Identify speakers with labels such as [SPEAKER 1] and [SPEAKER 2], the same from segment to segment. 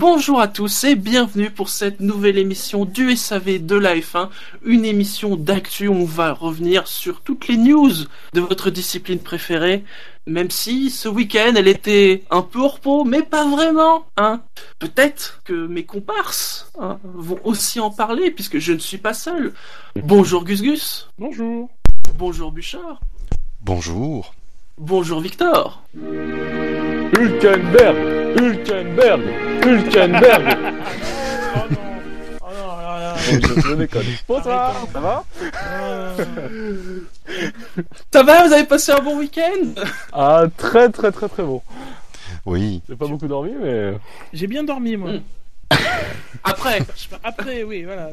[SPEAKER 1] Bonjour à tous et bienvenue pour cette nouvelle émission du SAV de la F1, une émission d'actu où on va revenir sur toutes les news de votre discipline préférée, même si ce week-end elle était un peu au repos, mais pas vraiment. Hein. Peut-être que mes comparses hein, vont aussi en parler puisque je ne suis pas seul. Bonjour Gus Gus.
[SPEAKER 2] Bonjour.
[SPEAKER 1] Bonjour Bouchard.
[SPEAKER 3] Bonjour.
[SPEAKER 1] Bonjour Victor.
[SPEAKER 2] Hulkenberg Hulkenberg Hulkenberg Oh non Oh non, là, là. Je, je déconne. Bonsoir, ça va?
[SPEAKER 1] Ça va, vous avez passé un bon week-end?
[SPEAKER 2] Ah, très très très très bon.
[SPEAKER 3] Oui.
[SPEAKER 2] J'ai pas beaucoup dormi, mais...
[SPEAKER 4] J'ai bien dormi, moi.
[SPEAKER 1] Mm. Après,
[SPEAKER 4] Après, oui, voilà.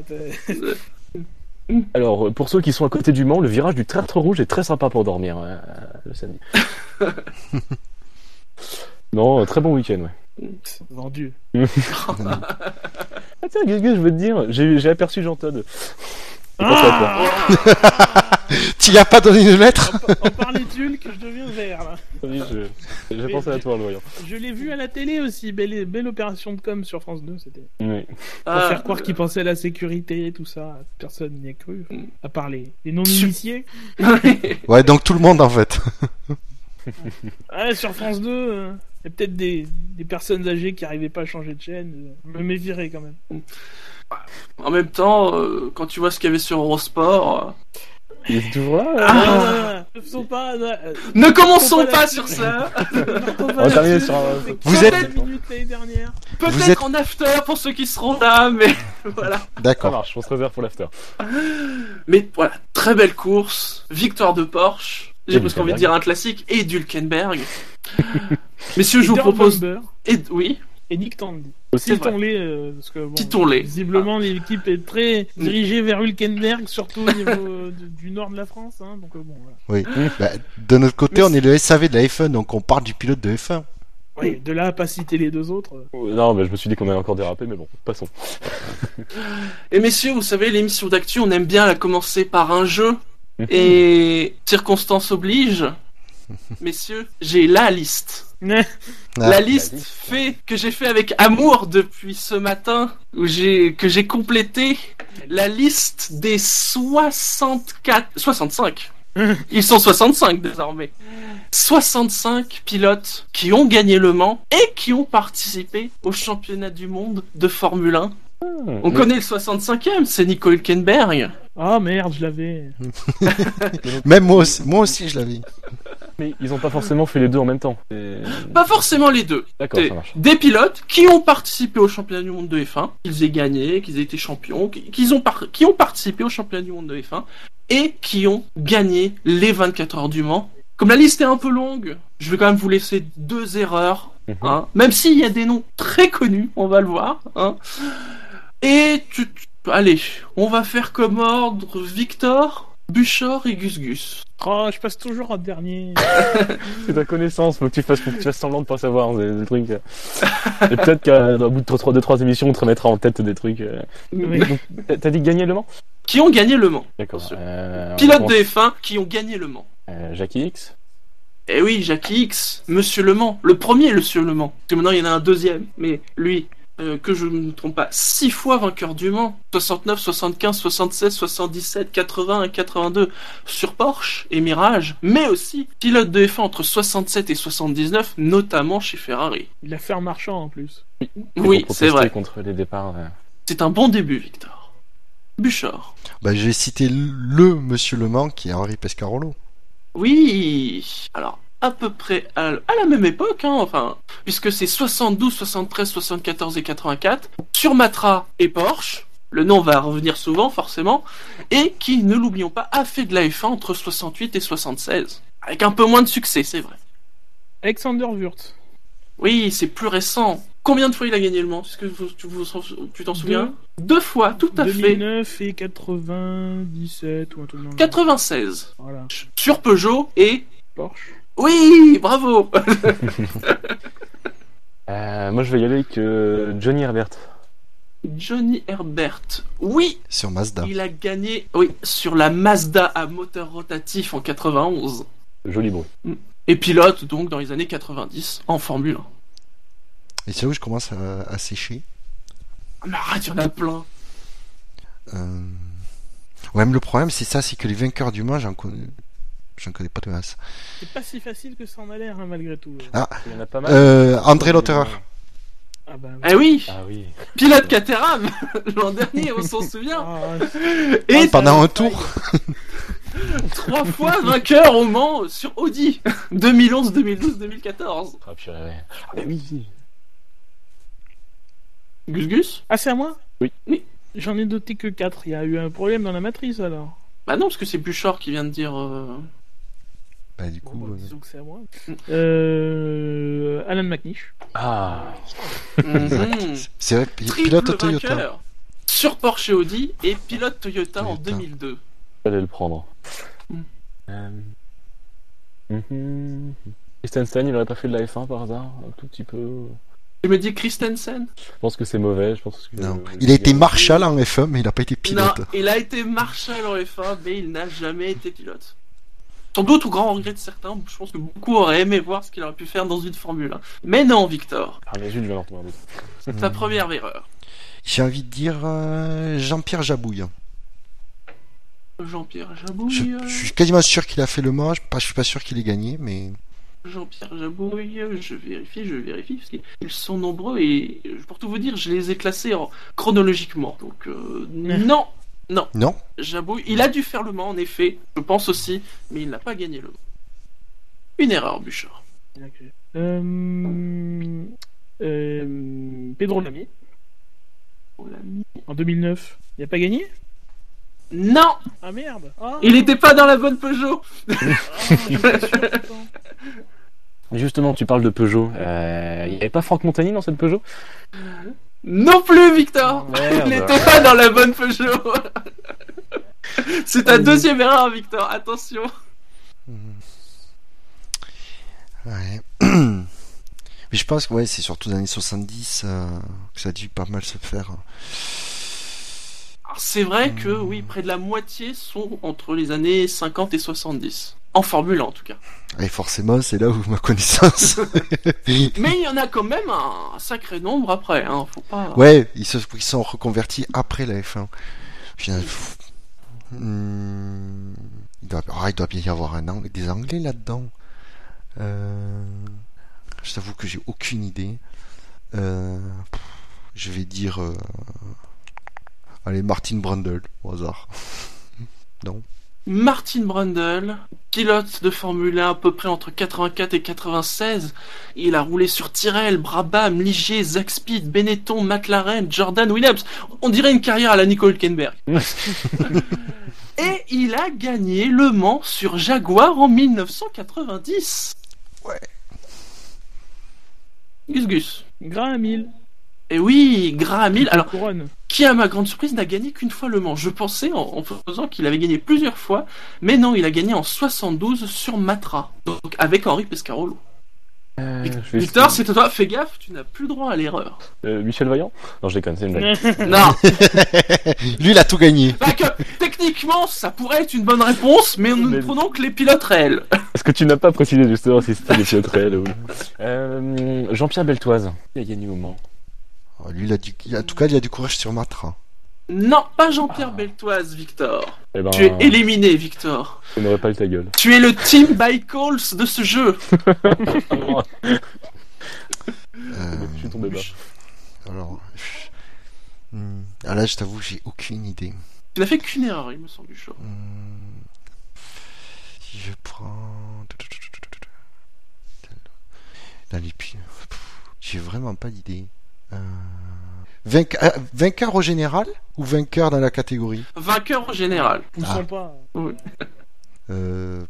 [SPEAKER 2] Alors, pour ceux qui sont à côté du Mans, le virage du Tertre Rouge est très sympa pour dormir euh, le samedi. non, euh, très bon week-end, ouais.
[SPEAKER 4] Vendu.
[SPEAKER 2] Ah tiens, Gus Gus, je veux te dire, j'ai j'ai aperçu Jean Todd. J'ai pensé à toi.
[SPEAKER 3] Tu lui as pas donné une lettre
[SPEAKER 4] En parler de que je deviens vert, là.
[SPEAKER 2] Oui, je- J'ai pensé à toi en le voyant.
[SPEAKER 4] Je l'ai vu à la télé aussi. Belle, belle opération de com sur France 2, c'était.
[SPEAKER 2] Oui.
[SPEAKER 4] Pour
[SPEAKER 1] euh,
[SPEAKER 4] faire croire qu'il pensait à la sécurité et tout ça. Personne n'y a cru.
[SPEAKER 1] Mm.
[SPEAKER 4] À part les, les non-initiés.
[SPEAKER 3] Ouais, donc tout le monde en fait.
[SPEAKER 4] Ah, sur France 2, euh, il y a peut-être des, des personnes âgées qui arrivaient pas à changer de chaîne. euh, Je me méfierais quand même.
[SPEAKER 1] en même temps, euh, quand tu vois ce qu'il y avait sur Eurosport, euh,
[SPEAKER 2] Il est toujours là euh
[SPEAKER 4] Ah, ne pas. euh,
[SPEAKER 1] ne commençons
[SPEAKER 4] pas
[SPEAKER 1] sur ça.
[SPEAKER 2] On
[SPEAKER 4] là-dessus.
[SPEAKER 2] sur
[SPEAKER 3] Vous
[SPEAKER 4] 47
[SPEAKER 1] êtes-. Peut-être
[SPEAKER 3] êtes-
[SPEAKER 1] en after pour ceux qui seront là, mais voilà.
[SPEAKER 2] Ça
[SPEAKER 3] D'accord.
[SPEAKER 2] marche, on se réserve pour l'after.
[SPEAKER 1] Mais voilà, très belle course, victoire de Porsche. J'ai presque envie de dire un classique et d'Hulkenberg. Messieurs, je vous propose. Et oui,
[SPEAKER 4] Et Nick Tandy. Citons-les, euh, parce que bon, visiblement l'équipe est très
[SPEAKER 1] Mm.
[SPEAKER 4] dirigée vers Hülkenberg, surtout au niveau euh, du, du nord de la France. Hein, donc euh, bon, voilà.
[SPEAKER 3] Oui. Bah, de notre côté,
[SPEAKER 4] Mais
[SPEAKER 3] on est le SAV de la F1, donc on part du pilote de F1.
[SPEAKER 4] Ouais, de là à pas citer les deux autres.
[SPEAKER 2] Non, mais je me suis dit qu'on allait encore déraper, mais bon, passons.
[SPEAKER 1] et messieurs, vous savez, l'émission d'actu, on aime bien la commencer par un jeu. Et circonstances oblige. Messieurs, j'ai la liste.
[SPEAKER 3] Ah,
[SPEAKER 1] la liste fait que j'ai fait avec amour depuis ce matin où j'ai que j'ai complété la liste des 64 65 ils sont 65 désormais. 65 pilotes qui ont gagné le Mans et qui ont participé au championnat du monde de Formule 1 on connaît le 65e c'est Nico Hülkenberg
[SPEAKER 4] Ah merde, je l'avais.
[SPEAKER 3] Même moi aussi, moi aussi je l'avais.
[SPEAKER 2] Mais ils ont pas forcément fait les deux en même temps. Et-
[SPEAKER 1] pas forcément les deux
[SPEAKER 2] D'accord, ça marche.
[SPEAKER 1] des pilotes qui ont participé au championnat du monde de F1, qu'ils aient gagné, qu'ils aient été champions, qui- qu'ils ont par- qui ont participé au championnat du monde de F1 et qui ont gagné les 24 heures du Mans. Comme la liste est un peu longue, je vais quand même vous laisser deux erreurs,
[SPEAKER 2] Mhm.
[SPEAKER 1] hein, même s'il y a des noms très connus, on va le voir. Hein. Et tu, tu- allez, on va faire comme ordre Victor, Buchor et Gus Gus.
[SPEAKER 4] Oh, je passe toujours en dernier.
[SPEAKER 2] C'est ta connaissance, faut que tu fasses, faut que tu fasses semblant de pas savoir des, des trucs. euh. Et peut-être qu'au bout de 3, deux, trois émissions, on te remettra en tête des trucs. euh.
[SPEAKER 4] Oui.
[SPEAKER 2] T'as- dit gagner le Mans?
[SPEAKER 1] Qui ont gagné le Mans.
[SPEAKER 2] D'accord. Euh, on commence.
[SPEAKER 1] de F1 qui ont gagné le Mans.
[SPEAKER 2] Euh, Jackie X?
[SPEAKER 1] Eh oui, Jackie X, Monsieur Le Mans, le premier Monsieur Le Mans. Parce que maintenant il y en a un deuxième, mais lui, euh, que je ne me trompe pas, six fois vainqueur du Mans, 69, 75, 76, 77, 80 et 82 sur Porsche et Mirage, mais aussi pilote de F1 entre 67 et 79, notamment chez Ferrari.
[SPEAKER 4] Il a fait un marchand en plus.
[SPEAKER 1] Oui, c'est vrai.
[SPEAKER 2] contre les départs.
[SPEAKER 1] C'est un bon début, Victor. Buchor.
[SPEAKER 3] Bah, je vais citer le Monsieur Le Mans qui est Henri Pescarolo.
[SPEAKER 1] Oui, alors à peu près à, à la même époque, hein, enfin, puisque c'est 72, 73, 74 et 84, sur Matra et Porsche, le nom va revenir souvent forcément, et qui, ne l'oublions pas, a fait de la F1 entre 68 et 76, avec un peu moins de succès, c'est vrai.
[SPEAKER 4] Alexander Wurth.
[SPEAKER 1] Oui, c'est plus récent. Combien de fois il a gagné le Mans? Est-ce que tu t'en souviens? Deux fois, tout à fait.
[SPEAKER 4] 2009 et 97 ou un truc dans le genre.
[SPEAKER 1] 96.
[SPEAKER 4] Voilà.
[SPEAKER 1] Sur Peugeot et...
[SPEAKER 4] Porsche.
[SPEAKER 1] Oui, bravo
[SPEAKER 2] Euh, moi, je vais y aller avec euh, Johnny Herbert.
[SPEAKER 1] Johnny Herbert. Oui,
[SPEAKER 3] Sur Mazda.
[SPEAKER 1] il a gagné oui, sur la Mazda à moteur rotatif en 91.
[SPEAKER 2] Joli bruit.
[SPEAKER 1] Et pilote donc dans les années 90 en Formule 1.
[SPEAKER 3] Et c'est là où je commence à, à sécher.
[SPEAKER 1] Ah, Mais arrête, il y en a plein.
[SPEAKER 3] Euh... Ouais, mais le problème, c'est ça, c'est que les vainqueurs du Mans, j'en connais... J'en connais pas de masse.
[SPEAKER 4] C'est pas si facile que ça en a l'air, hein, malgré tout.
[SPEAKER 3] Ah,
[SPEAKER 2] Il y en a pas mal.
[SPEAKER 3] Euh, André Lotterer.
[SPEAKER 4] Ah bah.
[SPEAKER 1] Eh oui,
[SPEAKER 2] Ah oui.
[SPEAKER 1] pilote Caterham, l'an dernier, on s'en souvient.
[SPEAKER 4] Ah,
[SPEAKER 1] Et
[SPEAKER 3] Pendant un tour.
[SPEAKER 1] trois fois vainqueur au Mans sur Audi. 2011, 2012, 2014.
[SPEAKER 2] Ah purée, ouais. Ah bah oui.
[SPEAKER 1] Gus Gus?
[SPEAKER 4] Ah, c'est à moi?
[SPEAKER 2] Oui.
[SPEAKER 1] Oui.
[SPEAKER 4] J'en ai noté que 4. Il y a eu un problème dans la matrice alors.
[SPEAKER 1] Bah non, parce que c'est Bouchard qui vient de dire... euh,
[SPEAKER 3] Bah, du
[SPEAKER 4] Bon,
[SPEAKER 3] coup,
[SPEAKER 4] bah,
[SPEAKER 3] euh,
[SPEAKER 4] disons que c'est à moi. Euh... Alan McNish.
[SPEAKER 2] Ah.
[SPEAKER 1] mhm.
[SPEAKER 3] c'est vrai, pi- pilote Toyota.
[SPEAKER 1] sur Porsche et Audi et pilote Toyota, en
[SPEAKER 3] Toyota.
[SPEAKER 1] 2002.
[SPEAKER 2] Fallait le prendre.
[SPEAKER 1] Mm.
[SPEAKER 2] Euh... mhm. Christensen, il aurait pas fait de la F1 par hasard Un tout petit peu.
[SPEAKER 1] Tu me dis Christensen?
[SPEAKER 2] Je pense que c'est mauvais. Je pense que
[SPEAKER 3] Non. Il a été Marshall en F1, mais il a pas été pilote.
[SPEAKER 1] Non, il a été Marshall en F1, mais il n'a jamais été pilote. Sans doute au grand regret de certains, je pense que beaucoup auraient aimé voir ce qu'il aurait pu faire dans une Formule 1. Mais non, Victor,
[SPEAKER 2] Ah mais zut, je un doute.
[SPEAKER 1] c'est ta
[SPEAKER 3] Hmm.
[SPEAKER 1] première erreur.
[SPEAKER 3] J'ai envie de dire euh, Jean-Pierre Jabouille.
[SPEAKER 1] Jean-Pierre
[SPEAKER 3] Je,
[SPEAKER 1] Jabouille, euh,
[SPEAKER 3] je suis quasiment sûr qu'il a fait le Mans. Je suis pas sûr qu'il ait gagné, mais
[SPEAKER 1] Jean-Pierre Jabouille, je vérifie, je vérifie, parce qu'ils sont nombreux et pour tout vous dire, je les ai classés en- chronologiquement. Donc, euh, non, non,
[SPEAKER 3] non.
[SPEAKER 1] Jabouille, il a dû faire le Mans en effet, je pense aussi, mais il n'a pas gagné le Mans. Une erreur, Bouchard.
[SPEAKER 4] Euh... Euh... Pedro Lamy.
[SPEAKER 1] On l'a mis.
[SPEAKER 4] En 2009. Il a pas gagné?
[SPEAKER 1] Non,
[SPEAKER 4] Ah merde ah,
[SPEAKER 1] il n'était pas dans la bonne Peugeot.
[SPEAKER 4] ah.
[SPEAKER 2] Justement, tu parles de Peugeot. Euh, Il y avait pas Franck Montagny dans cette Peugeot?
[SPEAKER 1] Non plus, Victor. Il n'était pas dans la bonne Peugeot C'est ta deuxième erreur, Victor, attention
[SPEAKER 3] Ouais. Mais je pense que ouais, c'est surtout dans les années 70 euh, que ça a dû pas mal se faire.
[SPEAKER 1] C'est vrai que, oui, près de la moitié sont entre les années 50 et 70. En Formule 1, en tout cas.
[SPEAKER 3] Et forcément, c'est là où ma connaissance.
[SPEAKER 1] Mais il y en a quand même un sacré nombre après, hein, faut pas...
[SPEAKER 3] ouais, ils se ils sont reconvertis après la F1. Puis, euh, hmm, il, doit, ah, il doit bien y avoir un ang- des Anglais là-dedans. Euh, je t'avoue que j'ai aucune idée. Euh, je vais dire. euh, allez, Martin Brundle, au hasard. non.
[SPEAKER 1] Martin Brundle, pilote de Formule 1 à peu près entre 84 et 96. Il a roulé sur Tyrrell, Brabham, Ligier, Zaxpeed, Benetton, McLaren, Jordan Williams. On dirait une carrière à la Nicole Hülkenberg. et il a gagné Le Mans sur Jaguar en 1990.
[SPEAKER 3] Ouais.
[SPEAKER 1] Gus Gus.
[SPEAKER 4] Graham Hill.
[SPEAKER 1] Et oui, Graham Hill. Alors,
[SPEAKER 4] Couronne.
[SPEAKER 1] Qui, à ma grande surprise, n'a gagné qu'une fois Le Mans. Je pensais, en, en faisant qu'il avait gagné plusieurs fois, mais non, il a gagné en 72 sur Matra, donc avec Henri Pescarolo.
[SPEAKER 2] Euh,
[SPEAKER 1] Victor, c'est à toi, fais gaffe, tu n'as plus droit à l'erreur.
[SPEAKER 2] Euh, Michel Vaillant? Non, je déconne, c'est une blague.
[SPEAKER 1] non,
[SPEAKER 3] Lui, il a tout gagné.
[SPEAKER 1] bah que, techniquement, ça pourrait être une bonne réponse, mais nous ne
[SPEAKER 2] Mais-
[SPEAKER 1] prenons que les pilotes réels.
[SPEAKER 2] Est-ce que tu n'as pas précisé justement si c'était des pilotes réels ou... Euh, Jean-Pierre Beltoise. Il a gagné au Mans.
[SPEAKER 3] Oh, Lui, il a du... En tout cas, il a du courage sur Matra.
[SPEAKER 1] Non, pas Jean-Pierre Beltoise, Victor.
[SPEAKER 2] Eh ben,
[SPEAKER 1] Tu es éliminé, Victor.
[SPEAKER 2] je n'aurais pas eu ta gueule.
[SPEAKER 1] Tu es le team by calls de ce jeu.
[SPEAKER 3] Euh,
[SPEAKER 2] je suis tombé bas.
[SPEAKER 3] alors. je-. Ah là, je t'avoue, j'ai aucune idée.
[SPEAKER 1] Tu n'as fait qu'une erreur, il me semble, du show.
[SPEAKER 3] Hmm. Si je prends. Dans les J'ai vraiment pas d'idée. Euh... euh, Vainqueur au général ou vainqueur dans la catégorie?
[SPEAKER 1] Vainqueur en général.
[SPEAKER 4] Poussons
[SPEAKER 3] Ah.
[SPEAKER 4] pas.
[SPEAKER 3] euh...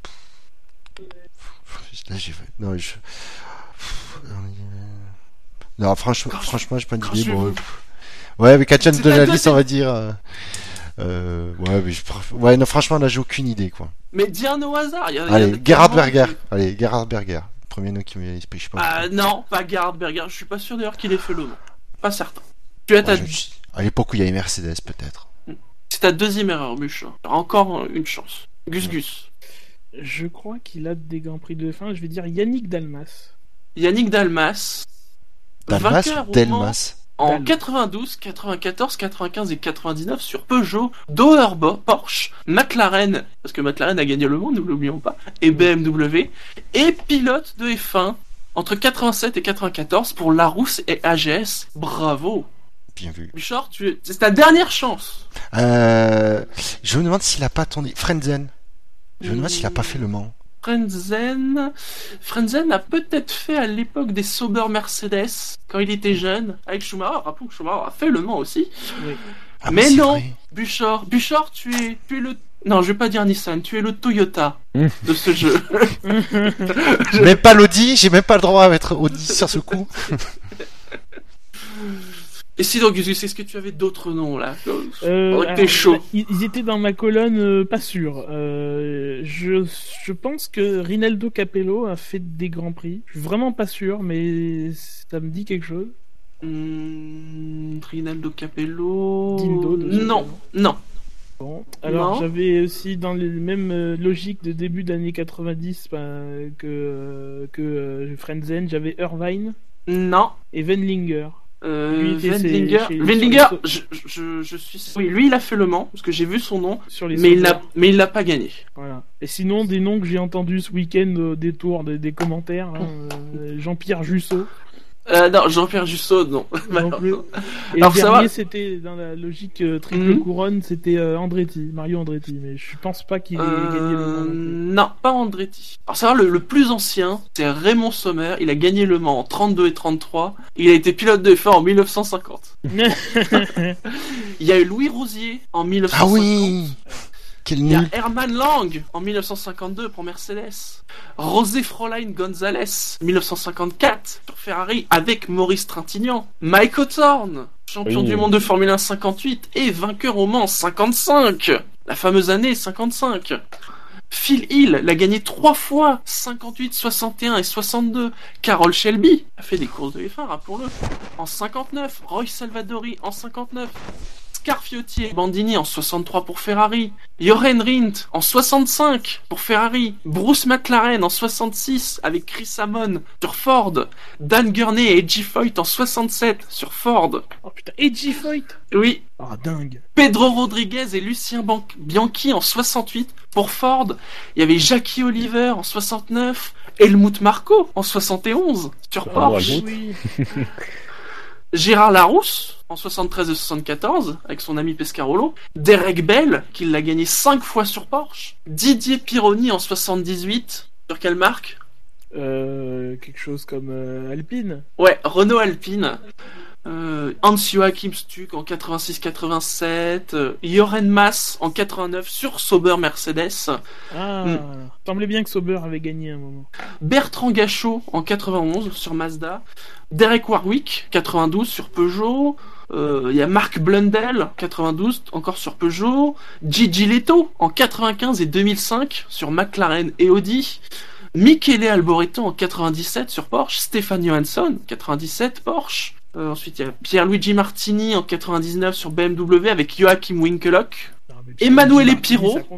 [SPEAKER 3] pff, Là, j'ai. Non, je. Euh, Non, franchement,
[SPEAKER 1] Quand
[SPEAKER 3] franchement, j'ai pas d'idée.
[SPEAKER 1] je
[SPEAKER 3] Bon. Ouais, mais viens de
[SPEAKER 1] la
[SPEAKER 3] liste, on va dire. euh, euh, ouais, mais je... ouais, non, franchement, là, j'ai aucune idée, quoi.
[SPEAKER 1] Mais dis un au hasard. il Y a, y
[SPEAKER 3] Allez,
[SPEAKER 1] a
[SPEAKER 3] Gerhard Berger. Allez, Gerhard Berger. Premier nom qui me vient à l'esprit, je sais pas.
[SPEAKER 1] Ah non, pas Gerhard Berger. Je suis pas sûr d'ailleurs qu'il ait fait le nom. Pas certain. Tu as ta...
[SPEAKER 3] Ouais, je À l'époque où il y avait Mercedes, peut-être.
[SPEAKER 1] C'est ta deuxième erreur, Bûche. T'as encore euh, une chance. Gus Gus.
[SPEAKER 4] Je crois qu'il a des grands prix de fin. Je vais dire Yannick Dalmas.
[SPEAKER 1] Yannick Dalmas.
[SPEAKER 3] Dalmas ou Delmas
[SPEAKER 1] en
[SPEAKER 4] Dalle.
[SPEAKER 1] 92, 94, 95 et 99 sur Peugeot, Dauer Bo- Porsche, McLaren, parce que McLaren a gagné le monde, nous l'oublions pas, et BMW, et pilote de F1 entre 87 et 94 pour Larousse et AGS. Bravo
[SPEAKER 3] Bien vu.
[SPEAKER 1] Bichard, tu c'est ta dernière chance
[SPEAKER 3] Euh, je me demande s'il a pas attendu. Frenzen. Je me demande s'il a pas fait le Mans.
[SPEAKER 1] Frenzen... Frenzen a peut-être fait à l'époque des Sauber Mercedes, quand il était jeune, avec Schumacher. Rappelons que Schumacher a fait le Mans aussi.
[SPEAKER 3] Ah,
[SPEAKER 1] Mais non.
[SPEAKER 3] vrai.
[SPEAKER 1] Bouchard, Bouchard, tu es, tu es le. Non, je vais pas dire Nissan, tu es le Toyota de ce jeu.
[SPEAKER 3] Même pas l'Audi, j'ai même pas le droit à mettre Audi sur ce coup.
[SPEAKER 1] Et si donc, Gus, est-ce que tu avais d'autres noms là
[SPEAKER 4] Euh, alors,
[SPEAKER 1] chaud.
[SPEAKER 4] Ils, étaient dans ma colonne, euh, pas sûr. Euh, je, je pense que Rinaldo Capello a fait des grands prix. Je suis vraiment pas sûr, mais ça me dit quelque chose.
[SPEAKER 1] Hmm, Rinaldo Capello.
[SPEAKER 4] Dindo,
[SPEAKER 1] Non, non.
[SPEAKER 4] Bon, alors j'avais aussi dans les mêmes logiques de début d'année 90 bah, que que Frenzen, j'avais Irvine
[SPEAKER 1] Non.
[SPEAKER 4] et Venlinger.
[SPEAKER 1] Euh, Wendlinger,
[SPEAKER 4] chez-
[SPEAKER 1] je, je, je suis. Oui, lui, il a fait le Mans parce que j'ai vu son nom,
[SPEAKER 4] sur les
[SPEAKER 1] mais il mais l'a pas gagné.
[SPEAKER 4] Voilà. Et sinon, des noms que j'ai entendus ce week-end détour des, des commentaires, hein, euh, Jean-Pierre Jussot.
[SPEAKER 1] Euh, non, Jean-Pierre Jussot, non.
[SPEAKER 4] Non plus. Et
[SPEAKER 1] Alors,
[SPEAKER 4] le
[SPEAKER 1] ça
[SPEAKER 4] dernier,
[SPEAKER 1] va.
[SPEAKER 4] c'était dans la logique euh, triple
[SPEAKER 1] Mhm.
[SPEAKER 4] couronne, c'était euh, Andretti, Mario Andretti. Mais je pense pas qu'il ait
[SPEAKER 1] Euh,
[SPEAKER 4] gagné le Mans non
[SPEAKER 1] non, pas Andretti. Alors ça va, le, le plus ancien, c'est Raymond Sommer. Il a gagné le Mans en 32 et 33. Il a été pilote de F1 en 1950.
[SPEAKER 4] plus.
[SPEAKER 1] Il y a eu Louis Rosier en 1950.
[SPEAKER 3] Ah oui Quel
[SPEAKER 1] Il y a. Herman Lang en 1952 pour Mercedes. José Fräulein González 1954 sur Ferrari avec Maurice Trintignant. Mike Hawthorne, champion
[SPEAKER 2] Oui.
[SPEAKER 1] du monde de Formule 1 58 et vainqueur au Mans 55. La fameuse année 55. Phil Hill l'a gagné trois fois, 58, 61 et 62. Carol Shelby a fait des courses de F1, rappelons-le, en 59. Roy Salvadori en 59. Scarfiotti et Bandini en 63 pour Ferrari. Jochen Rindt en 65 pour Ferrari. Bruce McLaren en 66 avec Chris Amon sur Ford. Dan Gurney et Edgy Foyt en 67 sur Ford.
[SPEAKER 4] oh putain, Edgy Foyt
[SPEAKER 1] Oui,
[SPEAKER 4] Ah dingue
[SPEAKER 1] Pedro Rodriguez et Lucien Ban- Bianchi en 68 pour Ford. Il y avait Jackie Oliver en 69. Helmut Marko en 71 sur
[SPEAKER 2] Ah,
[SPEAKER 1] Porsche.
[SPEAKER 4] Oui.
[SPEAKER 1] Gérard Larousse en 73 et 74 avec son ami Pescarolo. Derek Bell qui l'a gagné 5 fois sur Porsche. Didier Pironi en 78 sur quelle marque?
[SPEAKER 4] Euh, quelque chose comme euh, Alpine.
[SPEAKER 1] Ouais, Renault Alpine. Euh, Hans-Joachim Stuck en 86-87, euh, Joren Mass en 89 sur Sauber Mercedes,
[SPEAKER 4] Ah,
[SPEAKER 1] Hmm.
[SPEAKER 4] semblait bien que Sauber avait gagné un moment.
[SPEAKER 1] Bertrand Gachot en 91 sur Mazda, Derek Warwick 92 sur Peugeot, euh, il y a Marc Blundell 92 encore sur Peugeot, Gigi Leto en 95 et 2005 sur McLaren et Audi, Michele Alboreto en 97 sur Porsche, Stéphane Johansson 97 Porsche. Euh, ensuite, il y a Pierluigi Martini en 99 sur BMW avec Joachim Winkelock. Emmanuel Epiro.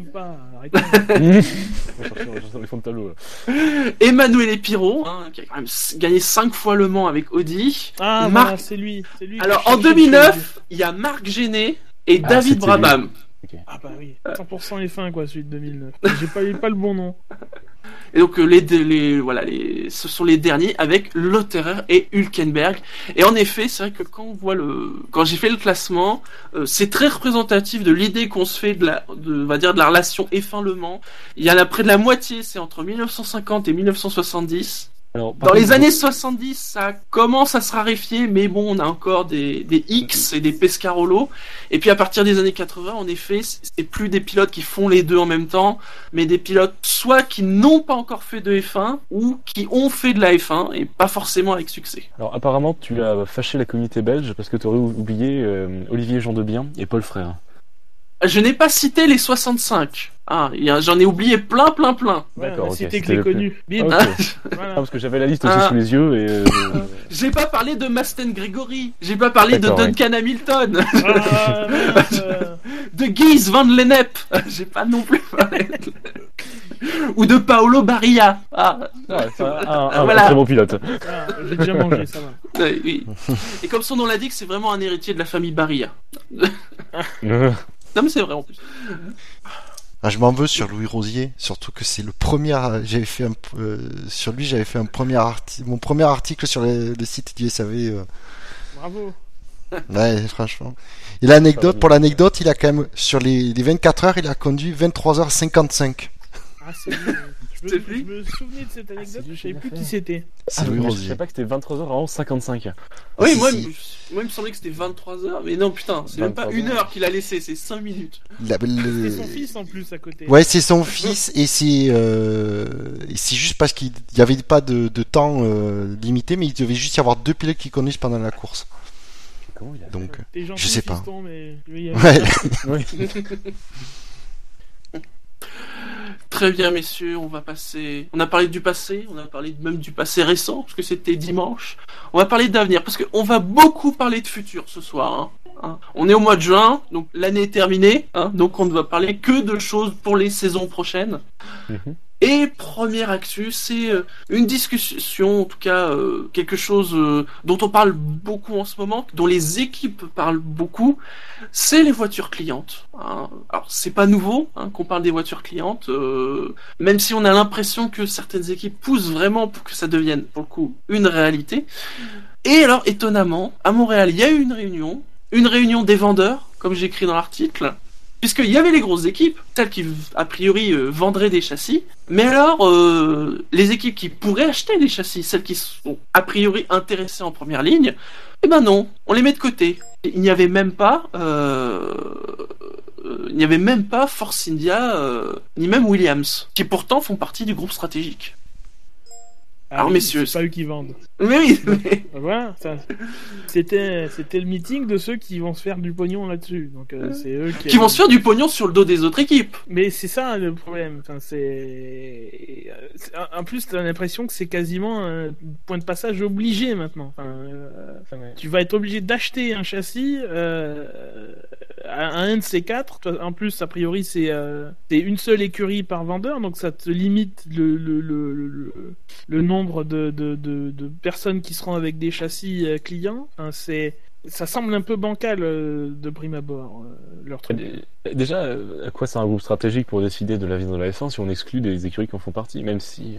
[SPEAKER 1] Emmanuel Epiro, hein, qui a quand même gagné 5 fois le Mans avec Audi.
[SPEAKER 4] Ah,
[SPEAKER 1] Marc-
[SPEAKER 4] voilà, c'est lui,
[SPEAKER 1] Alors en
[SPEAKER 4] cherchais,
[SPEAKER 1] 2009, il y a Marc Géné et
[SPEAKER 2] Ah,
[SPEAKER 1] David Brabham.
[SPEAKER 4] Ah bah oui, 100% F1 quoi, celui de 2009. J'ai pas, j'ai pas le bon nom.
[SPEAKER 1] Et donc euh, les, les voilà les ce sont les derniers avec Lotterer et Hülkenberg. Et en effet, c'est vrai que quand on voit le quand j'ai fait le classement, euh, c'est très représentatif de l'idée qu'on se fait de la de on va dire de la relation F1 Le Mans. Il y en a près de la moitié, c'est entre 1950 et 1970.
[SPEAKER 2] Alors,
[SPEAKER 1] Dans les années 70, ça commence à se raréfier, mais bon, on a encore des, des X et des Pescarolo. Et puis à partir des années 80, en effet, c'est plus des pilotes qui font les deux en même temps, mais des pilotes soit qui n'ont pas encore fait de F1 ou qui ont fait de la F1 et pas forcément avec succès.
[SPEAKER 2] Alors apparemment tu as fâché la communauté belge parce que tu aurais oublié euh, Olivier Jean Debien et Paul Frère.
[SPEAKER 1] Je n'ai pas cité les 65. Ah, j'en ai oublié plein, plein, plein.
[SPEAKER 4] Ouais,
[SPEAKER 2] D'accord,
[SPEAKER 4] on a
[SPEAKER 2] ok,
[SPEAKER 4] cité que les
[SPEAKER 2] le
[SPEAKER 4] connus.
[SPEAKER 1] Ah,
[SPEAKER 2] Ah,
[SPEAKER 4] voilà.
[SPEAKER 2] parce que j'avais la liste aussi
[SPEAKER 1] Ah.
[SPEAKER 2] sous les yeux et euh,
[SPEAKER 1] J'ai pas parlé de Masten Gregory. J'ai pas parlé de
[SPEAKER 2] ouais.
[SPEAKER 1] Duncan Hamilton.
[SPEAKER 4] Ah,
[SPEAKER 1] de Guise Van Lennep. J'ai pas non plus parlé. de- ou de Paolo Barilla. Ah,
[SPEAKER 2] Ouais, c'est un, un- un
[SPEAKER 1] Voilà.
[SPEAKER 2] très bon pilote.
[SPEAKER 4] Ah, J'ai déjà mangé, ça va.
[SPEAKER 1] ouais, oui. Et comme son nom l'indique, c'est vraiment un héritier de la famille Barilla.
[SPEAKER 2] Euh,
[SPEAKER 1] Non mais c'est vrai en plus.
[SPEAKER 3] Ah, je m'en veux sur Louis Rosier, surtout que c'est le premier. J'avais fait un, euh, sur lui, j'avais fait un premier article, mon premier article sur le, le site du SAV. euh.
[SPEAKER 4] Bravo.
[SPEAKER 3] Ouais, franchement. Et l'anecdote, pour l'anecdote, il a quand même sur les, les 24 heures, il a conduit 23h55.
[SPEAKER 4] Ah, c'est lui. Je
[SPEAKER 1] C'est
[SPEAKER 4] me, je me souvenais de cette anecdote,
[SPEAKER 2] c'est lui
[SPEAKER 4] je savais plus qui c'était.
[SPEAKER 3] C'est
[SPEAKER 2] ah, mais Je savais pas que c'était 23h55.
[SPEAKER 1] Oui,
[SPEAKER 3] si,
[SPEAKER 1] moi,
[SPEAKER 3] si.
[SPEAKER 1] il me- moi il me semblait que c'était 23 heures, mais non putain, c'est même pas
[SPEAKER 2] 23
[SPEAKER 1] une heure qu'il a laissé, c'est 5 minutes.
[SPEAKER 3] Il a- le-
[SPEAKER 4] C'était son fils en plus à côté.
[SPEAKER 3] Ouais, c'est son fils et c'est euh, et c'est juste parce qu'il n'y avait pas de, de temps euh, limité, mais il devait juste y avoir deux pilotes qui conduisent pendant la course.
[SPEAKER 2] Comment il a
[SPEAKER 3] Donc,
[SPEAKER 4] gentil,
[SPEAKER 3] Je sais pas.
[SPEAKER 4] fiston, mais
[SPEAKER 3] euh, ouais.
[SPEAKER 1] Très bien messieurs, on va passer. On a parlé du passé, on a parlé même du passé récent, parce que c'était dimanche. On va parler d'avenir, parce qu'on va beaucoup parler de futur ce soir. hein. Hein. On est au mois de juin, donc l'année est terminée, hein, donc on ne va parler que de choses pour les saisons prochaines.
[SPEAKER 2] Mhm.
[SPEAKER 1] Et première actu, c'est euh, une discussion, en tout cas euh, quelque chose euh, dont on parle beaucoup en ce moment, dont les équipes parlent beaucoup, c'est les voitures clientes. hein. Alors c'est pas nouveau hein, qu'on parle des voitures clientes, même si on a l'impression que certaines équipes poussent vraiment pour que ça devienne, pour le coup, une réalité. Et alors étonnamment, à Montréal, il y a eu une réunion, une réunion des vendeurs, comme j'écris dans l'article. Puisqu'il y avait les grosses équipes, celles qui a priori euh, vendraient des châssis, mais alors euh, les équipes qui pourraient acheter des châssis, celles qui sont a priori intéressées en première ligne, eh ben non, on les met de côté. Il n'y avait même pas, euh, il n'y avait même pas Force India, ni même Williams, qui pourtant font partie du groupe stratégique. Alors,
[SPEAKER 4] oui,
[SPEAKER 1] messieurs,
[SPEAKER 4] C'est pas eux qui vendent.
[SPEAKER 1] Mais oui, mais-
[SPEAKER 4] Voilà, ça- c'était c'était le meeting de ceux qui vont se faire du pognon là-dessus. Donc euh, c'est eux qui,
[SPEAKER 1] qui vont se faire du pognon sur le dos des autres équipes.
[SPEAKER 4] Mais c'est ça le problème. Enfin, c'est c'est- en plus t'as l'impression que c'est quasiment un point de passage obligé maintenant. Enfin, euh, enfin, Tu vas être obligé d'acheter un châssis euh, à un de ces quatre. En plus, a priori, c'est euh, c'est une seule écurie par vendeur, donc ça te limite le le, le, le, le nombre de, de, personnes qui seront avec des châssis euh, clients. Enfin, c'est ça semble un peu bancal euh, de prime abord euh, leur truc.
[SPEAKER 2] Euh, Déjà, à quoi c'est un groupe stratégique pour décider de l'avenir de la F1 si on exclut des écuries qui en font partie, même si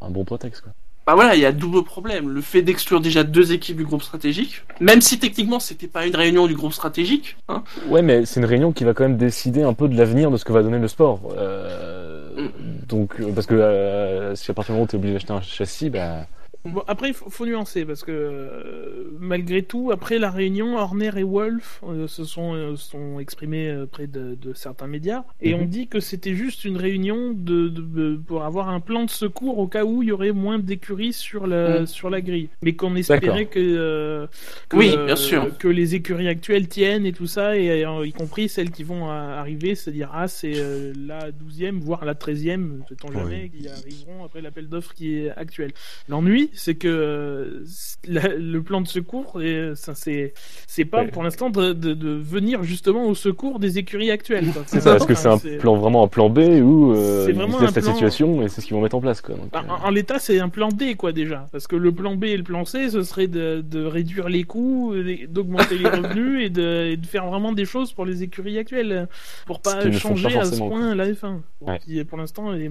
[SPEAKER 2] un bon prétexte quoi.
[SPEAKER 1] Bah voilà, il y a double problème. Le fait d'exclure déjà deux équipes du groupe stratégique, même si techniquement c'était pas une réunion du groupe stratégique, hein,
[SPEAKER 2] Ouais, mais c'est une réunion qui va quand même décider un peu de l'avenir de ce que va donner le sport. Euh, donc, euh, parce que euh, si à partir du moment où t'es obligé d'acheter un châssis, bah,
[SPEAKER 4] Bon, après, il faut, faut nuancer parce que euh, malgré tout, après la réunion, Horner et Wolf euh, se sont, euh, sont exprimés près de, de certains médias et
[SPEAKER 2] Mhm.
[SPEAKER 4] on dit que c'était juste une réunion de, de- de- pour avoir un plan de secours au cas où il y aurait moins d'écuries sur la
[SPEAKER 1] Mhm.
[SPEAKER 4] sur la grille, mais qu'on espérait que, que,
[SPEAKER 1] Oui, bien sûr.
[SPEAKER 4] que les écuries actuelles tiennent et tout ça et y compris celles qui vont arriver, c'est-à-dire ah c'est la 12e voire la 13e, sait-on jamais, qui arriveront après l'appel d'offres qui est actuel. L'ennui, c'est que euh, la- le plan de secours, et, ça, c'est c'est pas
[SPEAKER 2] Ouais.
[SPEAKER 4] pour l'instant de, de, de venir justement au secours des écuries actuelles. quoi.
[SPEAKER 2] c'est ça. Est-ce que c'est un plan vraiment un plan B ou euh,
[SPEAKER 4] C'est
[SPEAKER 2] ils se laissent la
[SPEAKER 4] plan-
[SPEAKER 2] situation et c'est ce qu'ils vont mettre en place quoi. Donc,
[SPEAKER 4] En,
[SPEAKER 2] euh,
[SPEAKER 4] en- en l'état, c'est un plan D, quoi, déjà. Parce que le plan B et le plan C, ce serait de, de réduire les coûts, et d'augmenter les revenus et de, et de faire vraiment des choses pour les écuries actuelles. Pour pas changer
[SPEAKER 2] pas
[SPEAKER 4] à ce point la F1.
[SPEAKER 2] Ouais.
[SPEAKER 4] Qui, pour l'instant, est,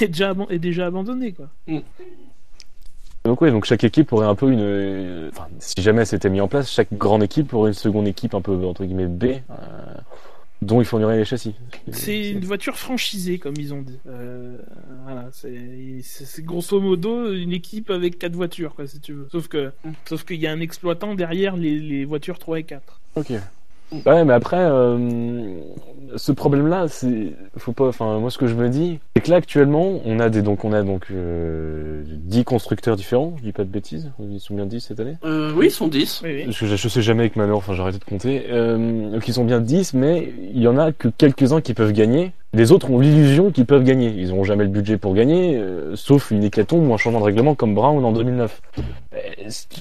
[SPEAKER 4] est, déjà, aban- est déjà abandonnée, quoi.
[SPEAKER 2] Donc oui, donc chaque équipe aurait un peu une, enfin, si jamais c'était mis en place, chaque grande équipe aurait une seconde équipe un peu entre guillemets B, euh, dont il fournirait les châssis.
[SPEAKER 4] C'est une voiture franchisée, comme ils ont dit. Euh, voilà, c'est grosso modo une équipe avec quatre voitures, quoi, si tu veux. Sauf que, sauf qu'il y a un exploitant derrière les, les voitures 3 et 4.
[SPEAKER 2] Ok. Ouais, mais après, euh, ce problème-là, c'est, faut pas, enfin, moi, ce que je me dis, c'est que là, actuellement, on a des, donc, on a donc, euh, 10 constructeurs différents, je dis pas de bêtises, ils sont bien 10 cette année?
[SPEAKER 1] euh, oui, ils sont 10.
[SPEAKER 4] Oui, oui.
[SPEAKER 2] Parce que je, je sais jamais avec Manor, enfin, j'ai arrêté de compter, euh, donc ils sont bien 10, mais il y en a que quelques-uns qui peuvent gagner. Les autres ont l'illusion qu'ils peuvent gagner. Ils n'auront jamais le budget pour gagner, euh, sauf une hécatombe ou un changement de règlement comme Brown en 2009. Euh,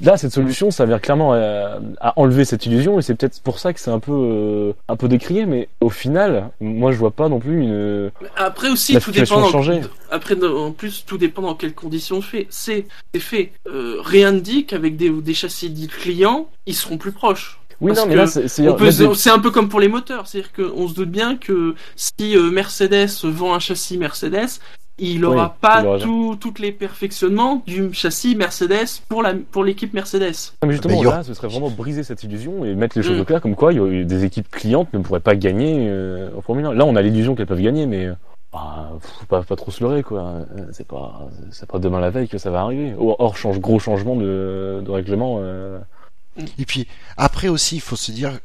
[SPEAKER 2] là, cette solution s'avère clairement à, à, enlever cette illusion, et c'est peut-être pour ça que c'est un peu, euh, un peu décrié. Mais au final, moi, je vois pas non plus une.
[SPEAKER 1] Après aussi,
[SPEAKER 2] La
[SPEAKER 1] tout dépend.
[SPEAKER 2] changé.
[SPEAKER 1] Après, en plus, tout dépend dans quelles conditions fait. C'est c'est fait. Euh, rien ne dit qu'avec des, des châssis dits clients, ils seront plus proches.
[SPEAKER 2] Oui,
[SPEAKER 1] Parce
[SPEAKER 2] non, mais là, c'est
[SPEAKER 1] un peu comme pour les moteurs, c'est-à-dire qu'on se doute bien que si euh, Mercedes vend un châssis Mercedes, il aura
[SPEAKER 2] Oui,
[SPEAKER 1] pas
[SPEAKER 2] il aura-
[SPEAKER 1] tout, toutes les perfectionnements du châssis Mercedes pour la pour l'équipe Mercedes.
[SPEAKER 2] Non, mais justement, là, ce serait vraiment briser cette illusion et mettre les choses
[SPEAKER 1] Mm.
[SPEAKER 2] au clair, comme quoi il des équipes clientes ne pourraient pas gagner euh, en Formule 1. Là, on a l'illusion qu'elles peuvent gagner, mais euh, bah, faut pas, pas trop se leurrer, quoi. Euh, C'est pas, c'est pas demain la veille que ça va arriver. Or, or, change, gros changement de, de règlement. euh,
[SPEAKER 3] Et puis après aussi, il faut se dire,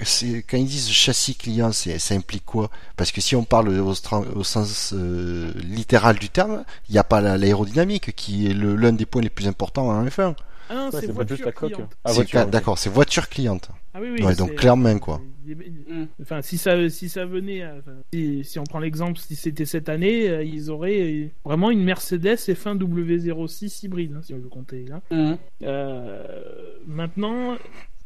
[SPEAKER 3] quand ils disent châssis client, ça implique quoi? Parce que si on parle au, sens euh, littéral du terme, il n'y a pas la- l'aérodynamique qui est l'un des points les plus importants en F1.
[SPEAKER 4] Ah non, c'est voiture
[SPEAKER 2] juste la coque. Ah.
[SPEAKER 3] D'accord, c'est voiture cliente.
[SPEAKER 4] Ah oui, oui.
[SPEAKER 3] Ouais, donc clairement, quoi.
[SPEAKER 1] Mm.
[SPEAKER 4] Enfin, si ça, si ça venait, enfin, si, si on prend l'exemple, si c'était cette année, euh, ils auraient vraiment une Mercedes F1 W06 hybride, hein, si on veut compter. Là.
[SPEAKER 1] Mhm.
[SPEAKER 4] Euh, maintenant,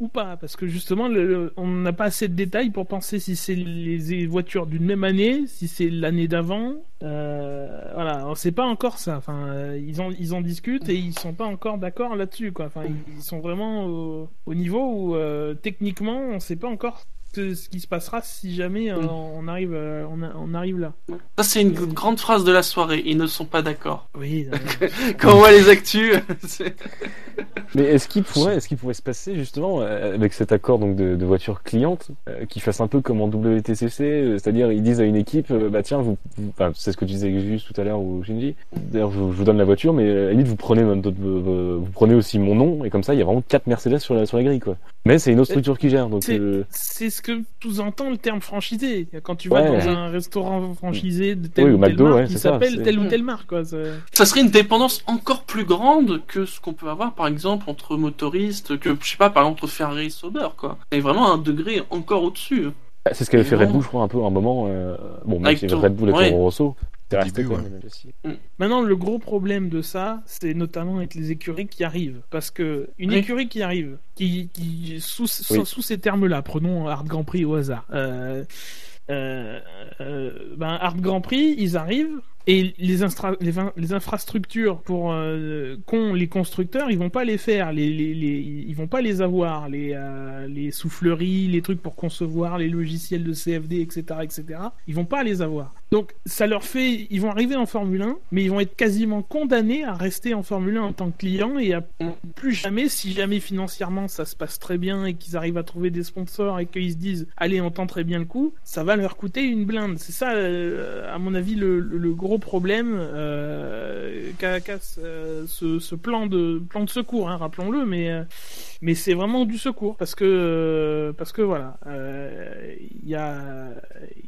[SPEAKER 4] ou pas, parce que justement, on n'a pas assez de détails pour penser si c'est les voitures d'une même année, si c'est l'année d'avant. Euh, voilà, on sait pas encore ça. Enfin, euh, ils en discutent et ils sont pas encore d'accord là-dessus. Enfin, ils, sont vraiment au, au niveau où euh, techniquement, on sait pas encore ce, ce qui se passera si jamais euh,
[SPEAKER 1] Mm.
[SPEAKER 4] on arrive euh, on, a- on arrive là.
[SPEAKER 1] Ça c'est une grande phrase de la soirée. Ils ne sont pas d'accord.
[SPEAKER 4] Oui. euh,
[SPEAKER 1] Quand on voit les actus,
[SPEAKER 2] Mais est-ce qu'il pourrait, est-ce qu'il pourrait se passer justement euh, avec cet accord donc de, de voiture cliente euh, qui fasse un peu comme en WTCC, euh, c'est-à-dire ils disent à une équipe, euh, bah tiens, vous, vous- enfin, c'est ce que tu disais juste tout à l'heure ou Shinji. D'ailleurs, je, je vous donne la voiture, mais euh, à la limite vous prenez même d'autres- euh, vous prenez aussi mon nom et comme ça il y a vraiment quatre Mercedes sur la sur la grille quoi. Mais c'est une autre structure qui gère donc.
[SPEAKER 4] C'est-
[SPEAKER 2] euh,
[SPEAKER 4] ce que sous-entend le terme franchisé. Quand tu vas
[SPEAKER 2] Ouais.
[SPEAKER 4] dans un restaurant franchisé de telle
[SPEAKER 2] Oui,
[SPEAKER 4] ou telle
[SPEAKER 2] McDo,
[SPEAKER 4] marque,
[SPEAKER 2] ouais,
[SPEAKER 4] s'appelle telle ou
[SPEAKER 1] Mm.
[SPEAKER 4] telle marque. Quoi.
[SPEAKER 1] ça serait une dépendance encore plus grande que ce qu'on peut avoir par exemple entre motoristes, que je sais pas, par exemple entre Ferrari et Sauber quoi. C'est vraiment un degré encore au-dessus.
[SPEAKER 2] c'est ce qu'avait fait. Red Bull, je crois, un peu à un moment. euh, bon, même si Red Bull et
[SPEAKER 1] ouais.
[SPEAKER 2] Toro Rosso,
[SPEAKER 3] début,
[SPEAKER 2] quand
[SPEAKER 3] ouais.
[SPEAKER 2] même aussi.
[SPEAKER 4] Maintenant, le gros problème de ça, c'est notamment avec les écuries qui arrivent. Parce que une
[SPEAKER 1] Oui.
[SPEAKER 4] écurie qui arrive, qui, qui sous, sous,
[SPEAKER 2] Oui.
[SPEAKER 4] sous ces termes-là, prenons Hard Grand Prix au hasard. Euh, euh, euh, ben, Hard Grand Prix, ils arrivent. Et les, infrastructures pour euh, les constructeurs, ils vont pas les faire, les, les, ils vont pas les avoir, les, euh, les souffleries, les trucs pour concevoir, les logiciels de CFD, etc., etc. Ils vont pas les avoir. Donc ça leur fait, ils vont arriver en Formule 1, mais ils vont être quasiment condamnés à rester en Formule 1 en tant que client et à plus jamais, si jamais financièrement ça se passe très bien et qu'ils arrivent à trouver des sponsors et qu'ils se disent allez on tente très bien le coup, ça va leur coûter une blinde. C'est ça, euh, à mon avis, le gros problème euh, ce, plan de plan de secours, hein, rappelons-le, mais euh, mais c'est vraiment du secours parce que euh, parce que voilà, euh,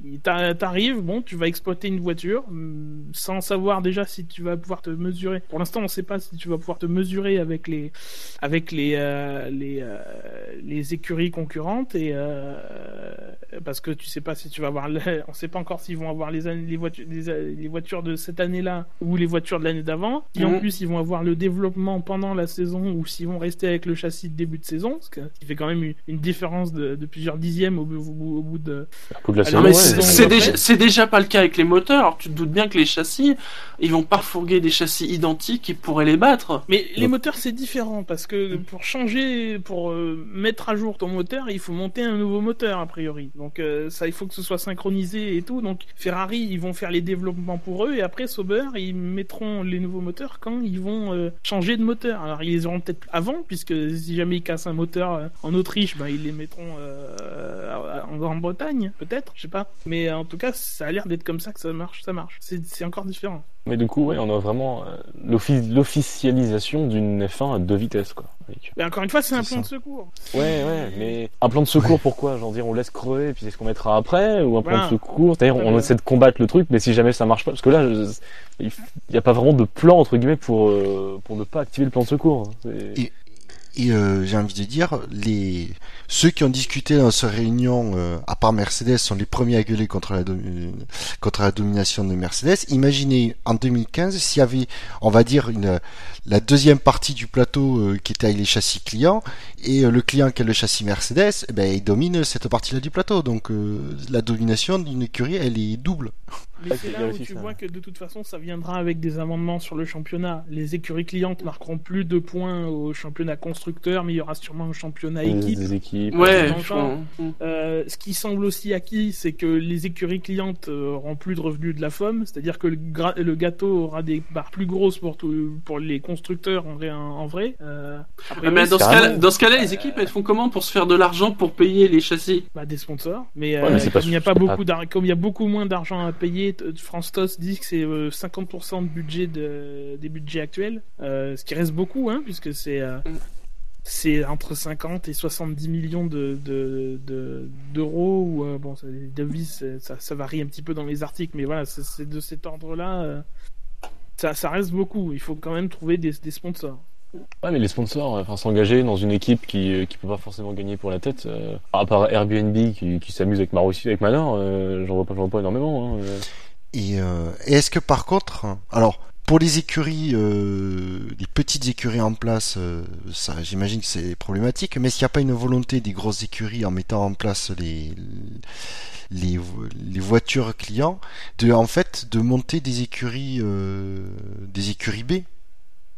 [SPEAKER 4] il t'a- t'arrives, bon, tu vas exploiter une voiture hum, sans savoir déjà si tu vas pouvoir te mesurer. Pour l'instant, on sait pas si tu vas pouvoir te mesurer avec les avec les euh, les euh, écuries concurrentes et euh, parce que tu sais pas si tu vas avoir le- on sait pas encore s'ils vont avoir les années- les voitures les, les voitures de cette année-là ou les voitures de l'année d'avant. Si en
[SPEAKER 1] Mhm.
[SPEAKER 4] plus ils vont avoir le développement pendant la saison ou s'ils vont rester avec le châssis de début de saison, ce qui fait quand même une, différence de, de plusieurs dixièmes au, bout- au bout- au bout de ouais,
[SPEAKER 1] c'est déjà, c'est déjà pas le cas avec les moteurs. Alors, tu te doutes bien que les châssis, ils vont pas fourguer des châssis identiques, ils pourraient les battre.
[SPEAKER 4] Mais les
[SPEAKER 2] Donc-
[SPEAKER 4] moteurs c'est différent parce que pour changer, pour euh, mettre à jour ton moteur, il faut monter un nouveau moteur a priori. Donc euh, ça, il faut que ce soit synchronisé et tout. Donc Ferrari, ils vont faire les développements pour eux et après Sauber, ils mettront les nouveaux moteurs quand ils vont euh, changer de moteur. Alors ils les auront peut-être avant puisque si jamais ils cassent un moteur euh, en Autriche, ben ils les mettront en Grande-Bretagne peut-être, je sais pas. Mais en tout cas, ça a l'air d'être comme ça que ça marche, ça marche. C'est encore différent.
[SPEAKER 2] Mais du coup, ouais, on a vraiment l'offi- l'officialisation d'une F1 à deux vitesses, quoi. Avec-
[SPEAKER 4] Mais encore une fois, c'est un plan
[SPEAKER 3] ça.
[SPEAKER 4] de secours.
[SPEAKER 2] Ouais, ouais, mais un plan de secour,
[SPEAKER 3] Ouais.
[SPEAKER 2] pourquoi? Genre dire, on laisse crever, puis c'est ce qu'on mettra après, ou un plan
[SPEAKER 4] Voilà.
[SPEAKER 2] de secours? C'est-à-dire, on essaie de combattre le truc, mais si jamais ça marche pas, parce que là, je- il n'y a pas vraiment de plan entre guillemets pour euh, pour ne pas activer le plan de secours.
[SPEAKER 3] Et- Et euh, j'ai envie de dire, les ceux qui ont discuté dans cette réunion, euh, à part Mercedes, sont les premiers à gueuler contre la, contre la domination de Mercedes. Imaginez en 2015 s'il y avait, on va dire, une, la deuxième partie du plateau euh, qui était avec les châssis clients et le client qui a le châssis Mercedes, eh ben, il domine cette partie-là du plateau. Donc la domination d'une écurie, elle est double.
[SPEAKER 4] Mais c'est là où tu vois que de toute façon, ça viendra avec des amendements sur le championnat. Les écuries clientes marqueront plus de points au championnat constructeur, mais il y aura sûrement un championnat équipe.
[SPEAKER 2] Des équipes.
[SPEAKER 1] Ouais.
[SPEAKER 4] Euh, ce qui semble aussi acquis, c'est que les écuries clientes euh, auront plus de revenus de la FOM, c'est-à-dire que le, le, gâteau aura des barres plus grosses pour, tout, pour les constructeurs en, en vrai. Euh,
[SPEAKER 1] après, mais dans, ce cas dans ce cas-là, les équipes, elles font comment pour se faire de l'argent pour payer les châssis?
[SPEAKER 4] Bah, Des sponsors. Mais, euh, comme, il y a pas beaucoup comme il y a beaucoup moins d'argent à payer, France TOS dit que c'est 50% de budget de, des budgets actuels, ce qui reste beaucoup, hein, puisque c'est mm c'est entre 50 et 70 millions de, d'euros ou euh, bon les devises ça, ça, varie un petit peu dans les articles mais voilà c'est, de cet ordre là euh, ça, ça, reste beaucoup il faut quand même trouver des, des sponsors
[SPEAKER 2] Ouais, mais les sponsors, enfin, s'engager dans une équipe qui euh, qui peut pas forcément gagner pour la tête, à part Airbnb qui, qui s'amuse avec Marussi, avec Manor, j'en vois pas, j'en vois pas énormément. Hein,
[SPEAKER 3] et, et est-ce que par contre, alors pour les écuries, euh, les petites écuries en place, euh, ça, j'imagine que c'est problématique. Mais s'il n'y a pas une volonté des grosses écuries en mettant en place les, les, les voitures clients, de en fait de monter des écuries, euh, des écuries B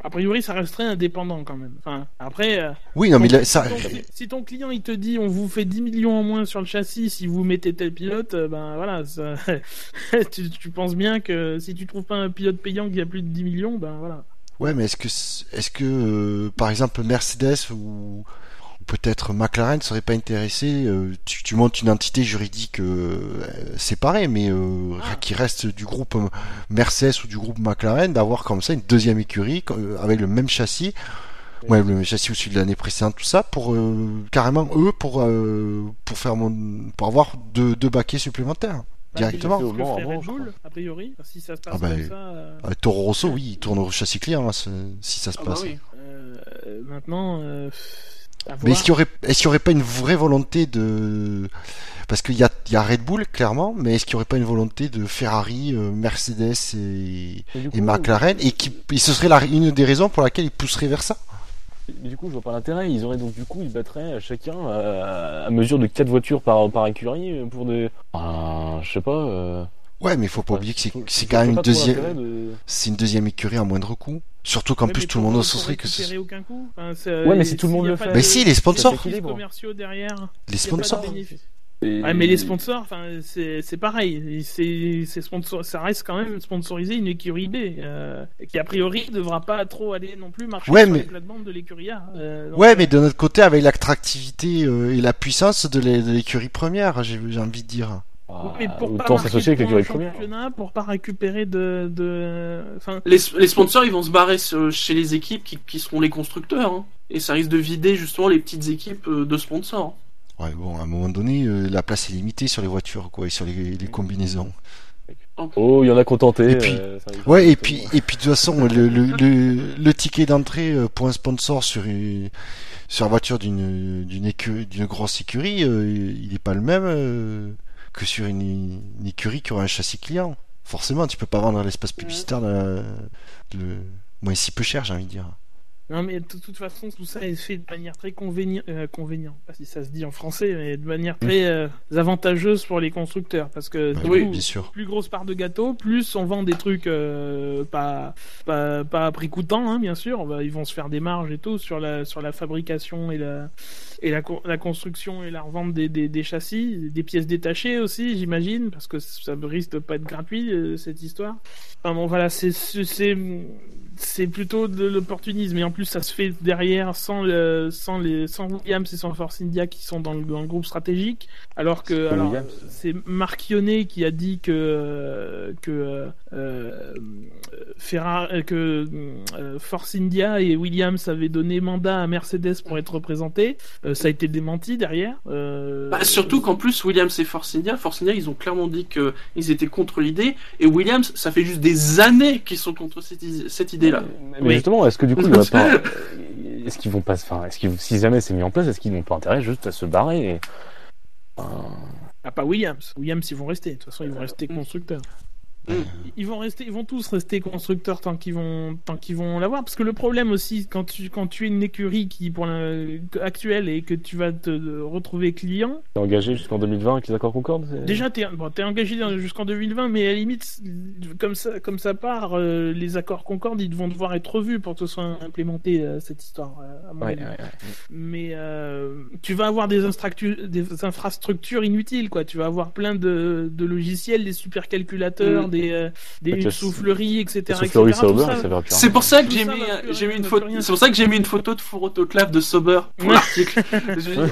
[SPEAKER 4] a priori, ça resterait indépendant quand même. Enfin, après. Euh,
[SPEAKER 3] oui, non, mais ça.
[SPEAKER 4] Si ton, client il te dit on vous fait 10 millions en moins sur le châssis si vous mettez tel pilote, euh, ben voilà, tu, penses bien que si tu trouves pas un pilote payant qui a plus de 10 millions, ben voilà.
[SPEAKER 3] Ouais, mais est-ce que, est-ce que, euh, par exemple, Mercedes ou peut-être McLaren serait pas intéressé. Euh, tu, montes une entité juridique euh, séparée, mais euh, ah. qui reste du groupe Mercedes ou du groupe McLaren, d'avoir comme ça une deuxième écurie avec le même châssis. Ouais, le châssis au-dessus de l'année précédente, tout ça, pour carrément eux, pour pour faire mon, pour avoir deux, deux baquets supplémentaires. Bah, directement.
[SPEAKER 4] a priori, si ça se passe ah bah, comme ça.
[SPEAKER 3] Toro Rosso, oui, il tourne au châssis client, hein, si ça se ah bah passe.
[SPEAKER 4] maintenant,
[SPEAKER 3] mais est-ce qu'il y aurait, pas une vraie volonté de, parce qu'il y a, il y a Red Bull clairement, mais est-ce qu'il y aurait pas une volonté de Ferrari, euh, Mercedes et, et, McLaren et qui, et ce serait la, une des raisons pour laquelle ils pousseraient vers ça?
[SPEAKER 2] Du coup, je vois pas l'intérêt. Ils auraient donc du coup, ils battraient chacun à, mesure de 4 voitures par par écurie pour des, ah, je sais pas. Euh...
[SPEAKER 3] Ouais, mais il faut pas oublier que c'est, c'est quand même une deuxième, c'est une deuxième écurie à moindre coût. Surtout qu'en plus tout le monde serait que
[SPEAKER 4] c'est. Aucun coup.
[SPEAKER 2] ouais, mais si tout le monde le fait.
[SPEAKER 3] Mais si, les sponsors.
[SPEAKER 4] commerciaux derrière.
[SPEAKER 3] Les sponsors.
[SPEAKER 4] Ouais, mais les sponsors, enfin, c'est, c'est pareil. C'est, c'est sponsor... Ça reste quand même sponsorisé une écurie B, euh, qui a priori ne devra pas trop aller non plus marcher
[SPEAKER 3] ouais, sur mais...
[SPEAKER 4] les de l'écurie A. Euh,
[SPEAKER 3] ouais, mais de notre côté, avec l'attractivité euh, et la puissance de l'écurie première, j'ai, j'ai envie de dire.
[SPEAKER 4] Ah, mais pour pas s'associer avec les championnat, pour pas récupérer de, de... Enfin...
[SPEAKER 1] Les, les, sponsors ils vont se barrer chez les équipes qui, qui seront les constructeurs hein. et ça risque de vider justement les petites équipes euh, de sponsors.
[SPEAKER 3] Ouais bon à un moment donné euh, la place est limitée sur les voitures quoi et sur les, les combinaisons.
[SPEAKER 2] Oh, il y en a contenté.
[SPEAKER 3] Et puis, euh, ouais, et puis, et puis de toute façon, le, le, le, le ticket d'entrée pour un sponsor sur une, sur la voiture d'une d'une d'une grosse écurie, il n'est pas le même que sur une, écurie qui aura un châssis client. Forcément, tu peux pas vendre l'espace publicitaire le, le, moins si peu cher, j'ai envie de dire.
[SPEAKER 4] Non, mais de toute façon, tout ça est fait de manière très euh, convénient, pas si ça se dit en français, mais de manière très euh, avantageuse pour les constructeurs, parce que
[SPEAKER 3] oui, bien sûr.
[SPEAKER 4] plus grosse part de gâteau, plus on vend des trucs euh, pas, pas pas à prix coûtant, hein, bien sûr. ils vont se faire des marges et tout sur la sur la fabrication et la et la, la construction et la revente des, des, des, châssis, des pièces détachées aussi, j'imagine, parce que ça risque de pas être gratuit cette histoire. Enfin bon, voilà, c'est c'est plutôt de l'opportunisme. Et en plus ça se fait derrière sans sans les sans Williams et sans Force India qui sont dans le, dans le groupe stratégique. Alors que alors c'est Marc qui a dit que que euh, Ferrari que euh, Force India et Williams avaient donné mandat à Mercedes pour être représentés. Euh, ça a été démenti derrière euh,
[SPEAKER 1] bah, surtout qu'en plus Williams et Force India Force India ils ont clairement dit que ils étaient contre l'idée. Et Williams ça fait juste des années qu'ils sont contre cette, cette idée
[SPEAKER 2] mais justement, est-ce que du coup, pas, est-ce qu'ils vont pas, enfin, est-ce qu'ils, si jamais c'est mis en place, est-ce qu'ils n'ont pas intérêt juste à se barrer et...
[SPEAKER 4] Ah, pas Williams. Williams, ils vont rester. De toute façon, ils vont rester constructeurs. Ils vont rester, ils vont tous rester constructeurs tant qu'ils vont, tant qu'ils vont l'avoir. Parce que le problème aussi, quand tu, quand tu es une écurie qui pour actuelle et que tu vas te retrouver client.
[SPEAKER 2] T'es engagé jusqu'en 2020 avec les accords Concorde.
[SPEAKER 4] Déjà, t'es, bon, es engagé jusqu'en 2020, mais à la limite, comme ça, comme ça part, euh, les accords Concorde, ils vont devoir être revus pour que ce soit implémenté euh, cette histoire.
[SPEAKER 2] Euh, ouais, ouais, ouais.
[SPEAKER 4] Mais tu vas avoir des, des infrastructures inutiles, quoi. Tu vas avoir plein de, de logiciels, des supercalculateurs, mm. des des, des souffleries, etc.
[SPEAKER 1] C'est pour ça que j'ai mis, j'ai mis une photo. C'est pour ça que j'ai mis une photo de four autoclave de Sober pour l'article.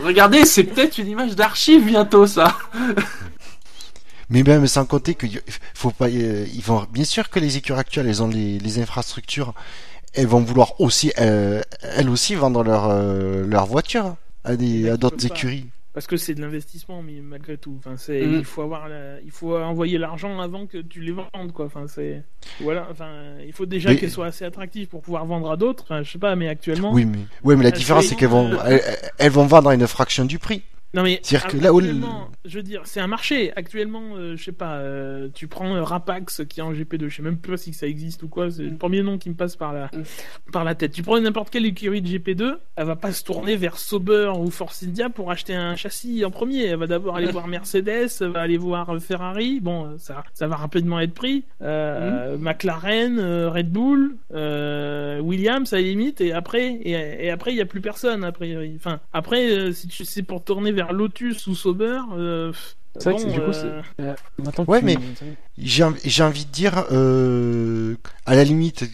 [SPEAKER 1] Regardez, c'est peut-être une image d'archive bientôt, ça.
[SPEAKER 3] Mais même sans compter que faut pas, euh, ils vont bien sûr que les écuries actuelles, elles ont les, infrastructures, elles vont vouloir aussi, euh, elles aussi vendre leur euh, leur voiture à des à d'autres écuries
[SPEAKER 4] parce que c'est de l'investissement mais malgré tout. Enfin c'est mm. il faut avoir il faut envoyer l'argent avant que tu les vendes quoi. Enfin c'est voilà. Enfin il faut déjà qu'elles soient assez attractives pour pouvoir vendre à d'autres. Enfin, je sais pas mais actuellement
[SPEAKER 3] oui mais oui mais la différence c'est qu'elles vont euh, elles, vont vendre à une fraction du prix
[SPEAKER 4] non mais que là où je veux dire, c'est un marché actuellement. Euh, je sais pas, euh, tu prends euh, Rapax qui est en GP2, je sais même pas si ça existe ou quoi. C'est le premier nom qui me passe par la par la tête. Tu prends n'importe quelle écurie de GP2, elle va pas se tourner vers Sauber ou Force India pour acheter un châssis en premier. Elle va d'abord aller voir Mercedes, elle va aller voir Ferrari. Bon, ça ça va rapidement être pris. Mm. McLaren, Red Bull, Williams à la limite, et après et, après il y a plus personne a priori. Enfin après si tu c'est pour tourner vers Lotus ou Sauber. Euh,
[SPEAKER 2] c'est vrai que du coup, euh, euh,
[SPEAKER 3] ouais, mais j'ai envie de dire, à la limite,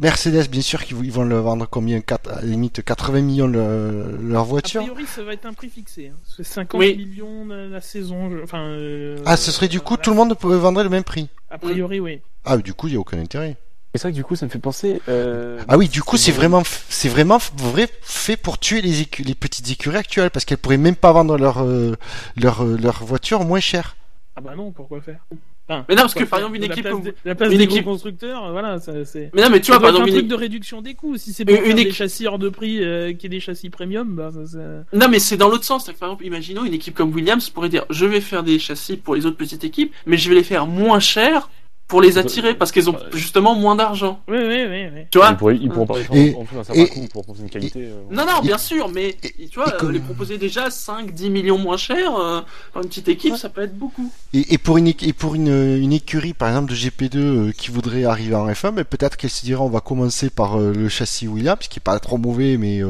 [SPEAKER 3] Mercedes, bien sûr, qu'ils vont le vendre combien 4, À la limite, 80 millions leur voiture. A
[SPEAKER 4] priori, ça va être un prix fixé. Hein. C'est 50 millions la saison. Enfin,
[SPEAKER 3] ah, ce serait du coup, tout le monde pourrait vendre le même prix.
[SPEAKER 4] A priori, oui.
[SPEAKER 3] Ah, du coup, il n'y a aucun intérêt.
[SPEAKER 2] C'est vrai que du coup, ça me fait penser. Euh...
[SPEAKER 3] Ah oui, du coup, c'est vraiment, c'est vraiment vrai fait pour tuer les, les petites écuries actuelles parce qu'elles pourraient même pas vendre leur euh, leur euh, leur voiture moins cher.
[SPEAKER 4] Ah bah non, pourquoi faire?
[SPEAKER 1] Mais non, parce que par exemple, une équipe
[SPEAKER 4] comme. La place une des équipe... constructeurs, voilà, c'est.
[SPEAKER 1] Mais non, mais tu vois, par exemple.
[SPEAKER 4] un truc de réduction des coûts. Si c'est pour une, des châssis hors de prix euh, qui est des châssis premium, bah, ça,
[SPEAKER 1] Non, mais c'est dans l'autre sens. Par exemple, imaginons une équipe comme Williams pourrait dire je vais faire des châssis pour les autres petites équipes, mais je vais les faire moins cher pour les attirer parce qu'ils ont justement moins d'argent.
[SPEAKER 4] Oui, oui, oui, oui.
[SPEAKER 1] Tu vois
[SPEAKER 2] Ils pourraient, ils pourront pas et, en plus un coût pour proposer une qualité. Euh,
[SPEAKER 1] non, non, bien sûr, mais tu vois, les proposer déjà 5, 10 millions moins cher, euh, pour une petite équipe, ça peut être beaucoup.
[SPEAKER 3] Et, et pour, une, et pour une, une, écurie, par exemple, de GP2 euh, qui voudrait arriver en F1, mais peut-être qu'elle se dira on va commencer par euh, le châssis Williams, qui est pas trop mauvais, mais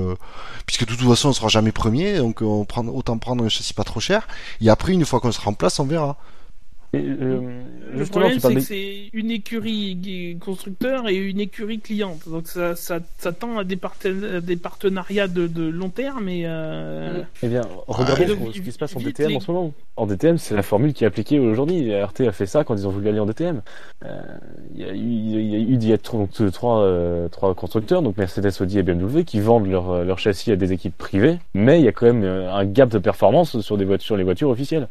[SPEAKER 3] puisque de toute façon on sera jamais premier, donc on prend, autant prendre un châssis pas trop cher. Et après, une fois qu'on sera en place, on verra.
[SPEAKER 4] Euh, le problème, c'est que c'est une écurie constructeur et une écurie cliente. Donc ça, ça, ça tend à des, des partenariats de, de, long terme. Et, euh...
[SPEAKER 2] Eh bien, regardez ce, qui se passe en DTM en ce moment. En DTM, c'est la formule qui est appliquée aujourd'hui. RT a fait ça quand ils ont voulu aller en DTM. Euh, il y a eu, il y a eu il y a trois, trois, trois constructeurs, donc Mercedes, Audi et BMW, qui vendent leur, leur châssis à des équipes privées, mais il y a quand même un gap de performance sur des voitures, les voitures officielles.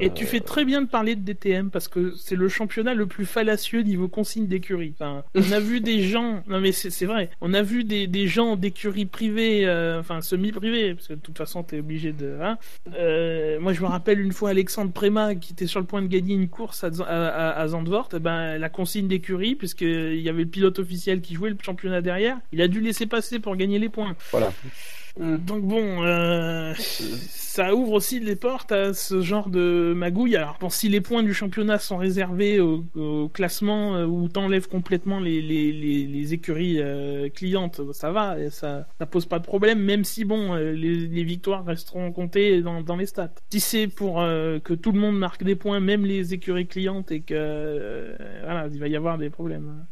[SPEAKER 4] Et tu fais très bien de parler de DTM parce que c'est le championnat le plus fallacieux niveau consigne d'écurie. On a vu des gens, non mais c'est vrai, on a vu des, gens d'écurie privée, euh, enfin semi-privée, parce que de toute façon t'es obligé de. Hein. Euh, moi je me rappelle une fois Alexandre Préma qui était sur le point de gagner une course à Zandvoort, eh ben la consigne d'écurie, puisqu'il y avait le pilote officiel qui jouait le championnat derrière, il a dû laisser passer pour gagner les points.
[SPEAKER 2] Voilà.
[SPEAKER 4] Mm. Donc bon, euh, ça ouvre aussi les portes à ce genre de magouille. Alors bon, si les points du championnat sont réservés au, classement euh, où t'enlèves complètement les, écuries euh, clientes, ça va, ça, ça pose pas de problème, même si bon, les, victoires resteront comptées dans, dans les stats. Si c'est pour que tout le monde marque des points, même les écuries clientes, et que voilà, il va y avoir des problèmes.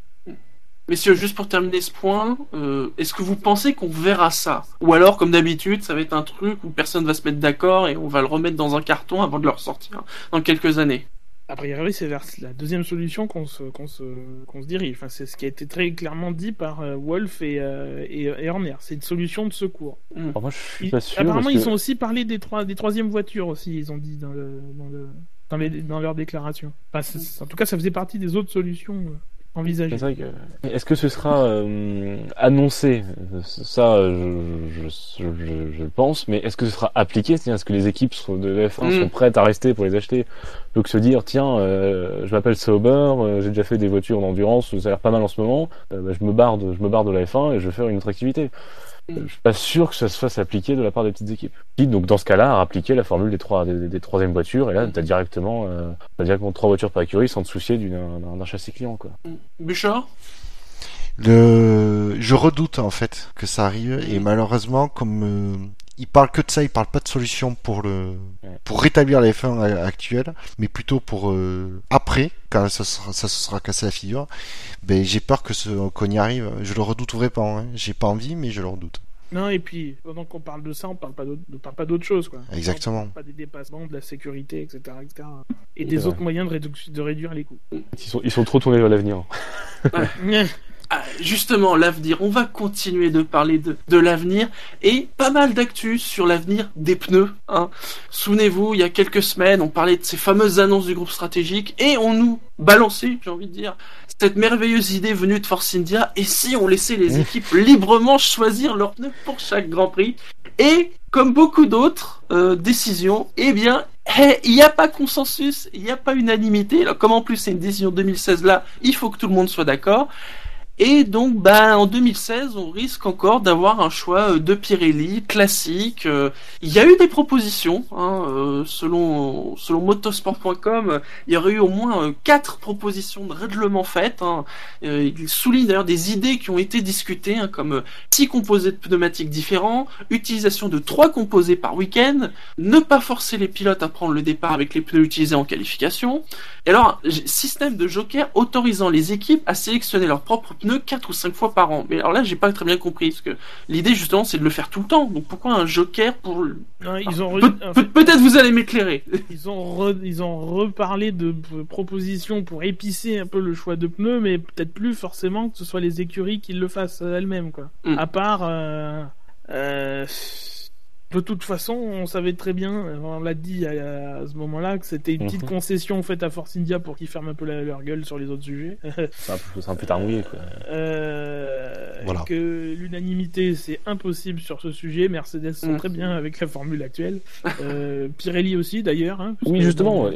[SPEAKER 1] Messieurs, juste pour terminer ce point, euh, est-ce que vous pensez qu'on verra ça? Ou alors, comme d'habitude, ça va être un truc où personne va se mettre d'accord et on va le remettre dans un carton avant de le ressortir dans quelques années
[SPEAKER 4] a priori, c'est vers la deuxième solution qu'on se, qu'on se, qu'on se dirige. Enfin, c'est ce qui a été très clairement dit par euh, Wolf et, euh, et, Horner. C'est une solution de secours.
[SPEAKER 2] Hmm. moi, je suis pas sûr.
[SPEAKER 4] Apparemment, ils ont aussi parlé des, trois, des troisièmes voitures aussi, ils ont dit dans, le, dans, le, dans, les, dans leur déclaration. Enfin, en tout cas, ça faisait partie des autres solutions. Envisagé.
[SPEAKER 2] Que- Est-ce que ce sera euh, annoncé? Ça, je, je, je, je- je pense, mais est-ce que ce sera appliqué? C'est-à-dire, est-ce que les équipes de F1
[SPEAKER 1] Mm.
[SPEAKER 2] sont prêtes à rester pour les acheter? Donc se dire, tiens, euh, je m'appelle Sauber, euh, j'ai déjà fait des voitures d'endurance, ça a l'air pas mal en ce moment, euh, bah, je me barre de, je me barre de la F1 et je vais faire une autre activité.
[SPEAKER 1] Mm.
[SPEAKER 2] Je suis pas sûr que ça se fasse appliquer de la part des petites équipes. Qui, donc dans ce cas-là, a appliqué la formule des trois des, des troisième voitures et là, t'as directement, euh, t'as directement trois voitures par écurie sans te soucier d'une- d'un d'un châssis client, quoi.
[SPEAKER 1] Bouchard?
[SPEAKER 3] Le... Je redoute en fait que ça arrive et malheureusement comme euh, il parle que de ça, il parle pas de solution pour le
[SPEAKER 2] Ouais.
[SPEAKER 3] pour rétablir les fins actuelles, mais plutôt pour euh, après quand ça, sera, ça se sera cassé la figure. Ben j'ai peur que ce qu'on y arrive. Je le redoute vraiment. Hein. J'ai pas envie, mais je le redoute.
[SPEAKER 4] Non, et puis, pendant qu'on parle de ça, on parle pas d'autre on parle pas d'autre chose, quoi.
[SPEAKER 3] Exactement.
[SPEAKER 4] On parle pas des dépassements, de la sécurité, etc., etc. Et des
[SPEAKER 2] vrai.
[SPEAKER 4] autres moyens de, réduire les coûts.
[SPEAKER 2] Ils sont, ils sont trop tournés vers l'avenir.
[SPEAKER 1] Ah, justement, l'avenir. On va continuer de parler de, de l'avenir et pas mal d'actu sur l'avenir des pneus. Hein. Souvenez-vous, il y a quelques semaines, on parlait de ces fameuses annonces du groupe stratégique et on nous balançait, j'ai envie de dire, cette merveilleuse idée venue de Force India. Et si on laissait les
[SPEAKER 2] Mmh.
[SPEAKER 1] équipes librement choisir leurs pneus pour chaque Grand Prix Et comme beaucoup d'autres euh, décisions, eh bien, il n'y a pas consensus, il n'y a pas unanimité. Alors, comme en plus c'est une décision 2016 là, il faut que tout le monde soit d'accord. Et donc, bah, en 2016, on risque encore d'avoir un choix euh, de Pirelli classique. Euh, Il y a eu des propositions, hein, euh, selon selon motosport.com, il y aurait eu au moins quatre propositions de règlement faites. Hein. Il souligne d'ailleurs des idées qui ont été discutées, hein, comme six composés de pneumatiques différents, utilisation de trois composés par week-end, ne pas forcer les pilotes à prendre le départ avec les pneus utilisés en qualification. Et alors, système de joker autorisant les équipes à sélectionner leurs propres pneus quatre ou cinq fois par an. Mais alors là, j'ai pas très bien compris, parce que l'idée justement, c'est de le faire tout le temps. Donc pourquoi un joker pour
[SPEAKER 4] Non, ils ont, re-
[SPEAKER 1] Pe-
[SPEAKER 4] en
[SPEAKER 1] pe-
[SPEAKER 4] fait,
[SPEAKER 1] Peut-être vous allez m'éclairer.
[SPEAKER 4] ils ont, re- ils ont reparlé de propositions pour épicer un peu le choix de pneus, mais peut-être plus forcément que ce soit les écuries qui le fassent elles-mêmes, quoi.
[SPEAKER 1] Mm.
[SPEAKER 4] À part, euh, euh, de toute façon, on savait très bien, on l'a dit à, à ce moment-là, que c'était une petite
[SPEAKER 2] Mhm.
[SPEAKER 4] concession faite à Force India pour qu'ils ferment un peu la- leur gueule sur les autres sujets.
[SPEAKER 2] C'est un un peu tard mouillé, quoi.
[SPEAKER 4] Euh,
[SPEAKER 3] Voilà.
[SPEAKER 4] que l'unanimité c'est impossible sur ce sujet. Mercedes sont
[SPEAKER 1] Mm.
[SPEAKER 4] très bien avec la formule actuelle. Euh, Pirelli aussi d'ailleurs. hein,
[SPEAKER 2] Oui, justement,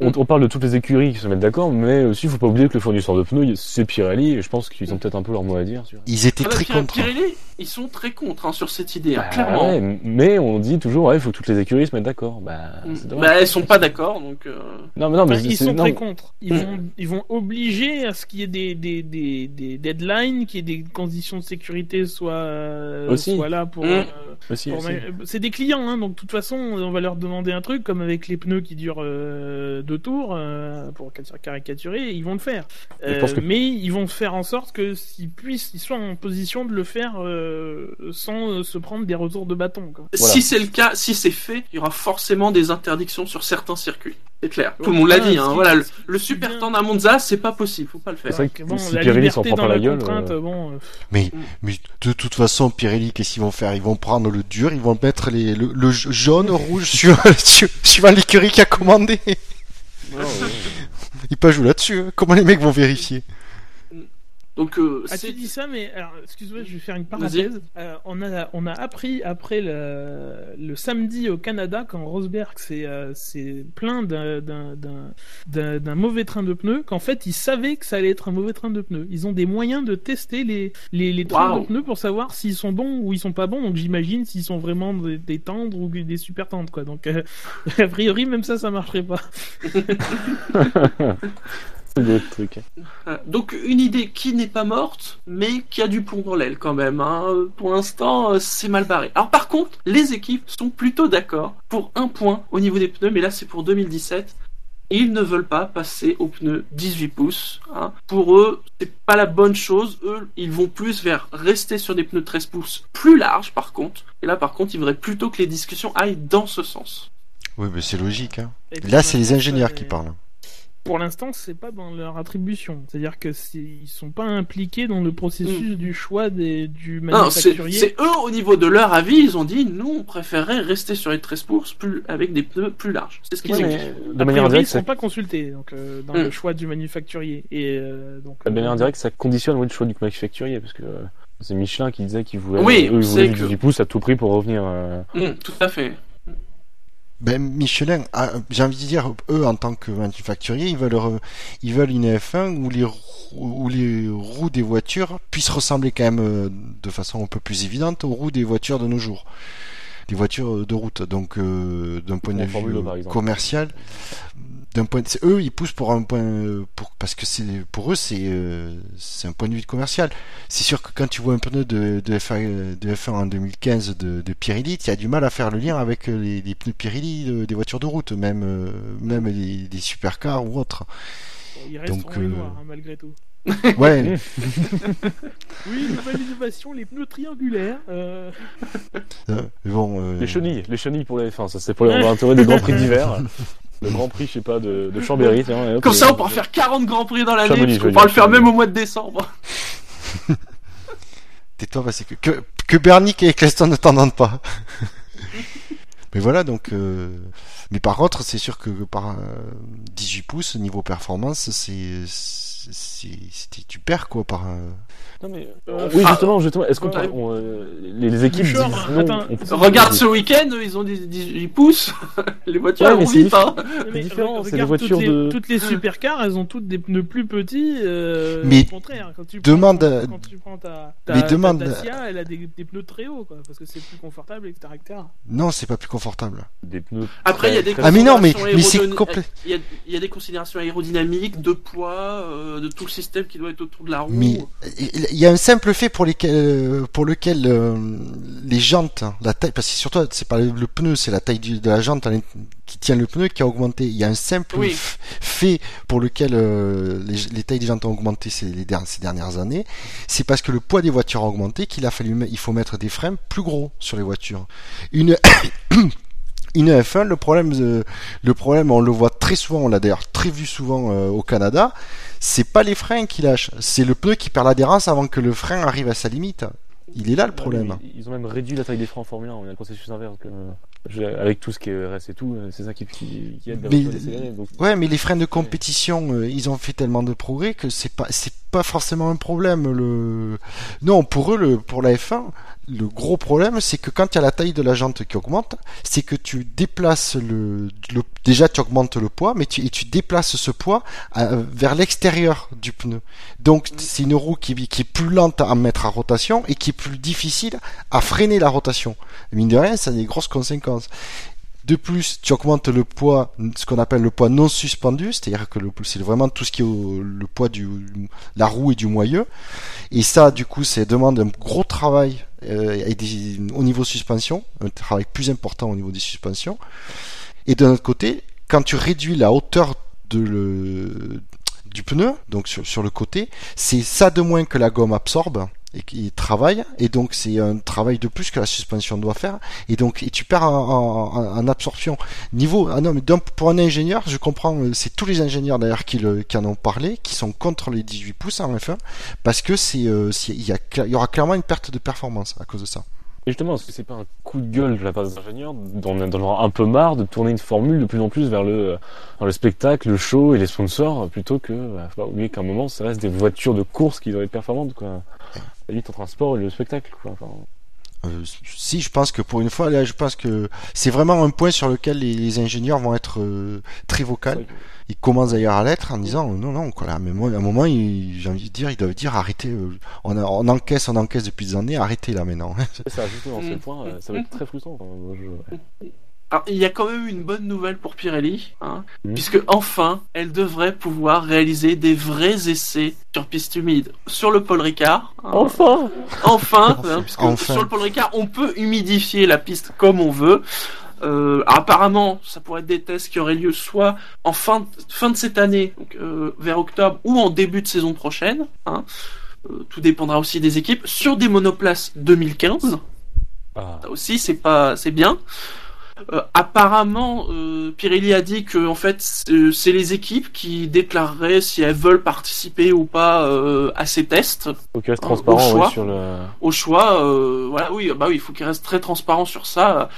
[SPEAKER 2] on, on parle de toutes les écuries qui se mettent d'accord, mais aussi, il faut pas oublier que le fournisseur de pneus, c'est Pirelli, et je pense qu'ils ont peut-être un peu leur mot à dire. Sur...
[SPEAKER 3] Ils étaient
[SPEAKER 1] Ah
[SPEAKER 3] très contre.
[SPEAKER 1] Pirelli, ils sont très contre hein, sur cette idée, hein,
[SPEAKER 2] Bah,
[SPEAKER 1] clairement.
[SPEAKER 2] ouais, mais on dit toujours, ouais, il faut que toutes les écuries se mettent d'accord. Bah, dommage.
[SPEAKER 1] Bah, elles sont pas d'accord, donc. euh,
[SPEAKER 2] non, mais non, mais
[SPEAKER 4] enfin, ils sont
[SPEAKER 2] non,
[SPEAKER 4] très contre. Ils
[SPEAKER 1] Mm.
[SPEAKER 4] vont, ils vont obliger à ce qu'il y ait des, des, des, des deadlines, qu'il y ait des conditions de sécurité soient, euh,
[SPEAKER 2] Aussi.
[SPEAKER 4] soient là pour.
[SPEAKER 1] Mm.
[SPEAKER 4] euh,
[SPEAKER 2] aussi,
[SPEAKER 4] pour C'est des clients, hein, donc de toute façon, on va leur demander un truc, comme avec les pneus qui durent euh, deux tours, euh, pour caricaturer, ils vont le faire. Euh,
[SPEAKER 2] que-
[SPEAKER 4] Mais ils vont faire en sorte que s'ils puissent, ils soient en position de le faire euh, sans euh, se prendre des retours de bâton. Quoi.
[SPEAKER 2] Voilà.
[SPEAKER 1] Si c'est le cas, si c'est fait, il y aura forcément des interdictions sur certains circuits. C'est clair. Tout le monde l'a dit. Hein. Voilà, le, super temps à Monza, c'est pas possible. Faut pas le faire.
[SPEAKER 2] C'est vrai que
[SPEAKER 4] bon,
[SPEAKER 2] si
[SPEAKER 4] la
[SPEAKER 2] Pirelli s'en prend pas
[SPEAKER 4] la
[SPEAKER 2] la gueule, euh,
[SPEAKER 4] bon. euh,
[SPEAKER 3] Mais, mais de toute façon, Pirelli, qu'est-ce qu'ils vont faire? Ils vont prendre le dur, ils vont mettre les, le, le jaune, rouge suivant, su- suivant l'écurie qui a commandé. Ils peuvent jouer là-dessus. hein. Comment les mecs vont vérifier?
[SPEAKER 1] Donc, euh,
[SPEAKER 4] Ah, tu dis ça, mais alors, excuse-moi, je vais faire une parenthèse. Euh, on, a, on a appris après le, le samedi au Canada, quand Rosberg s'est euh, plaint d'un- mauvais train de pneus, qu'en fait, ils savaient que ça allait être un mauvais train de pneus. Ils ont des moyens de tester les, les, les trains de pneus pour savoir s'ils sont bons ou ils sont pas bons. Donc j'imagine s'ils sont vraiment des, des tendres ou des super tendres, quoi. Donc, euh, a priori, même ça, ça marcherait pas.
[SPEAKER 2] C'est d'autres trucs.
[SPEAKER 1] Voilà. Donc une idée qui n'est pas morte, mais qui a du plomb dans l'aile quand même. Hein. Euh, Pour l'instant, euh, c'est mal barré. Alors par contre, les équipes sont plutôt d'accord pour un point au niveau des pneus, mais là c'est pour 2017. Ils ne veulent pas passer aux pneus 18 pouces. hein. Pour eux, c'est pas la bonne chose. Eux, ils vont plus vers rester sur des pneus 13 pouces plus larges par contre. Et là par contre, ils voudraient plutôt que les discussions aillent dans ce sens.
[SPEAKER 3] Oui, mais c'est logique. Hein. Là, c'est les ingénieurs qui parlent.
[SPEAKER 4] Pour l'instant, c'est pas dans leur attribution. C'est-à-dire que ils sont pas impliqués dans le processus du choix des, du manufacturier.
[SPEAKER 1] C'est eux, au niveau de leur avis, ils ont dit nous, on préférerait rester sur les 13 pouces plus, avec des pneus plus larges. C'est ce qu'ils ont dit.
[SPEAKER 4] De manière indirecte, ils ne sont pas consultés donc, euh, dans le hmm. choix du manufacturier. Et, euh, donc,
[SPEAKER 2] de manière indirecte, ça conditionne le choix du manufacturier parce que euh, c'est Michelin qui disait qu'il voulait,
[SPEAKER 1] oui,
[SPEAKER 2] eux, ils que... 18 pouces à tout prix pour revenir.
[SPEAKER 1] Hmm, tout à fait.
[SPEAKER 3] Ben, Michelin, j'ai envie de dire, eux, en tant que manufacturiers, ils veulent, ils veulent une F1 où les, où les roues des voitures puissent ressembler quand même euh, de façon un peu plus évidente aux roues des voitures de nos jours. Des voitures de route. Donc, euh, d'un point de vue commercial, d'un point eux ils poussent pour un point pour parce que c'est pour eux c'est euh, c'est un point de vue commercial. C'est sûr que quand tu vois un pneu de de F1, de F1 en 2015 de, de Pirelli tu as du mal à faire le lien avec les, les pneus Pirelli des voitures de route même euh, même les, les supercars ou autres.
[SPEAKER 4] Il reste donc euh... noir, hein, malgré tout.
[SPEAKER 3] Ouais.
[SPEAKER 4] Oui nouvelle innovation les pneus triangulaires euh...
[SPEAKER 3] euh bon
[SPEAKER 2] les chenilles les chenilles pour les F1 ça c'est pour les on des grands prix d'hiver le Grand Prix, je sais pas, de, de Chambéry.
[SPEAKER 1] Comme ça, on pourra faire 40 Grands Prix dans l'année, parce qu'on pourra le faire même au mois de décembre.
[SPEAKER 3] Tais-toi, c'est que, que, que Bernick et Eccleston ne t'entendent pas. Mais voilà, donc. Euh... Mais par contre, c'est sûr que par 18 euh, pouces, niveau performance, c'est. Tu perds quoi par.
[SPEAKER 2] Non mais euh, oui justement justement est-ce qu'on euh, les, équipes disent non,
[SPEAKER 1] regarde ce week-end ils ont des 18 pouces les voitures ouais,
[SPEAKER 2] pas. c'est différent c'est des voitures
[SPEAKER 4] toutes
[SPEAKER 2] de
[SPEAKER 4] les, toutes les supercars elles ont toutes des pneus plus petits euh,
[SPEAKER 3] mais
[SPEAKER 4] au contraire quand tu
[SPEAKER 3] demande
[SPEAKER 4] prends, quand tu prends ta, ta, mais demande ta Dacia, elle a des, des, pneus très hauts quoi parce que c'est plus confortable etc
[SPEAKER 3] non c'est pas plus confortable.
[SPEAKER 2] Des pneus
[SPEAKER 1] après il y a des
[SPEAKER 3] ah mais non mais, mais c'est complet.
[SPEAKER 1] il y, a, des considérations aérodynamiques de poids de tout le système qui doit être autour de la roue.
[SPEAKER 3] Mais il y a un simple fait pour, lesquels, euh, pour lequel euh, les jantes, la taille, parce que surtout c'est pas le, pneu, c'est la taille de la jante qui tient le pneu qui a augmenté. Il y a un simple fait pour lequel euh, les, tailles des jantes ont augmenté ces, les ces dernières années. C'est parce que le poids des voitures a augmenté qu'il a fallu, il faut mettre des freins plus gros sur les voitures. Une une F1, le problème, le problème, on le voit très souvent, on l'a d'ailleurs très vu souvent au Canada, c'est pas les freins qui lâchent, c'est le pneu qui perd l'adhérence avant que le frein arrive à sa limite. Il est là le problème.
[SPEAKER 2] Ils ont même réduit la taille des freins en Formule 1, on a le processus inverse. Avec tout ce qui est RS et tout, c'est ça qui, qui, aide
[SPEAKER 3] mais, Ouais, mais les freins de compétition, euh, ils ont fait tellement de progrès que c'est pas, c'est pas forcément un problème. Le... Non, pour eux, le, pour la F1, le gros problème, c'est que quand il y a la taille de la jante qui augmente, c'est que tu déplaces le, déjà tu augmentes le poids, mais tu, et tu déplaces ce poids euh, vers l'extérieur du pneu. Donc c'est une roue qui, qui, est plus lente à mettre à rotation et qui est plus difficile à freiner la rotation. Mine de rien, ça a des grosses conséquences. De plus, tu augmentes le poids, ce qu'on appelle le poids non suspendu, c'est-à-dire que c'est vraiment tout ce qui est le poids du la roue et du moyeu. Et ça, du coup, ça demande un gros travail euh, au niveau suspension, un travail plus important au niveau des suspensions. Et d'un autre côté, quand tu réduis la hauteur du pneu, donc sur le côté, c'est ça de moins que la gomme absorbe et qui travaille. Et donc c'est un travail de plus que la suspension doit faire. Et donc et tu perds en, absorption. Niveau ah non mais pour un ingénieur je comprends euh, c'est tous les ingénieurs d'ailleurs qui, le, qui en ont parlé qui sont contre les 18 pouces en F1 parce que c'est euh, il il y aura clairement une perte de performance à cause de ça
[SPEAKER 2] et justement, est-ce que c'est pas un coup de gueule de la part des ingénieurs d'en avoir un peu marre de tourner une formule de plus en plus vers le, vers le spectacle, le show et les sponsors, plutôt que, bah, faut pas oublier qu'à un moment, ça reste des voitures de course qui doivent être performantes, quoi limite entre un sport et le spectacle. Quoi.
[SPEAKER 3] Euh, si, je pense que pour une fois, là, je pense que c'est vraiment un point sur lequel les, ingénieurs vont être euh, très vocaux. Ils commencent d'ailleurs à l'être en disant non, non, quoi, là, mais moi, à un moment, j'ai envie de dire, ils doivent dire arrêtez, euh, on, on, encaisse, on encaisse depuis des années, arrêtez là maintenant.
[SPEAKER 2] ça, justement, c'est le point, ça va être très frustrant.
[SPEAKER 1] Alors, il y a quand même une bonne nouvelle pour Pirelli, hein, mmh. puisque enfin, elle devrait pouvoir réaliser des vrais essais sur piste humide sur le Paul Ricard.
[SPEAKER 2] Hein. Enfin
[SPEAKER 1] Enfin, hein, puisque sur le Paul Ricard, on peut humidifier la piste comme on veut. Euh, apparemment, ça pourrait être des tests qui auraient lieu soit en fin, fin de cette année, donc, euh, vers octobre, ou en début de saison prochaine. Hein. Euh, tout dépendra aussi des équipes. Sur des monoplaces 2015. Ah. Ça aussi, c'est pas, c'est bien. Euh, apparemment, euh, Pirelli a dit que en fait, c'est les équipes qui déclareraient si elles veulent participer ou pas euh, à ces tests.
[SPEAKER 2] Faut qu'ils restent transparents
[SPEAKER 1] choix.
[SPEAKER 2] oui, sur le.
[SPEAKER 1] Au choix, euh, voilà, oui, bah oui, il faut qu'ils restent très transparents sur ça.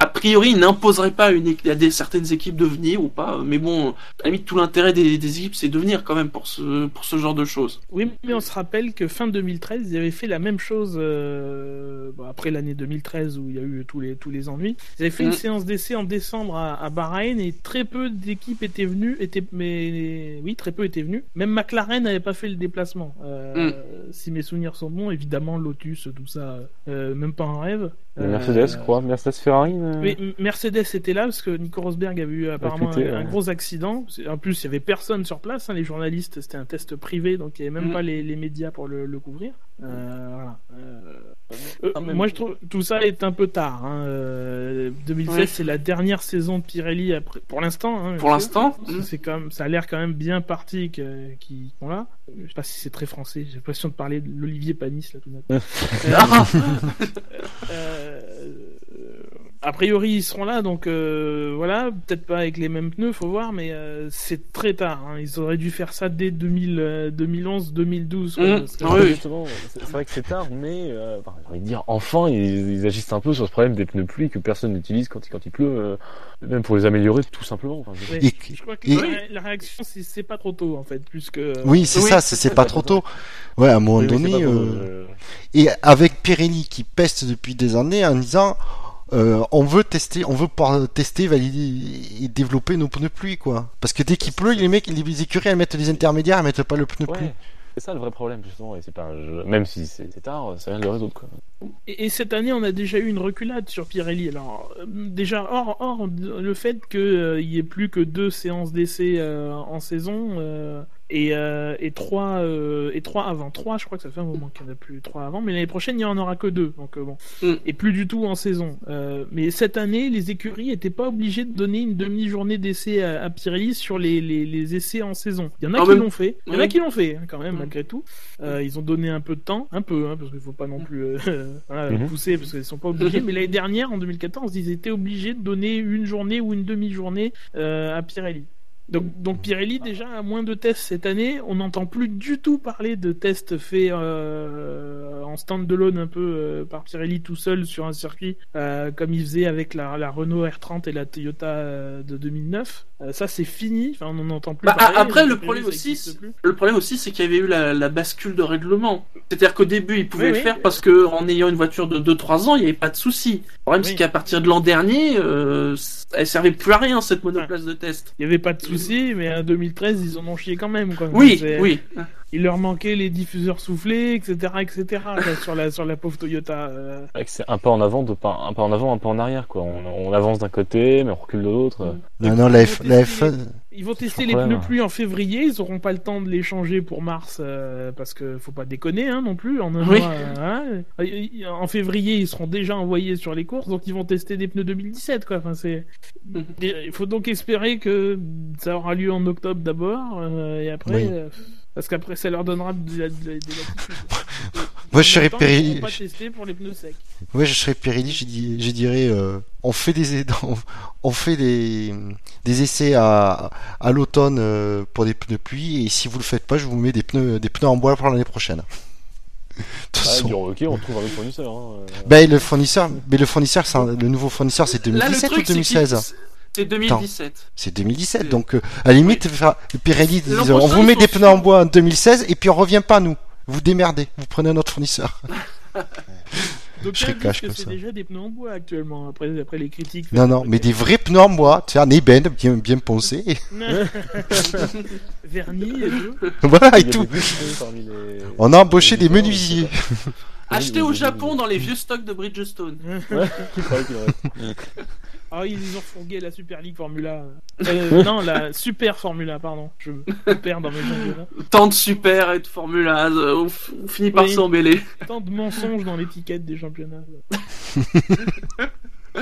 [SPEAKER 1] A priori, ils n'imposeraient pas une, à des certaines équipes de venir ou pas, mais bon, à la limite, tout l'intérêt des, des équipes, c'est de venir quand même pour ce, pour ce genre de choses.
[SPEAKER 4] Oui, mais on se rappelle que fin 2013, ils avaient fait la même chose euh, bon, après l'année 2013 où il y a eu tous les tous les ennuis. Ils avaient fait une
[SPEAKER 1] Mm.
[SPEAKER 4] séance d'essai en décembre à, à Bahreïn et très peu d'équipes étaient venues, étaient mais oui, très peu étaient venues. Même McLaren n'avait pas fait le déplacement. Euh, Si mes souvenirs sont bons, évidemment Lotus, tout ça, euh, même pas en rêve. Euh,
[SPEAKER 2] Mercedes, quoi. Mercedes Ferrari. Euh,
[SPEAKER 4] Mercedes était là parce que Nico Rosberg avait eu apparemment un, gros accident. En plus, il y avait personne sur place. hein, les journalistes, c'était un test privé, donc il n'y avait même
[SPEAKER 1] Mm.
[SPEAKER 4] pas les, les médias pour le, le couvrir. Euh, voilà. Euh, euh,
[SPEAKER 2] Ah,
[SPEAKER 4] moi, je trouve tout ça est un peu tard. hein. Euh, 2016,
[SPEAKER 1] Ouais.
[SPEAKER 4] c'est la dernière saison de Pirelli après, pour l'instant. hein,
[SPEAKER 1] Pour l'instant, mm.
[SPEAKER 4] C'est quand même, ça a l'air quand même bien parti qu'ils sont là. Je sais pas si c'est très français. J'ai l'impression de parler de l'Olivier Panis là tout d'un coup. Euh, a priori, ils seront là, donc euh, voilà, peut-être pas avec les mêmes pneus, faut voir, mais euh, c'est très tard. hein. Ils auraient dû faire ça dès 2000, euh, 2011, 2012. quoi,
[SPEAKER 1] Mm.
[SPEAKER 4] parce que-
[SPEAKER 1] Ah oui, oui.
[SPEAKER 2] Justement, c'est vrai que c'est tard, mais euh, enfin, j'ai envie de dire, enfin, ils, ils agissent un peu sur ce problème des pneus pluie que personne n'utilise quand, il- quand il pleut, euh, même pour les améliorer tout simplement. Enfin, je-
[SPEAKER 4] Ouais,
[SPEAKER 3] Et-
[SPEAKER 4] je crois que
[SPEAKER 3] et-
[SPEAKER 4] la, réaction, c'est c'est pas trop tôt en fait, plus que.
[SPEAKER 3] Oui, c'est
[SPEAKER 1] Oui,
[SPEAKER 3] ça, c'est c'est pas trop tôt. Ouais, à un moment
[SPEAKER 2] Oui,
[SPEAKER 3] donné, euh,
[SPEAKER 2] euh,
[SPEAKER 3] et avec Pirelli qui peste depuis des années en disant euh, on veut tester, on veut pouvoir tester, valider et développer nos pneus pluie quoi. Parce que dès qu'il pleut, les mecs, les écuries elles mettent les intermédiaires, elles mettent pas le pneu pluie.
[SPEAKER 2] C'est ça le vrai problème justement, et c'est pas un jeu- même si c'est tard, ça vient de le résoudre quoi.
[SPEAKER 4] Et, et cette année, on a déjà eu une reculade sur Pirelli. Alors, euh, déjà, hors, hors le fait qu'il y ait plus que deux séances d'essai euh, en saison euh, et, euh, et, trois, euh, et trois avant. Trois, je crois que ça fait un moment qu'il n'y en a plus trois avant, mais l'année prochaine, il n'y en aura que deux. Donc, euh, bon.
[SPEAKER 1] Mm.
[SPEAKER 4] Et plus du tout en saison. Euh, mais cette année, les écuries n'étaient pas obligées de donner une demi-journée d'essai à, à Pirelli sur les, les, les essais en saison. Il y en a
[SPEAKER 1] En
[SPEAKER 4] qui
[SPEAKER 1] même-
[SPEAKER 4] l'ont fait. Il y en a qui l'ont fait, hein, quand même,
[SPEAKER 1] Mm.
[SPEAKER 4] malgré tout. Euh, ils ont donné un peu de temps, un peu, hein, parce qu'il faut pas non plus euh, voilà,
[SPEAKER 2] Mhm.
[SPEAKER 4] pousser, parce qu'ils sont pas obligés. Mais l'année dernière, en 2014, ils étaient obligés de donner une journée ou une demi-journée euh, à Pirelli. Donc, donc Pirelli déjà a moins de tests cette année. On n'entend plus du tout parler de tests faits euh, en stand-alone un peu euh, par Pirelli tout seul sur un circuit, euh, comme il faisait avec la, la Renault R30 et la Toyota de 2009. Euh, ça c'est fini. Enfin, on n'en entend plus
[SPEAKER 1] Bah,
[SPEAKER 4] parler.
[SPEAKER 1] après, le problème aussi,
[SPEAKER 4] plus.
[SPEAKER 1] Le problème aussi, c'est qu'il y avait eu la, la bascule de règlement. C'est-à-dire qu'au début, ils pouvaient
[SPEAKER 4] Oui,
[SPEAKER 1] le
[SPEAKER 4] oui.
[SPEAKER 1] faire parce que en ayant une voiture de 2-3 ans, il n'y avait pas de souci. Le problème,
[SPEAKER 4] Oui.
[SPEAKER 1] c'est qu'à partir de l'an dernier, elle servait plus à rien cette monoplace de test.
[SPEAKER 4] Il y avait pas de souci, mais en 2013 ils en ont chié quand même. Quoi.
[SPEAKER 1] Oui, oui.
[SPEAKER 4] Il leur manquait les diffuseurs soufflés, etc., etc. sur la sur la pauvre Toyota. euh.
[SPEAKER 2] C'est un pas en avant, de pas, un pas en avant, un pas en arrière quoi. On, on avance d'un côté, mais on recule de l'autre.
[SPEAKER 3] Non, non, la,
[SPEAKER 4] Ils
[SPEAKER 3] F,
[SPEAKER 4] vont
[SPEAKER 3] la
[SPEAKER 4] tester
[SPEAKER 3] F1,
[SPEAKER 4] Ils vont tester les
[SPEAKER 2] problème.
[SPEAKER 4] pneus pluie en février, ils auront pas le temps de les changer pour mars euh, parce que faut pas déconner hein, non plus. En un
[SPEAKER 1] Oui.
[SPEAKER 4] mois, euh, voilà. En février, ils seront déjà envoyés sur les courses, donc ils vont tester des pneus 2017 quoi. Enfin c'est,
[SPEAKER 1] Mhm.
[SPEAKER 4] il faut donc espérer que ça aura lieu en octobre d'abord euh, et après.
[SPEAKER 3] Oui.
[SPEAKER 4] Parce qu'après, ça leur donnera de la, de la- de latitude.
[SPEAKER 3] Moi, je serais
[SPEAKER 4] secs.
[SPEAKER 3] ouais, je serais Pirelli, je, je dirais, euh, on fait des, on, fait des, des essais à, à l'automne euh, pour des pneus pluie, et si vous le faites pas, je vous mets des pneus, des pneus en bois pour l'année prochaine. De toute
[SPEAKER 2] Ah,
[SPEAKER 3] façon.
[SPEAKER 2] ok, on trouve un autre fournisseur. Hein. euh.
[SPEAKER 3] Ben, le fournisseur, mais le fournisseur, un- le nouveau fournisseur, c'est
[SPEAKER 1] Là, le
[SPEAKER 3] 2017
[SPEAKER 1] truc,
[SPEAKER 3] ou
[SPEAKER 1] c'est
[SPEAKER 3] 2016
[SPEAKER 1] qu'il- C'est 2017.
[SPEAKER 3] C'est 2017, donc euh, à la limite, faire- Pirelli disent, on vous met des pneus en bois en 2016 et puis on revient pas à nous. Vous démerdez, vous prenez un autre fournisseur.
[SPEAKER 4] Donc,
[SPEAKER 3] Je
[SPEAKER 4] que
[SPEAKER 3] comme
[SPEAKER 4] c'est
[SPEAKER 3] ça.
[SPEAKER 4] déjà des pneus en bois actuellement, après, après les critiques.
[SPEAKER 3] Non, non, mais des vrais pneus en bois, tu sais, un ébène bien, bien poncé,
[SPEAKER 4] Vernis et tout.
[SPEAKER 3] voilà et tout.
[SPEAKER 2] les-
[SPEAKER 3] On a embauché des menuisiers.
[SPEAKER 1] Acheté
[SPEAKER 2] oui,
[SPEAKER 1] au
[SPEAKER 2] oui,
[SPEAKER 1] Japon
[SPEAKER 2] oui.
[SPEAKER 1] dans les vieux stocks de Bridgestone.
[SPEAKER 2] Ouais,
[SPEAKER 4] Ah, ils ont fourgué la Super League Formula. Euh, non, la Super Formula, pardon. Je me perds dans mes championnats.
[SPEAKER 1] Tant de super et de Formula, euh, on, f- on finit par
[SPEAKER 4] Oui.
[SPEAKER 1] s'embêler.
[SPEAKER 4] Tant de mensonges dans l'étiquette des championnats.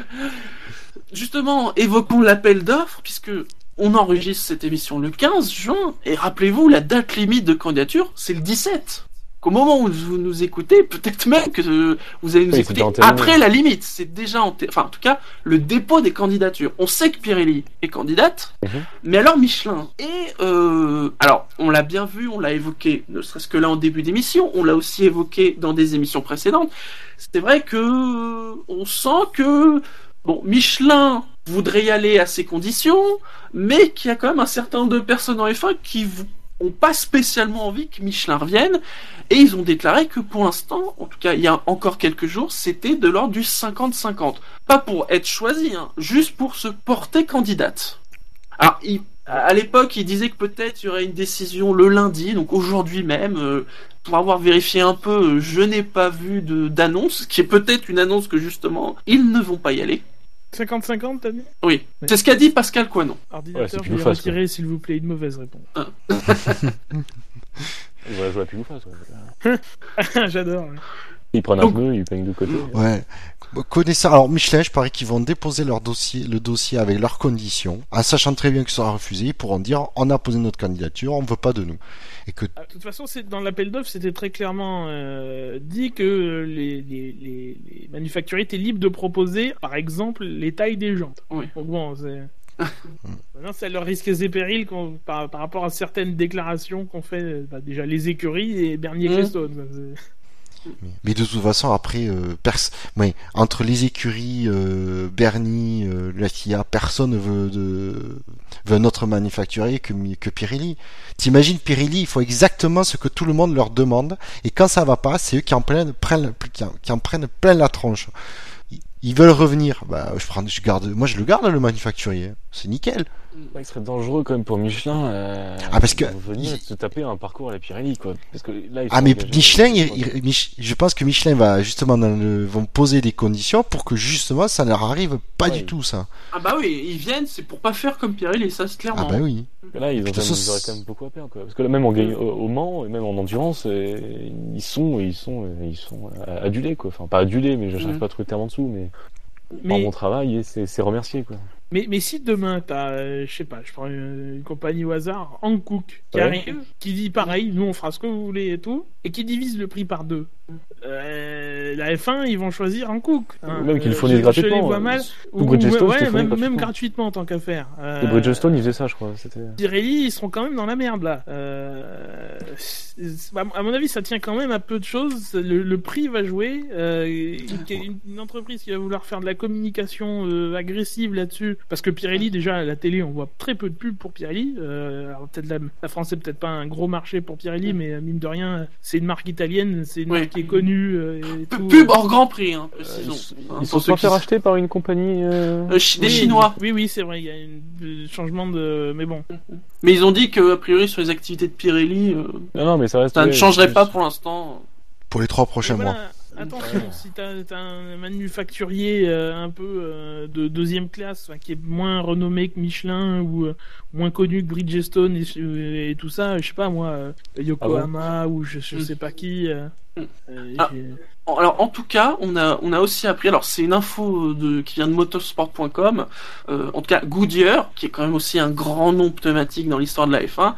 [SPEAKER 1] Justement, évoquons l'appel d'offres, puisque on enregistre cette émission le 15 juin, et rappelez-vous, la date limite de candidature, c'est le 17. Qu'au moment où vous nous écoutez, peut-être même que vous allez nous
[SPEAKER 2] Oui,
[SPEAKER 1] écouter après la limite. C'est déjà, en enfin en tout cas, le dépôt des candidatures. On sait que Pirelli est candidate,
[SPEAKER 2] Mhm.
[SPEAKER 1] mais alors Michelin. Et euh, alors, on l'a bien vu, on l'a évoqué, ne serait-ce que là en début d'émission, on l'a aussi évoqué dans des émissions précédentes. C'est vrai que on sent que bon, Michelin voudrait y aller à ses conditions, mais qu'il y a quand même un certain nombre de personnes en F1 qui v- ont pas spécialement envie que Michelin revienne, et ils ont déclaré que pour l'instant, en tout cas il y a encore quelques jours, c'était de l'ordre du 50-50. Pas pour être choisi, hein, juste pour se porter candidate. Alors, à l'époque, il disait que peut-être il y aurait une décision le lundi, donc aujourd'hui même. euh, pour avoir vérifié un peu, euh, je n'ai pas vu d'annonce, qui est peut-être une annonce que justement, ils ne vont pas y aller.
[SPEAKER 4] 50-50, t'as dit
[SPEAKER 1] Oui, c'est ce qu'a dit Pascal Coinon.
[SPEAKER 2] Ouais, c'est
[SPEAKER 4] Ordinateur, je
[SPEAKER 2] pile ou
[SPEAKER 4] vais
[SPEAKER 2] face,
[SPEAKER 4] retirer, s'il vous plaît, une mauvaise réponse.
[SPEAKER 2] Ils vont la jouer à ouais.
[SPEAKER 4] J'adore. ouais.
[SPEAKER 2] Ils prennent un
[SPEAKER 1] Donc-
[SPEAKER 2] pneu, ils peignent de côté.
[SPEAKER 3] Ouais. Connaissant, alors Michelin, je parie qu'ils vont déposer leur dossier, le dossier avec leurs conditions, en sachant très bien que ça sera refusé, ils pourront dire on a posé notre candidature, on veut pas de nous. Et que
[SPEAKER 4] Ah, De toute façon, c'est dans l'appel d'offres, c'était très clairement euh, dit que les, les, les, les manufacturiers étaient libres de proposer, par exemple, les tailles des jantes.
[SPEAKER 1] Oui.
[SPEAKER 4] Donc bon, c'est... Maintenant, c'est leur risque et périls par, par rapport à certaines déclarations qu'ont fait euh, bah, déjà les écuries et Bernier. Ecclestone.
[SPEAKER 3] Mais de toute façon, après, euh, pers- ouais, entre les écuries, euh, Bernie, euh, la FIA, personne veut de veut un autre manufacturier que, que Pirelli. T'imagines Pirelli, il faut exactement ce que tout le monde leur demande, et quand ça va pas, c'est eux qui en prennent, qui en, prennent plein la tronche. Ils- Ils veulent revenir, bah je prends, je garde, moi je le garde le manufacturier, c'est nickel.
[SPEAKER 2] Ouais, il serait dangereux quand même pour Michelin. euh,
[SPEAKER 3] Ah, parce que-
[SPEAKER 2] de venir
[SPEAKER 3] il-
[SPEAKER 2] se taper un parcours à la Pirelli, quoi. Parce que là, ils
[SPEAKER 3] Ah mais Michelin, il- il- Mich- je pense que Michelin va justement dans le, vont poser des conditions pour que justement ça ne leur arrive pas
[SPEAKER 2] Ouais.
[SPEAKER 3] du tout ça.
[SPEAKER 1] Ah bah oui, ils viennent, c'est pour pas faire comme Pirelli, ça c'est clairement.
[SPEAKER 3] Ah bah oui.
[SPEAKER 2] Là, ils, ont
[SPEAKER 3] Putain,
[SPEAKER 2] quand même,
[SPEAKER 3] ça,
[SPEAKER 2] ils auraient quand même beaucoup à perdre, quoi. Parce que là, même en gagne- au, Mans, et même en endurance, euh, ils sont, ils sont, euh, ils sont adulés, quoi. Enfin, pas adulés, mais j'arrive
[SPEAKER 1] Mhm.
[SPEAKER 2] pas à trouver le terme en dessous, mais, par
[SPEAKER 4] Mais,
[SPEAKER 2] mon travail, et c'est c'est remercié, quoi.
[SPEAKER 4] Mais, mais si demain, t'as, euh, je sais pas, je prends une, une compagnie au hasard, Hankook, qui
[SPEAKER 2] Ouais.
[SPEAKER 4] arrive, qui dit pareil, nous on fera ce que vous voulez et tout, et qui divise le prix par deux. Euh, la F1, ils vont choisir Hankook. hein.
[SPEAKER 2] Même qu'ils le
[SPEAKER 4] Euh,
[SPEAKER 2] fournissent
[SPEAKER 4] je-
[SPEAKER 2] gratuitement.
[SPEAKER 4] Je les vois
[SPEAKER 2] euh,
[SPEAKER 4] mal.
[SPEAKER 2] Ou Bridgestone,
[SPEAKER 4] ouais,
[SPEAKER 2] c'était fourni
[SPEAKER 4] même, même
[SPEAKER 2] gratuitement.
[SPEAKER 4] gratuitement en tant qu'affaire. Euh,
[SPEAKER 2] Et Bridgestone, ils faisaient ça, je crois. C'était...
[SPEAKER 4] Pirelli, ils seront quand même dans la merde là. Euh, à mon avis, ça tient quand même à peu de choses. Le, le prix va jouer. Euh, une, une entreprise qui va vouloir faire de la communication euh, agressive là-dessus, parce que Pirelli, déjà à la télé, on voit très peu de pubs pour Pirelli. Euh, alors peut-être la, la France c'est peut-être pas un gros marché pour Pirelli, mais euh, mine de rien, c'est une marque italienne, c'est une
[SPEAKER 1] Oui.
[SPEAKER 4] marque qui est connue euh, et tout.
[SPEAKER 1] Pub hors Grand Prix, hein,
[SPEAKER 2] Euh,
[SPEAKER 1] précisons.
[SPEAKER 2] ils
[SPEAKER 1] Hein,
[SPEAKER 2] ils sont
[SPEAKER 1] ceux
[SPEAKER 2] pas
[SPEAKER 1] qui-
[SPEAKER 2] fait racheter par une compagnie. euh,
[SPEAKER 1] Euh, des
[SPEAKER 4] Oui,
[SPEAKER 1] Chinois.
[SPEAKER 4] Oui, oui, c'est vrai. Il y a un changement de, mais bon.
[SPEAKER 1] Mais ils ont dit que a priori sur les activités de Pirelli, euh,
[SPEAKER 2] Non, non, mais ça reste.
[SPEAKER 1] ça ne changerait
[SPEAKER 2] plus-
[SPEAKER 1] pas pour l'instant.
[SPEAKER 3] Pour les trois prochains mois.
[SPEAKER 4] Attention, si t'as as un manufacturier euh, un peu euh, de deuxième classe, qui est moins renommé que Michelin ou euh, moins connu que Bridgestone et, et tout ça, je sais pas moi, Yokohama ou je, je sais pas qui.
[SPEAKER 1] Ah. Alors en tout cas, on a on a aussi appris. Alors c'est une info de qui vient de motorsport.com. Euh, en tout cas, Goodyear, qui est quand même aussi un grand nom pneumatique dans l'histoire de la F1.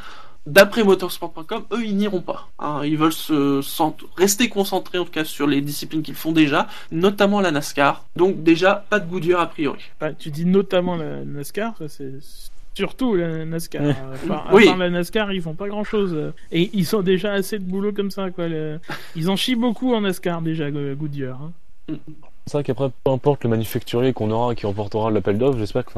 [SPEAKER 1] D'après motorsport.com, eux ils n'iront pas. hein. ils veulent se rester concentrés en tout cas sur les disciplines qu'ils font déjà, notamment la NASCAR. Donc déjà pas de Goodyear a priori.
[SPEAKER 4] Bah, tu dis notamment la NASCAR, c'est surtout la NASCAR.
[SPEAKER 2] Ouais.
[SPEAKER 4] À
[SPEAKER 1] Oui.
[SPEAKER 4] part la NASCAR, ils font pas grand chose. Et ils ont déjà assez de boulot comme ça, quoi. le- Ils en chient beaucoup en NASCAR déjà, Go- Goodyear. hein.
[SPEAKER 2] C'est vrai qu'après, peu importe le manufacturier qu'on aura, qui remportera l'appel d'offres, j'espère que,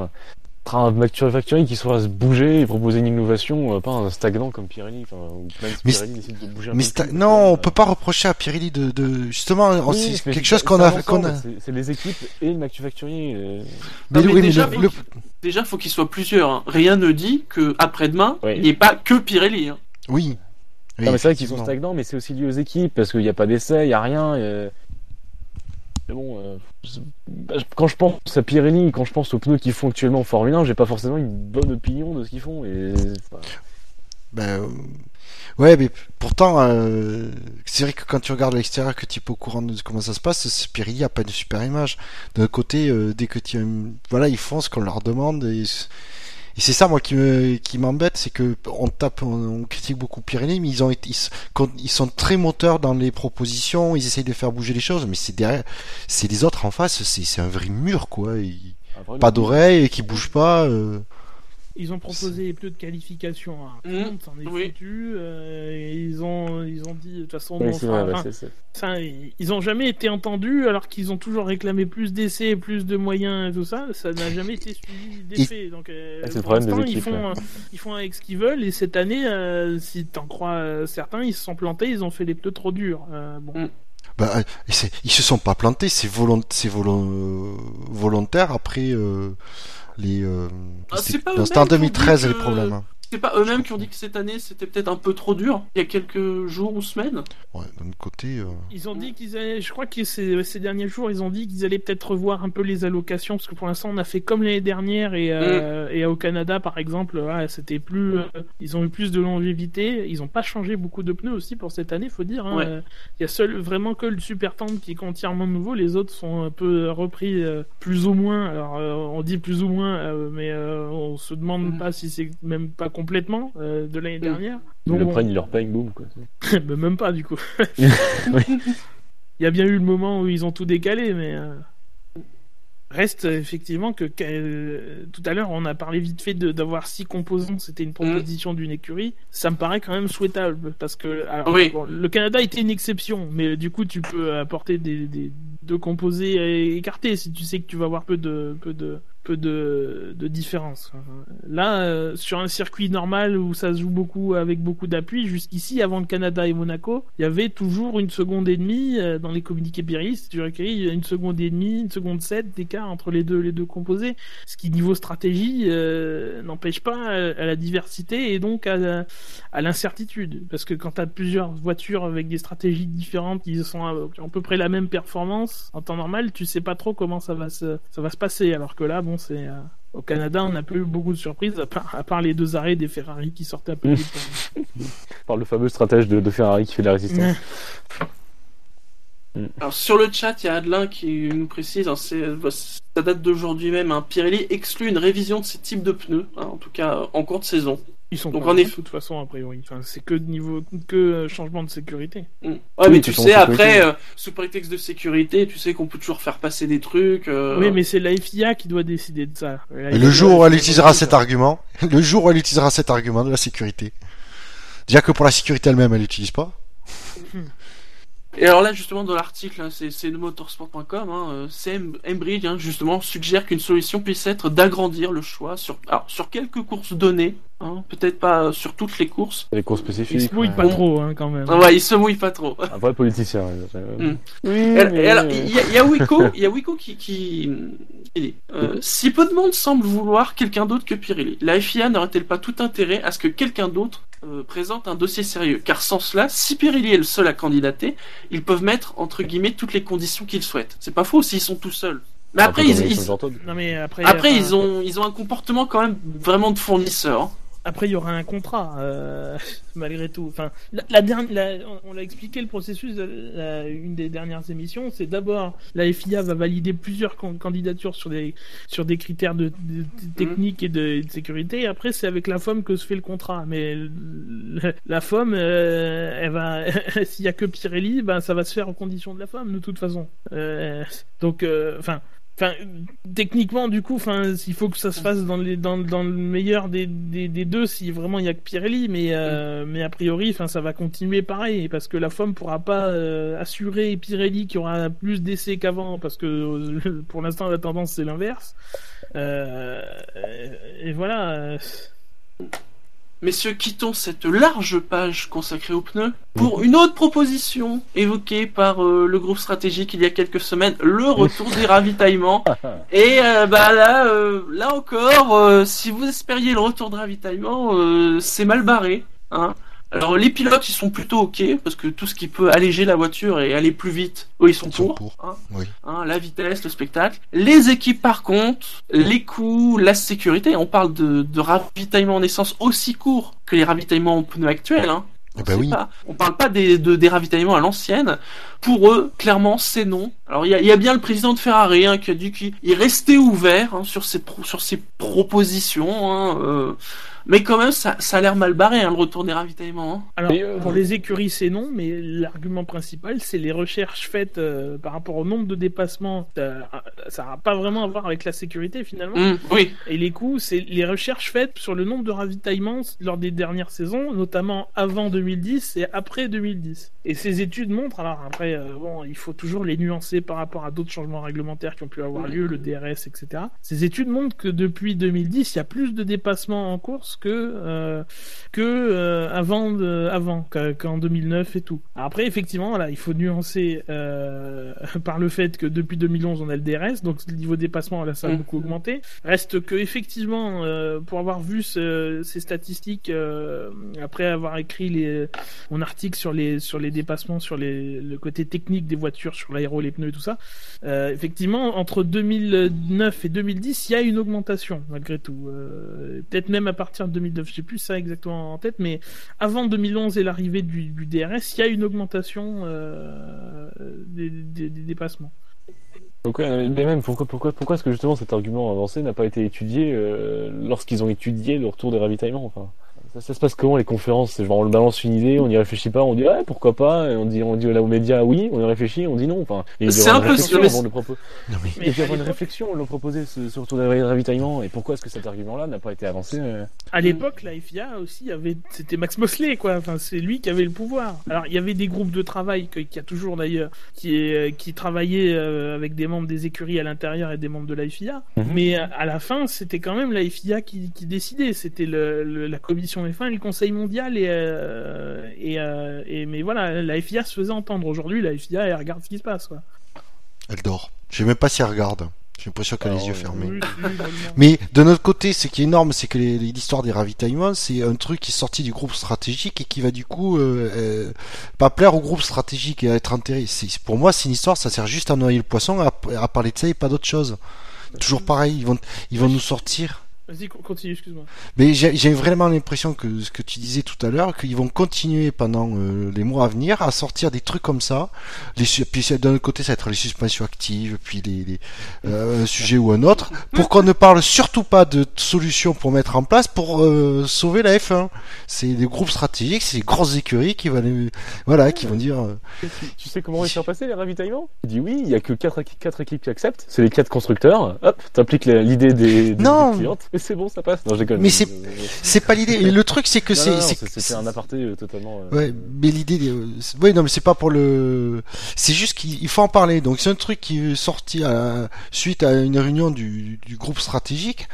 [SPEAKER 2] un manufacturier qui saura se bouger et proposer une innovation, euh, pas un stagnant comme Pirelli, enfin, ou même si
[SPEAKER 3] Mais
[SPEAKER 2] Pirelli décide de bouger un
[SPEAKER 3] Mais
[SPEAKER 2] peu
[SPEAKER 3] non,
[SPEAKER 2] que,
[SPEAKER 3] on
[SPEAKER 2] euh,
[SPEAKER 3] peut pas reprocher à Pirelli de, de justement,
[SPEAKER 2] oui,
[SPEAKER 3] quelque
[SPEAKER 2] c'est-
[SPEAKER 3] chose qu'on a, qu'on
[SPEAKER 2] ensemble,
[SPEAKER 3] a.
[SPEAKER 2] c'est- C'est les équipes et le manufacturier. euh,
[SPEAKER 3] Mais
[SPEAKER 1] Non, mais
[SPEAKER 3] oui, mais
[SPEAKER 1] déjà,
[SPEAKER 3] le-
[SPEAKER 1] faut
[SPEAKER 3] le-
[SPEAKER 1] qu'il- Déjà, faut qu'il soit plusieurs. hein. Rien ne dit que après-demain,
[SPEAKER 2] Oui.
[SPEAKER 1] il n'y ait pas que Pirelli. hein.
[SPEAKER 3] oui. Oui,
[SPEAKER 2] non, mais c'est vrai qu'ils sont stagnants, mais c'est aussi lié aux équipes, parce qu'il n'y a pas d'essai, il n'y a rien. euh, Mais bon, euh, quand je pense à Pirelli, quand je pense aux pneus qu'ils font actuellement en Formule 1, j'ai pas forcément une bonne opinion de ce qu'ils font. Et...
[SPEAKER 3] Ben, euh, ouais, mais pourtant, euh, c'est vrai que quand tu regardes l'extérieur, que tu es au courant de comment ça se passe, Pirelli a pas une super image. D'un côté, dès que tu, voilà, ils font ce qu'on leur demande et Et c'est ça, moi, qui me, qui m'embête, c'est que on tape, on, critique beaucoup Pirelli, mais ils ont été, ils, sont très moteurs dans les propositions, ils essayent de faire bouger les choses, mais c'est derrière, c'est les autres en face, c'est, c'est un vrai mur, quoi. pas d'oreilles, qui bougent pas. Euh.
[SPEAKER 4] Ils ont proposé les pneus de qualification à un mmh. c'en est foutu. Euh, ils, ont, ils ont dit, de toute façon, ils ont jamais été entendus alors qu'ils ont toujours réclamé plus d'essais, plus de moyens et tout ça. Ça n'a jamais été suivi d'effet. Donc, euh, pour l'instant, ils, font, ils font avec ce qu'ils veulent. Et cette année, euh, si t'en crois certains, ils se sont plantés, ils ont fait les pneus trop durs. bon. Mmh.
[SPEAKER 3] Bah, ils se sont pas plantés, c'est volontaire après les. Euh,
[SPEAKER 1] ah, c'est
[SPEAKER 3] en 2013 les problèmes.
[SPEAKER 1] C'est pas eux-mêmes qui ont dit que cette année c'était peut-être un peu trop dur il y a quelques jours ou semaines
[SPEAKER 3] Ouais, d'un côté. Euh,
[SPEAKER 4] ils ont dit qu'ils allaient, je crois que ces, ces, derniers jours, ils ont dit qu'ils allaient peut-être revoir un peu les allocations parce que pour l'instant on a fait comme l'année dernière et, euh, mm. et au Canada par exemple, c'était plus, euh, ils ont eu plus de longévité, ils ont pas changé beaucoup de pneus aussi pour cette année, faut dire. Hein. Il y a seul vraiment que le Super Tendre qui est entièrement nouveau, les autres sont un peu repris plus ou moins. Alors on dit plus ou moins, mais on se demande mm. pas si c'est même pas complètement euh, de l'année mm. dernière.
[SPEAKER 2] Donc, ils le prennent, ils leur payent, boum. Quoi.
[SPEAKER 4] mais même pas du coup. Il y a bien eu le moment où ils ont tout décalé, mais. Euh, reste effectivement que euh, tout à l'heure on a parlé vite fait d'avoir six composants, c'était une proposition d'une écurie. Ça me paraît quand même souhaitable parce que alors, le Canada était une exception, mais du coup tu peux apporter des, des deux composés écartés si tu sais que tu vas avoir peu de peu de peu de, de différence. Là, euh, sur un circuit normal où ça se joue beaucoup avec beaucoup d'appui, jusqu'ici, avant le Canada et Monaco, il y avait toujours une seconde et demie euh, dans les communiqués Péris, tu recueillis une seconde et demie, une seconde sept d'écart entre les deux les deux composés, ce qui niveau stratégie euh, n'empêche pas à, la diversité et donc à, à l'incertitude, parce que quand tu as plusieurs voitures avec des stratégies différentes qui sont à, à peu près la même performance en temps normal, tu sais pas trop comment ça va se ça va se passer, alors que là, bon c'est euh, au Canada, on n'a pas eu beaucoup de surprises, à part, les deux arrêts des Ferrari qui sortaient un peu
[SPEAKER 2] Par le fameux stratège de, Ferrari qui fait la résistance.
[SPEAKER 1] Alors sur le chat, il y a Adelin qui nous précise, hein, ça date d'aujourd'hui même, hein, Pirelli exclut une révision de ces types de pneus, hein, en tout cas en cours de saison.
[SPEAKER 4] Ils sont Donc, pas en de toute façon, a priori. Enfin, c'est que niveau que changement de sécurité.
[SPEAKER 1] Mm. Ouais, mais tu sais, après, euh, sous prétexte de sécurité, tu sais qu'on peut toujours faire passer des trucs. Euh.
[SPEAKER 4] Oui, mais c'est la FIA qui doit décider de ça.
[SPEAKER 3] le jour où elle utilisera cet argument, le jour où elle utilisera cet argument de la sécurité, déjà que pour la sécurité elle-même, elle l'utilise pas.
[SPEAKER 1] Et alors là, justement, dans l'article, hein, c'est motorsport.com, hein, euh, c'est Embridge, hein, justement, suggère qu'une solution puisse être d'agrandir le choix sur, alors, sur quelques courses données, hein, peut-être pas sur toutes les courses.
[SPEAKER 2] Les courses spécifiques.
[SPEAKER 4] Il se mouille pas trop, hein, quand même.
[SPEAKER 1] Ah ouais, il se mouille pas trop.
[SPEAKER 2] Un vrai politicien.
[SPEAKER 1] Mm. Oui, alors, il y, a Wiko, il y a Wiko qui, qui, dit, euh, si peu de monde semble vouloir quelqu'un d'autre que Pirelli, la FIA n'aurait-elle pas tout intérêt à ce que quelqu'un d'autre euh, présente un dossier sérieux. Car sans cela, si Pirelli est le seul à candidater, ils peuvent mettre entre guillemets toutes les conditions qu'ils souhaitent. C'est pas faux s'ils sont tout seuls. Mais après, ils, après, après ils ont ils ont un comportement quand même vraiment de fournisseur. Hein.
[SPEAKER 4] Après, il y aura un contrat, euh, malgré tout. Enfin, la, dernière, on l'a expliqué le processus. une des dernières émissions, c'est d'abord la FIA va valider plusieurs candidatures sur des sur des critères de, technique et de, sécurité. Et après, c'est avec la FOM que se fait le contrat. Mais la FOM, euh, elle va, s'il y a que Pirelli, ben ça va se faire en condition de la FOM de toute façon. Euh, donc, enfin Enfin, techniquement, du coup, enfin, il faut que ça se fasse dans, les, dans, dans le meilleur des, des, deux, si vraiment il y a que Pirelli, mais, euh, mais a priori, enfin, ça va continuer pareil, parce que la FOM pourra pas euh, assurer Pirelli qui aura plus d'essais qu'avant, parce que euh, pour l'instant, la tendance c'est l'inverse. et voilà.
[SPEAKER 1] Messieurs, quittons cette large page consacrée aux pneus pour une autre proposition évoquée par euh, le groupe stratégique il y a quelques semaines, le retour des ravitaillements. Et euh, bah là, euh, là encore, si vous espériez le retour de ravitaillement, c'est mal barré. Hein. Alors les pilotes ils sont plutôt ok parce que tout ce qui peut alléger la voiture et aller plus vite, eux ils sont pour. Hein. Hein, la vitesse, le spectacle. Les équipes par contre, les coûts, la sécurité. On parle de, de ravitaillement en essence aussi court que les ravitaillements en pneus actuels. Hein.
[SPEAKER 3] Eh ben
[SPEAKER 1] C'est
[SPEAKER 3] oui.
[SPEAKER 1] pas- on parle pas des, de, des ravitaillements à l'ancienne. Pour eux, clairement, c'est non. Alors il y y a bien le président de Ferrari hein, qui a dit qu'il il restait ouvert hein, sur ses pro- sur ses propositions. Hein, euh, mais quand même, ça, ça a l'air mal barré hein, le retour des ravitaillements. hein.
[SPEAKER 4] Alors,
[SPEAKER 2] euh,
[SPEAKER 4] pour les écuries, c'est non, mais l'argument principal, c'est les recherches faites euh, par rapport au nombre de dépassements. Euh, ça n'a pas vraiment à voir avec la sécurité finalement.
[SPEAKER 1] Hum, oui.
[SPEAKER 4] Et les coûts, c'est les recherches faites sur le nombre de ravitaillements lors des dernières saisons, notamment avant 2010 et après 2010. Et ces études montrent, alors après, euh, bon, il faut toujours les nuancer par rapport à d'autres changements réglementaires qui ont pu avoir lieu, le DRS, etc. Ces études montrent que depuis 2010, il y a plus de dépassements en course que euh, que euh, avant de, avant qu'en 2009 et tout. Après, effectivement, voilà, il faut nuancer euh, par le fait que depuis 2011, on a le DRS, donc le niveau dépassement, là, ça a
[SPEAKER 1] Mm.
[SPEAKER 4] beaucoup augmenté. Reste que effectivement, pour avoir vu ce- ces statistiques après avoir écrit les, mon article sur les sur les dépassements, sur les, le côté technique des voitures, sur l'aéro, les pneus et tout ça, euh, effectivement, entre 2009 et 2010, il y a une augmentation malgré tout. Euh, Peut-être même à partir de 2009, je sais plus ça exactement en tête, mais avant 2011 et l'arrivée du, DRS, il y a une augmentation euh, des, des- dépassements.
[SPEAKER 2] Ouais, mais même pourquoi, pourquoi, pourquoi est-ce que justement cet argument avancé n'a pas été étudié euh, lorsqu'ils ont étudié le retour des ravitaillements enfin, ça, ça se passe comment les conférences? C'est genre on balance une idée, on n'y réfléchit pas, on dit ouais pourquoi pas, et on dit on dit aux médias oui, on y réfléchit, on dit non. Enfin, il y
[SPEAKER 1] C'est un peu mais
[SPEAKER 2] avant de le proposer.
[SPEAKER 3] Non, mais...
[SPEAKER 2] Puis
[SPEAKER 4] à
[SPEAKER 2] avoir une réflexion, on l'a proposé ce, ce retour des ravitaillements. Et pourquoi est-ce que cet argument-là n'a pas été avancé euh?
[SPEAKER 4] À l'époque, la FIA aussi avait, c'était Max Mosley, quoi. Enfin, c'est lui qui avait le pouvoir. Alors, il y avait des groupes de travail qu'il y a toujours d'ailleurs, qui est, qui travaillaient euh, avec des membres des écuries à l'intérieur et des membres de la FIA.
[SPEAKER 2] Mhm.
[SPEAKER 4] Mais euh, à la fin, c'était quand même la FIA qui, qui décidait. C'était le, le- la commission F1 et le Conseil mondial et, euh, et, euh, et mais voilà, la FIA se faisait entendre. Aujourd'hui, la FIA elle regarde ce qui se passe, quoi.
[SPEAKER 3] Elle dort. Je sais même pas si elle regarde. J'ai l'impression qu'elle a les
[SPEAKER 2] Alors,
[SPEAKER 3] yeux fermés.
[SPEAKER 4] Oui, oui, vraiment.
[SPEAKER 3] Mais de notre côté, ce qui est énorme, c'est que les- l'histoire des ravitaillements, c'est un truc qui est sorti du groupe stratégique et qui va du coup euh, euh, pas plaire au groupe stratégique et être enterré. Pour moi, c'est une histoire, ça sert juste à noyer le poisson, à, à parler de ça et pas d'autre chose. Toujours pareil, ils vont, ils vont nous sortir.
[SPEAKER 4] Vas-y, con- continue, excuse-moi.
[SPEAKER 3] Mais j'ai vraiment l'impression que ce que tu disais tout à l'heure, qu'ils vont continuer pendant euh, les mois à venir à sortir des trucs comme ça. Les, puis d'un côté, ça va être les suspensions actives, puis les, les, euh, un sujet ou un autre, pour qu'on ne parle surtout pas de solutions pour mettre en place pour euh, sauver la F1. C'est des groupes stratégiques, c'est des grosses écuries qui vont, les- voilà, qui vont dire. euh,
[SPEAKER 2] Tu sais comment ils faire passer les ravitaillements? Il dit oui, il y a que 4, quatre équipes qui acceptent, c'est les quatre constructeurs. Hop, t'appliques l'idée des, des
[SPEAKER 3] Non.
[SPEAKER 2] équipes clientes, et c'est bon, ça passe. Non, je déconne.
[SPEAKER 3] Mais c'est- c'est pas l'idée. Et le truc, c'est que c'est, c'est-
[SPEAKER 2] c'est- un aparté euh, totalement. euh,
[SPEAKER 3] Ouais, mais l'idée, euh, c'est- ouais, non, mais c'est pas pour le, c'est juste qu'il il faut en parler. Donc c'est un truc qui est sorti à- suite à une réunion du, du groupe stratégique.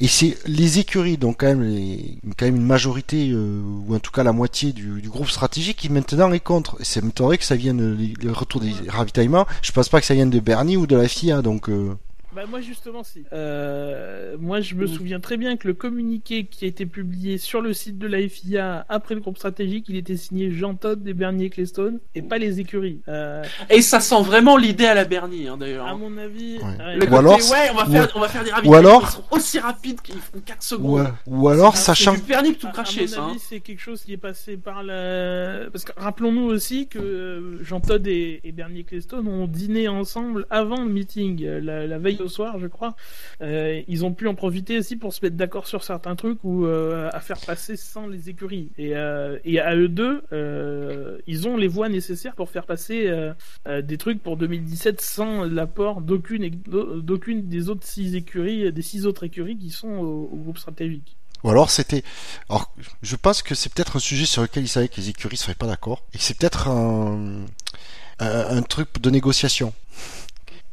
[SPEAKER 3] Et c'est les écuries, donc quand même, les- quand même une majorité, euh, ou en tout cas la moitié du, du groupe stratégique qui maintenant est contre. Ça m'étonnerait que ça vienne, le retour des ravitaillements, je pense pas que ça vienne de Bernie ou de la FIA, donc euh,
[SPEAKER 4] Bah moi justement si. Euh, moi je me souviens très bien que le communiqué qui a été publié sur le site de la FIA après le groupe stratégique, il était signé Jean Todt des Bernier Ecclestone et pas les écuries. Euh,
[SPEAKER 1] Et ça sent vraiment l'idée à la Bernie, hein, d'ailleurs.
[SPEAKER 4] à mon avis,
[SPEAKER 3] Ouais.
[SPEAKER 4] ouais.
[SPEAKER 1] Le
[SPEAKER 3] Ou
[SPEAKER 1] côté,
[SPEAKER 3] alors-
[SPEAKER 1] ouais, on va,
[SPEAKER 3] ou-
[SPEAKER 1] faire, on va faire des ravitaillements
[SPEAKER 3] alors-
[SPEAKER 1] qui sont aussi rapides qu'ils font 4
[SPEAKER 3] ou,
[SPEAKER 1] secondes.
[SPEAKER 3] ou alors
[SPEAKER 1] C'est-
[SPEAKER 3] sachant
[SPEAKER 1] C'est du tout
[SPEAKER 4] À- à
[SPEAKER 1] cracher,
[SPEAKER 4] mon
[SPEAKER 1] ça.
[SPEAKER 4] avis,
[SPEAKER 1] hein.
[SPEAKER 4] c'est quelque chose qui est passé par la. Parce que rappelons-nous aussi que euh, Jean Todt et, et Bernie Ecclestone ont dîné ensemble avant le meeting, euh, la, la veille au soir, je crois. Euh, ils ont pu en profiter aussi pour se mettre d'accord sur certains trucs ou euh, à faire passer sans les écuries. Et, euh, à eux deux, ils ont les voies nécessaires pour faire passer des trucs pour 2017 sans l'apport d'aucune des autres six écuries, des six autres écuries qui sont au, groupe stratégique.
[SPEAKER 3] Ou alors c'était. Alors, je pense que c'est peut-être un sujet sur lequel ils savaient que les écuries seraient pas d'accord. Et que c'est peut-être un truc de négociation.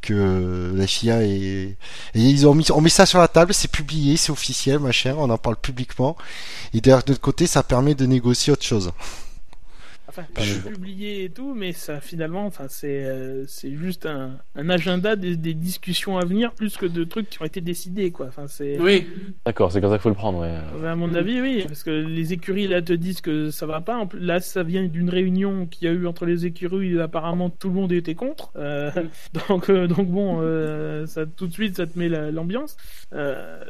[SPEAKER 3] Que la FIA et, et ils ont mis, on met ça sur la table, c'est publié, c'est officiel, machin, on en parle publiquement. Et d'ailleurs, de l'autre côté, ça permet de négocier autre chose.
[SPEAKER 4] Enfin,
[SPEAKER 2] Pas le-
[SPEAKER 4] publié et tout, mais ça finalement, enfin, c'est euh, c'est juste un, un agenda des, des discussions à venir plus que de trucs qui ont été décidés, quoi. Enfin, c'est
[SPEAKER 1] Oui.
[SPEAKER 2] D'accord, c'est comme ça qu'il faut le prendre. Ouais.
[SPEAKER 4] à mon avis, oui, parce que les écuries là te disent que ça va pas. Là, ça vient d'une réunion qu'il y a eu entre les écuries. et Apparemment, tout le monde était contre. Euh, donc, euh, donc bon, euh, ça tout de suite, ça te met la- l'ambiance. Euh,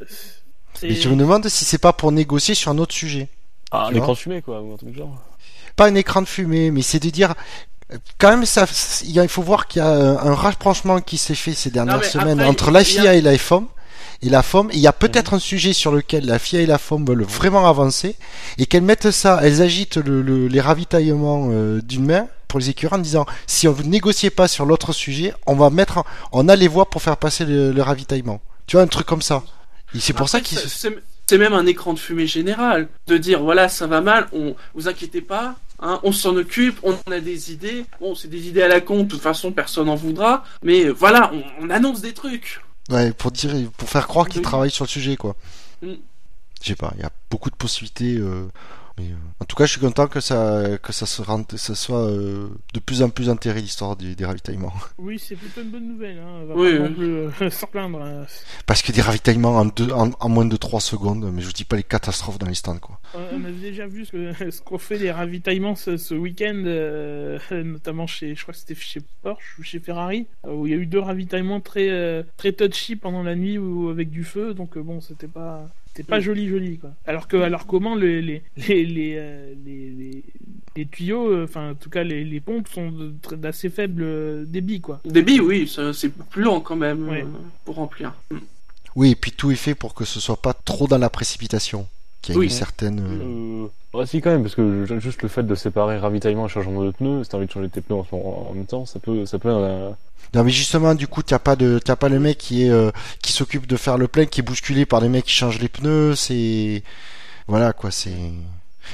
[SPEAKER 4] c'est-
[SPEAKER 3] Et je me demande si c'est pas pour négocier sur un autre sujet.
[SPEAKER 2] Ah,
[SPEAKER 3] vois
[SPEAKER 2] fumé, quoi, ou un truc genre.
[SPEAKER 3] Pas un écran de fumée, mais c'est de dire quand même ça, il faut voir qu'il y a un rapprochement qui s'est fait ces dernières semaines
[SPEAKER 1] après,
[SPEAKER 3] entre la
[SPEAKER 1] a-
[SPEAKER 3] FIA et la FOM. Et la FOM, il y a peut-être un sujet sur lequel la FIA et la FOM veulent vraiment avancer, et qu'elles mettent ça, elles agitent le- le- les ravitaillements euh, d'une main pour les écurants en disant si on ne négociez pas sur l'autre sujet, on va mettre, en- on a les voies pour faire passer le, le ravitaillement. Tu vois un truc comme ça. Et c'est pour ça
[SPEAKER 1] Après,
[SPEAKER 3] qu'ils
[SPEAKER 1] c'est- même un écran de fumée général de dire voilà ça va mal on vous inquiétez pas hein, on s'en occupe on a des idées bon c'est des idées à la con de toute façon personne n'en voudra mais euh, voilà on, on annonce des trucs
[SPEAKER 3] Ouais, pour dire, pour faire croire qu'ils
[SPEAKER 1] Oui.
[SPEAKER 3] travaillent sur le sujet, quoi.
[SPEAKER 1] Mm.
[SPEAKER 3] Je sais pas, il y a beaucoup de possibilités. euh, mais, euh, en tout cas, je suis content que ça, que ça se rende, ça soit euh, de plus en plus intérêt l'histoire des ravitaillements.
[SPEAKER 4] Oui, c'est plutôt une bonne nouvelle. Hein. On va
[SPEAKER 1] Oui,
[SPEAKER 4] pas
[SPEAKER 1] oui.
[SPEAKER 4] non plus euh, s'en plaindre. hein.
[SPEAKER 3] Parce que des ravitaillements en, deux, en, en moins de 3 secondes, mais je vous dis pas les catastrophes dans les stands, quoi.
[SPEAKER 4] On on a déjà vu ce qu'ont fait les ravitaillements ce, ce week-end, euh, notamment chez, je crois que c'était chez Porsche ou chez Ferrari, où il y a eu deux ravitaillements très euh, très touchy pendant la nuit ou avec du feu. Donc bon, c'était pas c'était pas
[SPEAKER 1] Mm.
[SPEAKER 4] joli joli quoi. Alors que alors comment les les les les, euh, les, les- les tuyaux, euh, enfin en tout cas les, les pompes sont d'assez faible euh, débit quoi.
[SPEAKER 1] débit oui c'est plus lent quand même
[SPEAKER 4] Ouais.
[SPEAKER 1] pour remplir
[SPEAKER 3] Oui, et puis tout est fait pour que ce soit pas trop dans la précipitation. Qu'il y ait
[SPEAKER 1] Oui.
[SPEAKER 3] une certaine. euh,
[SPEAKER 2] Euh, bah si quand même, parce que ju- juste le fait de séparer ravitaillement et changement de pneus, si t'as envie de changer tes pneus en, même temps, ça peut, ça peut. euh,
[SPEAKER 3] Non mais justement du coup t'as pas de t'as pas le mec qui est euh, qui s'occupe de faire le plein qui est bousculé par les mecs qui changent les pneus c'est voilà quoi c'est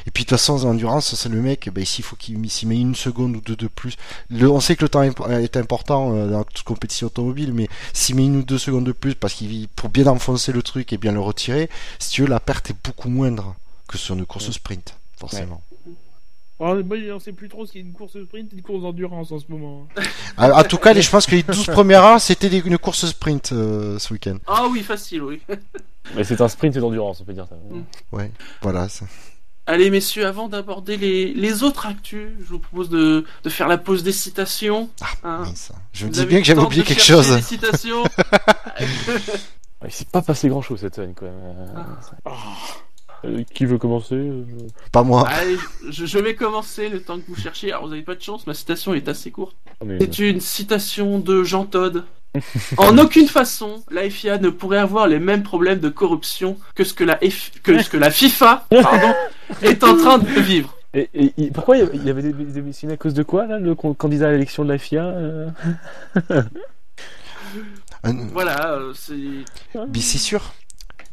[SPEAKER 3] et puis de toute façon en endurance c'est le mec ben s'il faut qu'il s'y met une seconde ou deux de plus le on sait que le temps est est important euh, dans toute compétition automobile mais s'il met une ou deux secondes de plus parce qu'il pour bien enfoncer le truc et bien le retirer si tu veux la perte est beaucoup moindre que sur une course
[SPEAKER 2] Ouais.
[SPEAKER 3] sprint forcément
[SPEAKER 4] Alors, moi, on sait plus trop ce qu'il y a une course sprint et une course d'endurance en ce moment.
[SPEAKER 3] Ah, en tout cas je pense que les 12 premières heures c'était une course sprint euh, ce week-end
[SPEAKER 1] ah oui facile oui
[SPEAKER 2] Mais c'est un sprint et d'endurance, on peut dire ça.
[SPEAKER 1] Mm.
[SPEAKER 3] ouais voilà ça.
[SPEAKER 1] allez messieurs avant d'aborder les, les autres actus je vous propose de, de faire la pause des citations Hein.
[SPEAKER 3] Mince. Je me dis bien que j'avais oublié
[SPEAKER 1] de
[SPEAKER 3] quelque chose.
[SPEAKER 1] les citations
[SPEAKER 2] Ouais, il s'est pas passé grand chose cette semaine quand même. Euh,
[SPEAKER 1] Ah.
[SPEAKER 2] Euh, qui veut commencer euh,
[SPEAKER 3] Pas moi.
[SPEAKER 1] Allez, je, je vais commencer le temps que vous cherchez. Alors, vous avez pas de chance, ma citation est assez courte.
[SPEAKER 2] ah, mais-
[SPEAKER 1] C'est une citation de Jean Todt. En aucune façon, la FIA ne pourrait avoir les mêmes problèmes de corruption que ce que la, F- que ce que la FIFA pardon, est en train de vivre.
[SPEAKER 2] Et, et- et pourquoi il y avait- des démissionné à cause de quoi là, le candidat à l'élection de la FIA euh
[SPEAKER 1] Voilà, euh, c'est.
[SPEAKER 3] Mais c'est sûr.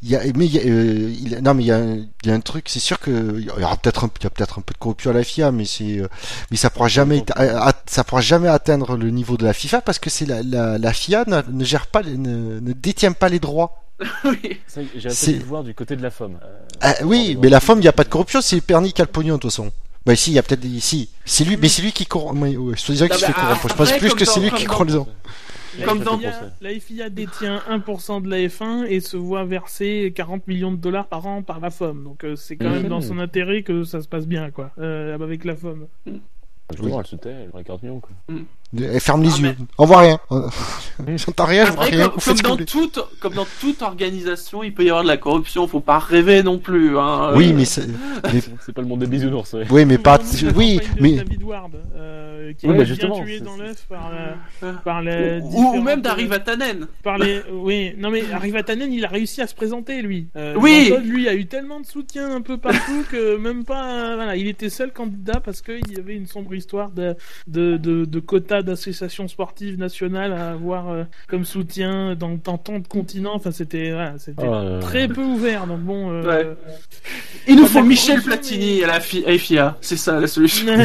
[SPEAKER 3] Il y a, mais il y a, euh, il- non mais il y a, un- il y a un truc, c'est sûr que il y aura peut-être un, il y a peut-être un peu de corruption à la FIA, mais c'est, euh, mais ça pourra jamais, ça pourra jamais atteindre le niveau de la FIFA parce que c'est la, la, la FIA ne, ne gère pas, les- ne, ne détient pas les droits.
[SPEAKER 1] oui.
[SPEAKER 2] J'ai essayé de voir du côté de la FOM. Euh,
[SPEAKER 3] Ah, oui, mais la FOM, il n'y a pas de corruption, c'est Perny qui a le pognon de toute façon. Bah si, il y a peut-être des, si, c'est lui, mais c'est lui qui corrompt. Ouais, ouais, je te disais
[SPEAKER 1] Non,
[SPEAKER 3] qu'il se
[SPEAKER 1] mais
[SPEAKER 3] fait corrompre. Je pense plus que c'est lui qui corrompt les gens.
[SPEAKER 4] La
[SPEAKER 1] Comme dans-
[SPEAKER 4] FIA, la FIA détient 1% de la F1 et se voit verser 40 millions de dollars par an par la FOM. Donc euh, c'est quand
[SPEAKER 2] Mhm.
[SPEAKER 4] même dans son intérêt que ça se passe bien, quoi, euh, avec la FOM.
[SPEAKER 2] Justement, elle se tait, elle aurait 40 millions quoi.
[SPEAKER 3] Elle ferme les
[SPEAKER 1] Ah,
[SPEAKER 3] yeux. On voit rien. J'entends rien, je vois rien.
[SPEAKER 1] comme, dans toute, comme dans toute organisation, il peut y avoir de la corruption. Faut pas rêver non plus. Hein.
[SPEAKER 3] Oui,
[SPEAKER 1] Euh,
[SPEAKER 3] mais c'est, mais-
[SPEAKER 2] C'est pas le monde des bisounours. ouais.
[SPEAKER 3] oui, mais pas, oui, mais,
[SPEAKER 4] David Ward, euh, qui
[SPEAKER 2] Oui,
[SPEAKER 4] est
[SPEAKER 2] bah,
[SPEAKER 4] bien
[SPEAKER 2] justement,
[SPEAKER 4] tué
[SPEAKER 2] c'est-
[SPEAKER 4] dans
[SPEAKER 2] c'est-
[SPEAKER 4] l'œuf par, la- par les
[SPEAKER 1] ou, ou même Tannen.
[SPEAKER 4] par les oui non mais Arrivatanen il a réussi à se présenter lui Euh,
[SPEAKER 1] Oui.
[SPEAKER 4] Lui a eu tellement de soutien un peu partout que même pas euh, voilà il était seul candidat parce qu'il y avait une sombre histoire de de, de, de quotas d'associations sportives nationales à avoir euh, comme soutien dans, dans tant de continents enfin c'était voilà, c'était
[SPEAKER 2] euh,
[SPEAKER 4] très peu ouvert donc bon euh,
[SPEAKER 1] Ouais. Il nous
[SPEAKER 4] Pas
[SPEAKER 1] faut Michel Platini
[SPEAKER 4] mais-
[SPEAKER 1] à la fi- à FIA. C'est ça la solution.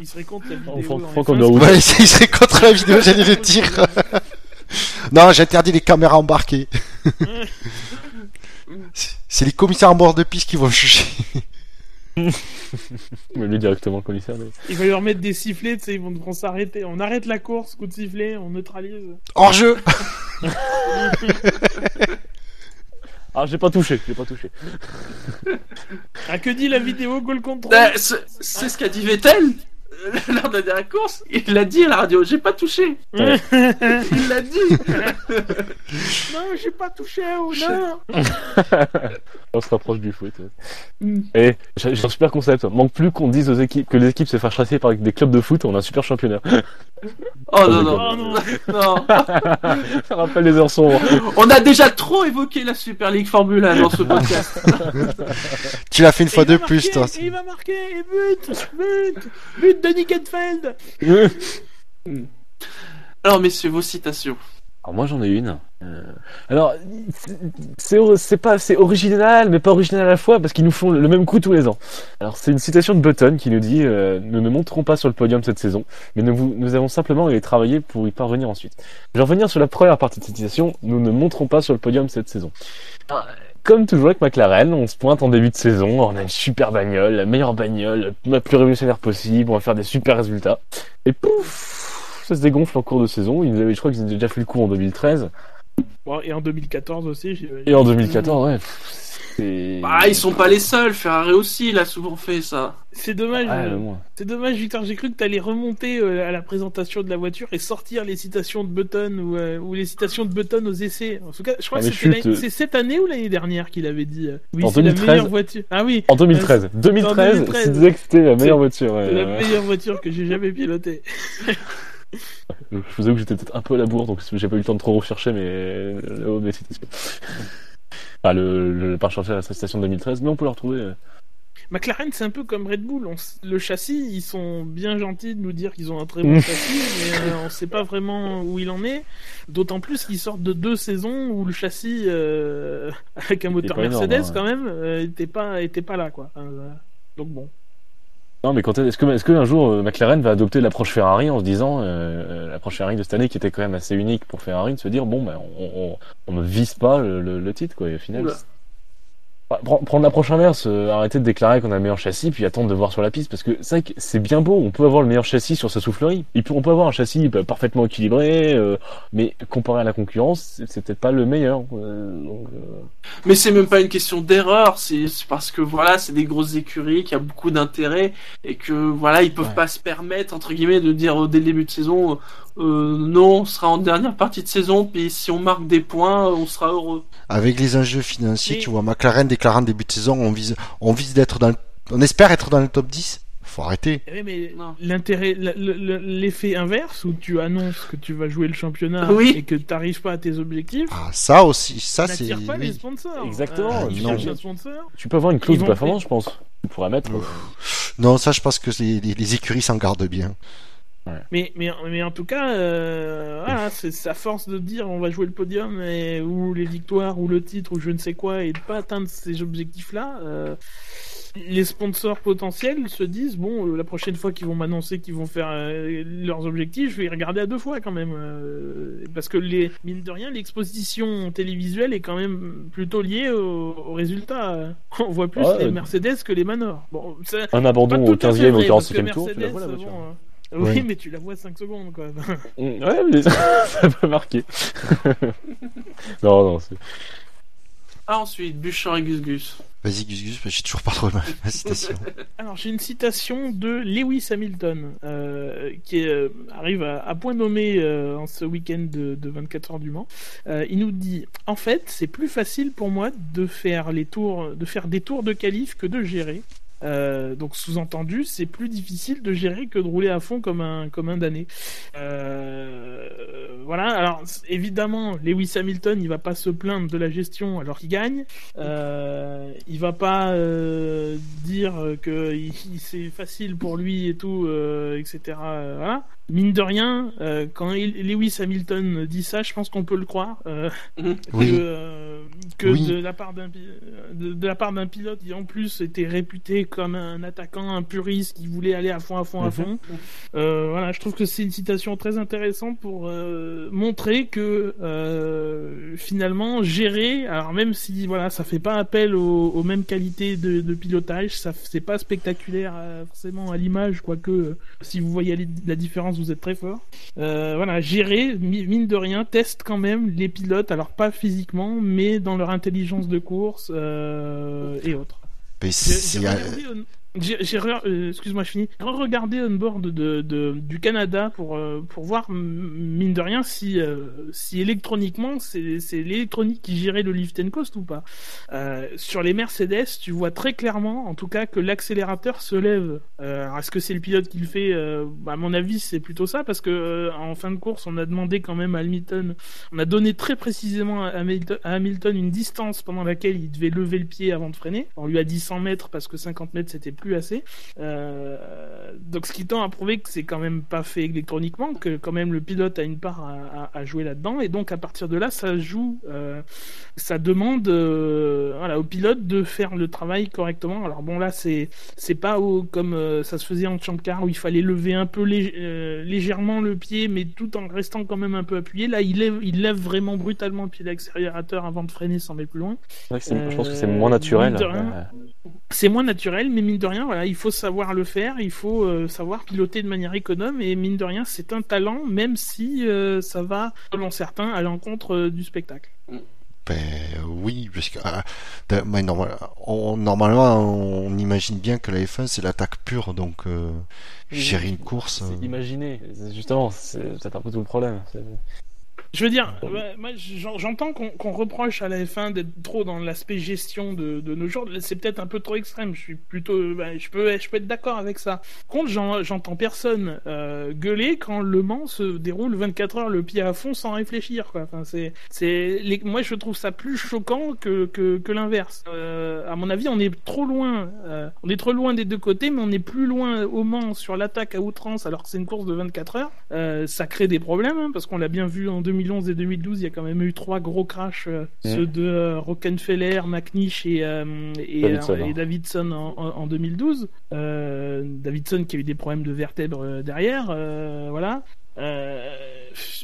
[SPEAKER 4] il serait contre la vidéo
[SPEAKER 2] Oh, Franck- Franck, on
[SPEAKER 3] ouais, il serait contre la vidéo, j'allais le dire. non, j'interdis les caméras embarquées. C'est- C'est les commissaires en bord de piste qui vont juger.
[SPEAKER 2] Mais lui directement le commissaire. mais-
[SPEAKER 4] il va leur mettre des sifflets tu sais ils vont devront s'arrêter on arrête la course coup de sifflet on neutralise
[SPEAKER 3] Hors jeu.
[SPEAKER 2] Ah, j'ai pas touché, j'ai pas touché.
[SPEAKER 4] ah que dit la vidéo goal control
[SPEAKER 1] c'est c'est ce qu'a dit Vettel. lors de la dernière course, il l'a dit à la radio, j'ai pas touché. il l'a dit.
[SPEAKER 4] non, j'ai pas touché, ou non.
[SPEAKER 2] On se rapproche du foot.
[SPEAKER 1] Mm.
[SPEAKER 2] Et j'ai un super concept. Manque plus qu'on dise aux équipes que les équipes se fassent chasser par des clubs de foot, on a un super championnat.
[SPEAKER 1] Oh non, non,
[SPEAKER 4] non.
[SPEAKER 1] non.
[SPEAKER 2] Ça rappelle les heures sombres.
[SPEAKER 1] On a déjà trop évoqué la Super League Formula dans ce podcast.
[SPEAKER 3] Tu l'as fait une fois de plus, toi.
[SPEAKER 4] et il va marquer, et but, but, but de Heidfeld.
[SPEAKER 1] Alors, messieurs, vos citations.
[SPEAKER 2] Alors moi j'en ai une. Euh, alors c'est pas c'est original mais pas original à la fois parce qu'ils nous font le même coup tous les ans. Alors c'est une citation de Button qui nous dit euh, nous ne monterons pas sur le podium cette saison mais nous, vous- nous avons simplement à travailler pour y parvenir ensuite. Je vais revenir sur la première partie de cette citation nous ne monterons pas sur le podium cette saison. Alors, Comme toujours avec McLaren, on se pointe en début de saison, on a une super bagnole, la meilleure bagnole, la plus révolutionnaire possible, on va faire des super résultats. Et pouf, ça se dégonfle en cours de saison. Ils avaient, je crois qu'ils avaient déjà fait le coup en 2013.
[SPEAKER 4] Bon, et en 2014 aussi.
[SPEAKER 2] Et en 2014, ouais.
[SPEAKER 1] Bah, ils sont pas les seuls. Ferrari aussi, il a souvent fait ça.
[SPEAKER 4] C'est dommage. Euh. C'est dommage, Victor. J'ai cru que t'allais remonter euh, à la présentation de la voiture et sortir les citations de Button ou, euh, ou les citations de Button aux essais. En tout cas, je crois
[SPEAKER 2] Ah,
[SPEAKER 4] que c'est cette année ou l'année dernière qu'il avait dit. euh, Oui,
[SPEAKER 2] En
[SPEAKER 4] c'est la
[SPEAKER 2] 2013.
[SPEAKER 4] meilleure voiture. Ah oui,
[SPEAKER 2] En 2013. 2013,
[SPEAKER 4] 2013.
[SPEAKER 2] tu disais que c'était la meilleure voiture. ouais,
[SPEAKER 4] c'est la
[SPEAKER 2] ouais.
[SPEAKER 4] meilleure voiture que j'ai jamais pilotée.
[SPEAKER 2] Je vous avoue que j'étais peut-être un peu à la bourre, donc j'ai pas eu le temps de trop rechercher mes, le- mes citations. Enfin, le, le, rechercher la citation de 2013, mais on peut la retrouver. euh.
[SPEAKER 4] McLaren, c'est un peu comme Red Bull. On le châssis, ils sont bien gentils de nous dire qu'ils ont un très bon châssis, mais euh, on sait pas vraiment où il en est. D'autant plus qu'ils sortent de deux saisons où le châssis, euh, avec un moteur
[SPEAKER 2] énorme,
[SPEAKER 4] Mercedes
[SPEAKER 2] hein,
[SPEAKER 4] quand même, euh, était pas était pas là quoi. Enfin, euh, donc bon.
[SPEAKER 2] Non, mais quand est- est-ce que, est-ce qu'un jour euh, McLaren va adopter l'approche Ferrari en se disant, euh, euh, l'approche Ferrari de cette année qui était quand même assez unique pour Ferrari, de se dire, bon, ben, on, on, on ne vise pas le, le, le titre, quoi, et au final.
[SPEAKER 1] Oula.
[SPEAKER 2] Bah, prendre- l'approche inverse, euh, arrêter de déclarer qu'on a le meilleur châssis, puis attendre de voir sur la piste, parce que c'est vrai que c'est bien beau, on peut avoir le meilleur châssis sur sa soufflerie, et puis on peut avoir un châssis bah, parfaitement équilibré, euh, mais comparé à la concurrence, c'est peut-être pas le meilleur. euh, donc, euh,
[SPEAKER 1] Mais c'est même pas une question d'erreur, c'est parce que voilà, c'est des grosses écuries qui a beaucoup d'intérêt et que voilà, ils peuvent
[SPEAKER 2] Ouais.
[SPEAKER 1] pas se permettre entre guillemets de dire dès le début de saison euh, non, on sera en dernière partie de saison puis si on marque des points, on sera heureux.
[SPEAKER 3] Avec les enjeux financiers, tu vois, McLaren déclarant début de saison, on vise, on vise d'être dans le, on espère être dans le top 10. Faut arrêter.
[SPEAKER 4] Eh oui, mais l'intérêt, l'effet inverse où tu annonces que tu vas jouer le championnat
[SPEAKER 1] Oui.
[SPEAKER 4] et que tu n'arrives pas à tes objectifs,
[SPEAKER 3] Ah, ça aussi, ça c'est,
[SPEAKER 4] n'attire pas les sponsors.
[SPEAKER 2] Exactement,
[SPEAKER 4] Euh, tu
[SPEAKER 3] non.
[SPEAKER 4] sponsor.
[SPEAKER 2] tu peux avoir une clause de performance, je pense. Tu pourrais mettre.
[SPEAKER 3] Non, ça je pense que les, les, les écuries s'en gardent bien.
[SPEAKER 4] Mais, mais, mais en tout cas, euh, voilà, c'est à force de dire on va jouer le podium et, ou les victoires ou le titre ou je ne sais quoi et de pas atteindre ces objectifs-là, euh, les sponsors potentiels se disent bon, euh, la prochaine fois qu'ils vont m'annoncer qu'ils vont faire euh, leurs objectifs, je vais y regarder à deux fois quand même. parce que les mine de rien, l'exposition télévisuelle est quand même plutôt liée au, au résultat. On voit plus
[SPEAKER 2] Ouais,
[SPEAKER 4] les Mercedes que les Manor. Bon, ça-
[SPEAKER 2] Un abandon au
[SPEAKER 4] à fait
[SPEAKER 2] 15e, au
[SPEAKER 4] vrai, parce que
[SPEAKER 2] 45e tour, tu la vois
[SPEAKER 3] Oui.
[SPEAKER 4] Mais tu la vois 5 secondes, quoi.
[SPEAKER 2] Mm, Ouais, mais ça peut marquer. non, non, c'est...
[SPEAKER 1] Ah ensuite, Bouchard et Gus Gus.
[SPEAKER 3] Vas-y, Gus Gus, j'ai toujours pas trouvé ma, ma citation.
[SPEAKER 4] Alors, j'ai une citation de Lewis Hamilton, euh, qui euh, arrive à, à point nommé euh, en ce week-end de, de 24 heures du Mans. Euh, il nous dit En fait, c'est plus facile pour moi de faire, les tours, de faire des tours de qualif que de gérer. Euh, donc sous-entendu, c'est plus difficile de gérer que de rouler à fond comme un comme un damné. Euh, voilà. Alors évidemment, Lewis Hamilton, il va pas se plaindre de la gestion alors qu'il gagne. Euh, il va pas euh, dire que c'est facile pour lui et tout, euh, etc. euh, voilà. Mine de rien, euh, quand Lewis Hamilton dit ça, je pense qu'on peut le croire. euh,
[SPEAKER 3] Oui.
[SPEAKER 4] que, euh, que
[SPEAKER 3] Oui.
[SPEAKER 4] de la part d'un de, de la part d'un pilote qui en plus était réputé comme un attaquant un puriste qui voulait aller à fond à fond à
[SPEAKER 2] Mhm.
[SPEAKER 4] fond Euh, voilà je trouve que c'est une citation très intéressante pour euh, montrer que euh, finalement gérer alors même si voilà ça fait pas appel aux, aux mêmes qualités de, de pilotage ça c'est pas spectaculaire euh, forcément à l'image quoique si vous voyez la différence vous êtes très fort euh, voilà, gérer, mi- mine de rien, teste quand même les pilotes, alors pas physiquement, mais dans leur intelligence de course euh, et autres.
[SPEAKER 3] Mais
[SPEAKER 4] j'ai
[SPEAKER 3] euh,
[SPEAKER 4] regardé j'ai, j'ai re- euh, excuse-moi, je finis. J'ai regardé on board de, du Canada pour euh, pour voir mine de rien si euh, si électroniquement c'est l'électronique qui gérait le lift and coast ou pas. Sur les Mercedes, tu vois très clairement, en tout cas, que l'accélérateur se lève. Est-ce que c'est le pilote qui le fait? À mon avis, c'est plutôt ça parce que en fin de course, on a demandé quand même à Hamilton, on a donné très précisément à Hamilton, à Hamilton une distance pendant laquelle il devait lever le pied avant de freiner. On lui a dit 100 mètres parce que 50 mètres c'était plus assez. Euh, donc ce qui tend à prouver que c'est quand même pas fait électroniquement, que quand même le pilote a une part à, à- à jouer là-dedans. Et donc à partir de là, ça joue, euh, ça demande euh, voilà, au pilote de faire le travail correctement. Alors bon là c'est c'est pas au, comme ça se faisait en champ car où il fallait lever un peu lég- légèrement le pied, mais tout en restant quand même un peu appuyé. Là il lève, il lève vraiment brutalement le pied d'accélérateur avant de freiner sans aller plus loin.
[SPEAKER 2] Je pense que c'est moins naturel.
[SPEAKER 4] C'est moins naturel, mais mine de rien, voilà, il faut savoir le faire, il faut euh, savoir piloter de manière économe, et mine de rien, c'est un talent, même si euh, ça va, selon certains, à l'encontre euh, du spectacle.
[SPEAKER 3] Ben oui, parce que ah, ben, mais normal- on- normalement on imagine bien que la F1 c'est l'attaque pure, donc euh, gérer une course.
[SPEAKER 2] C'est
[SPEAKER 3] euh,
[SPEAKER 2] imaginé, justement, c'est peut-être un peu tout le problème.
[SPEAKER 4] Je veux dire, j'en- j'entends qu'on reproche à la F1 d'être trop dans l'aspect gestion de, nos jours. C'est peut-être un peu trop extrême. Je suis plutôt, je peux, être d'accord avec ça. Contre, j'en- j'entends personne euh, gueuler quand Le Mans se déroule 24 heures le pied à fond sans réfléchir. Moi je trouve ça plus choquant que l'inverse. Euh, à mon avis, on est trop loin. euh, on est trop loin des deux côtés, mais on est plus loin au Mans sur l'attaque à outrance alors que c'est une course de 24 heures. Euh, ça crée des problèmes hein, parce qu'on l'a bien vu en 2011 et 2012, il y a quand même eu trois gros crashs, euh,
[SPEAKER 2] Mhm.
[SPEAKER 4] ceux de euh, Rockefeller, McNish et, euh, et,
[SPEAKER 2] Davidson,
[SPEAKER 4] et
[SPEAKER 2] hein.
[SPEAKER 4] Davidson en, en- en 2012. Euh, Davidson qui a eu des problèmes de vertèbres derrière, voilà. Euh,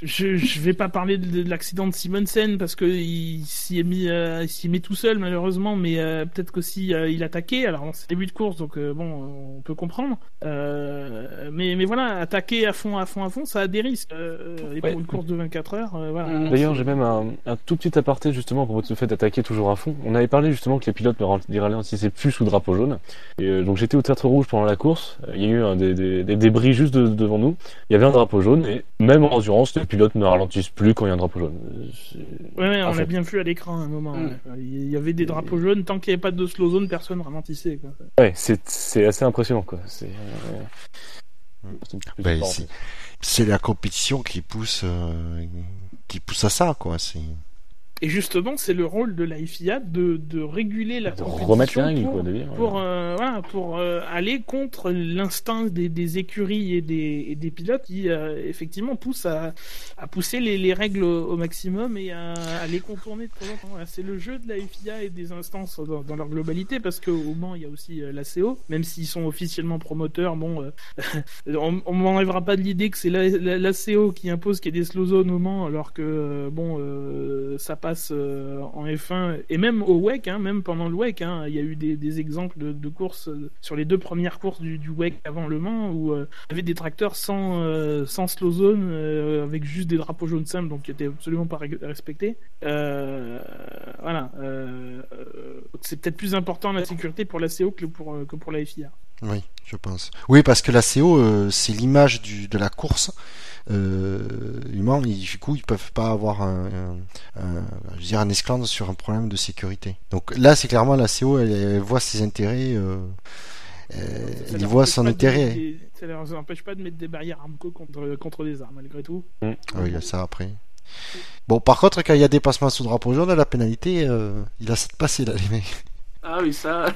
[SPEAKER 4] je, je vais pas parler de, de l'accident de Simonsen parce que il s'y est mis, euh, il s'y est mis tout seul malheureusement, mais euh, peut-être qu'aussi euh, il attaquait. Alors c'est début de course, donc euh, bon, on peut comprendre. Euh, mais mais voilà, attaquer à fond, à fond, à fond, ça a des risques. Euh, et
[SPEAKER 2] Ouais.
[SPEAKER 4] pour une course de 24 heures, euh, voilà.
[SPEAKER 1] Mm.
[SPEAKER 2] D'ailleurs, j'ai même un, un tout petit aparté justement à propos de ce fait d'attaquer toujours à fond. On avait parlé justement que les pilotes ne ral- ralentissaient plus sous drapeau jaune. Et euh, donc j'étais au théâtre rouge pendant la course. Il y a eu un des, des, des débris juste de- devant nous. Il y avait un drapeau jaune et même en endurance, les pilotes ne ralentissent plus quand il y a un drapeau jaune. Euh,
[SPEAKER 4] Ouais, on l'a bien vu à l'écran à un moment.
[SPEAKER 1] Mm.
[SPEAKER 4] ouais. Il y avait des drapeaux jaunes. Tant qu'il n'y avait pas de slow zone, personne ralentissait. Quoi.
[SPEAKER 2] Ouais, c'est assez impressionnant quoi. C'est euh, petite
[SPEAKER 3] Ben, c'est la compétition qui pousse, euh, qui pousse à ça, quoi. C'est
[SPEAKER 4] Et justement, c'est le rôle de la FIA de, de réguler la
[SPEAKER 2] de
[SPEAKER 4] compétition
[SPEAKER 2] règles
[SPEAKER 4] pour,
[SPEAKER 2] quoi. de dire,
[SPEAKER 4] pour, euh, voilà, pour euh, aller contre l'instinct des, des écuries et des, et des pilotes qui euh, effectivement poussent à, à pousser les, les règles au, maximum et à, à les contourner de temps en temps. Voilà, C'est le jeu de la FIA et des instances dans, dans leur globalité parce qu'au Mans il y a aussi euh, l'ACO, même s'ils sont officiellement promoteurs. Bon, on, on m'enlèvera pas de l'idée que c'est la- la- l'ACO qui impose qu'il y ait des slow zones au Mans alors que bon ça euh, en F1 et même au WEC, hein, même pendant le WEC, hein, il y a eu des, exemples de, courses euh, sur les deux premières courses du, du WEC avant Le Mans où euh, il y avait des tracteurs sans, sans slow zone avec juste des drapeaux jaunes simples donc qui étaient absolument pas respectés. Voilà, c'est peut-être plus important la sécurité pour la CO que pour, que pour la FIA.
[SPEAKER 3] Oui, je pense. Oui, parce que la CO, euh, c'est l'image de la course. Euh, humain, du coup, ils peuvent pas avoir un, un, un- je veux dire, un esclandre sur un problème de sécurité. Donc là, c'est clairement la CO, elle, elle voit ses intérêts, euh, elle y voit son
[SPEAKER 4] de
[SPEAKER 3] intérêt.
[SPEAKER 4] ça leur empêche pas de mettre des barrières Armco contre, contre des armes malgré tout.
[SPEAKER 3] Ah Oui, il y a ça après. Bon, par contre, quand il y a dépassement sous drapeau jaune, la pénalité, euh, il a ça de passer là, les mecs.
[SPEAKER 1] Ah oui, ça.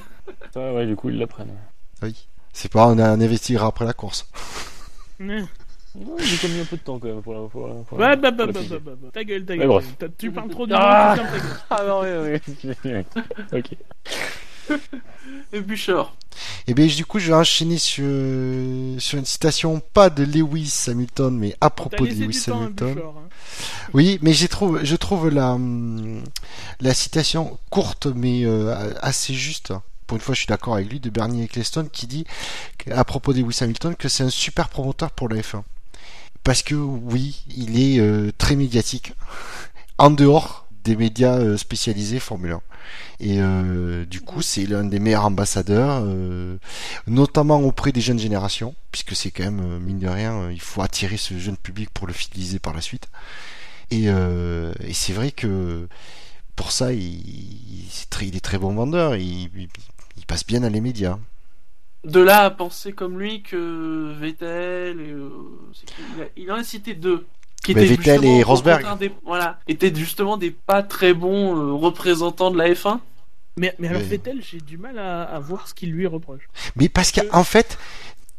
[SPEAKER 2] Ça, ouais, du coup, ils l'apprennent.
[SPEAKER 3] Oui. C'est pas, on, a- on investira après la course.
[SPEAKER 4] Ouais,
[SPEAKER 2] j'ai quand même un peu de temps quand même pour la. Pour la- pour
[SPEAKER 4] Ouais,
[SPEAKER 2] la-
[SPEAKER 4] bah,
[SPEAKER 2] pour
[SPEAKER 4] bah,
[SPEAKER 2] la
[SPEAKER 4] bah, bah, bah, ta gueule, ta gueule. Tu parles trop de
[SPEAKER 2] Ah
[SPEAKER 4] monde, tu.
[SPEAKER 2] Ah non, ouais, ouais. ok.
[SPEAKER 1] Et Bouchard.
[SPEAKER 3] Et bien, du coup, je vais enchaîner sur, sur une citation, pas de Lewis Hamilton, mais à propos de
[SPEAKER 4] du
[SPEAKER 3] Lewis
[SPEAKER 4] temps à
[SPEAKER 3] Hamilton.
[SPEAKER 4] Bouchard, hein.
[SPEAKER 3] Oui, mais j'ai trouve, je trouve la, la citation courte, mais euh, assez juste. Pour une fois, je suis d'accord avec lui, de Bernie Ecclestone, qui dit, à propos de Lewis Hamilton, que c'est un super promoteur pour la F1. Parce que, oui, il est euh, très médiatique. En dehors des médias euh, spécialisés Formule 1. Et euh, du coup, c'est l'un des meilleurs ambassadeurs, notamment auprès des jeunes générations, puisque c'est quand même, mine de rien, il faut attirer ce jeune public pour le fidéliser par la suite. Et, c'est vrai que pour ça, il, est très, bon vendeur, passe bien dans les médias.
[SPEAKER 1] De là à penser comme lui que Vettel, il, en a cité deux
[SPEAKER 3] qui étaient Vettel et Rosberg.
[SPEAKER 1] voilà, étaient justement des pas très bons euh, représentants de la F1.
[SPEAKER 4] Mais, mais alors Vettel, j'ai du mal à, voir ce qu'il lui reproche.
[SPEAKER 3] Mais parce qu'en fait,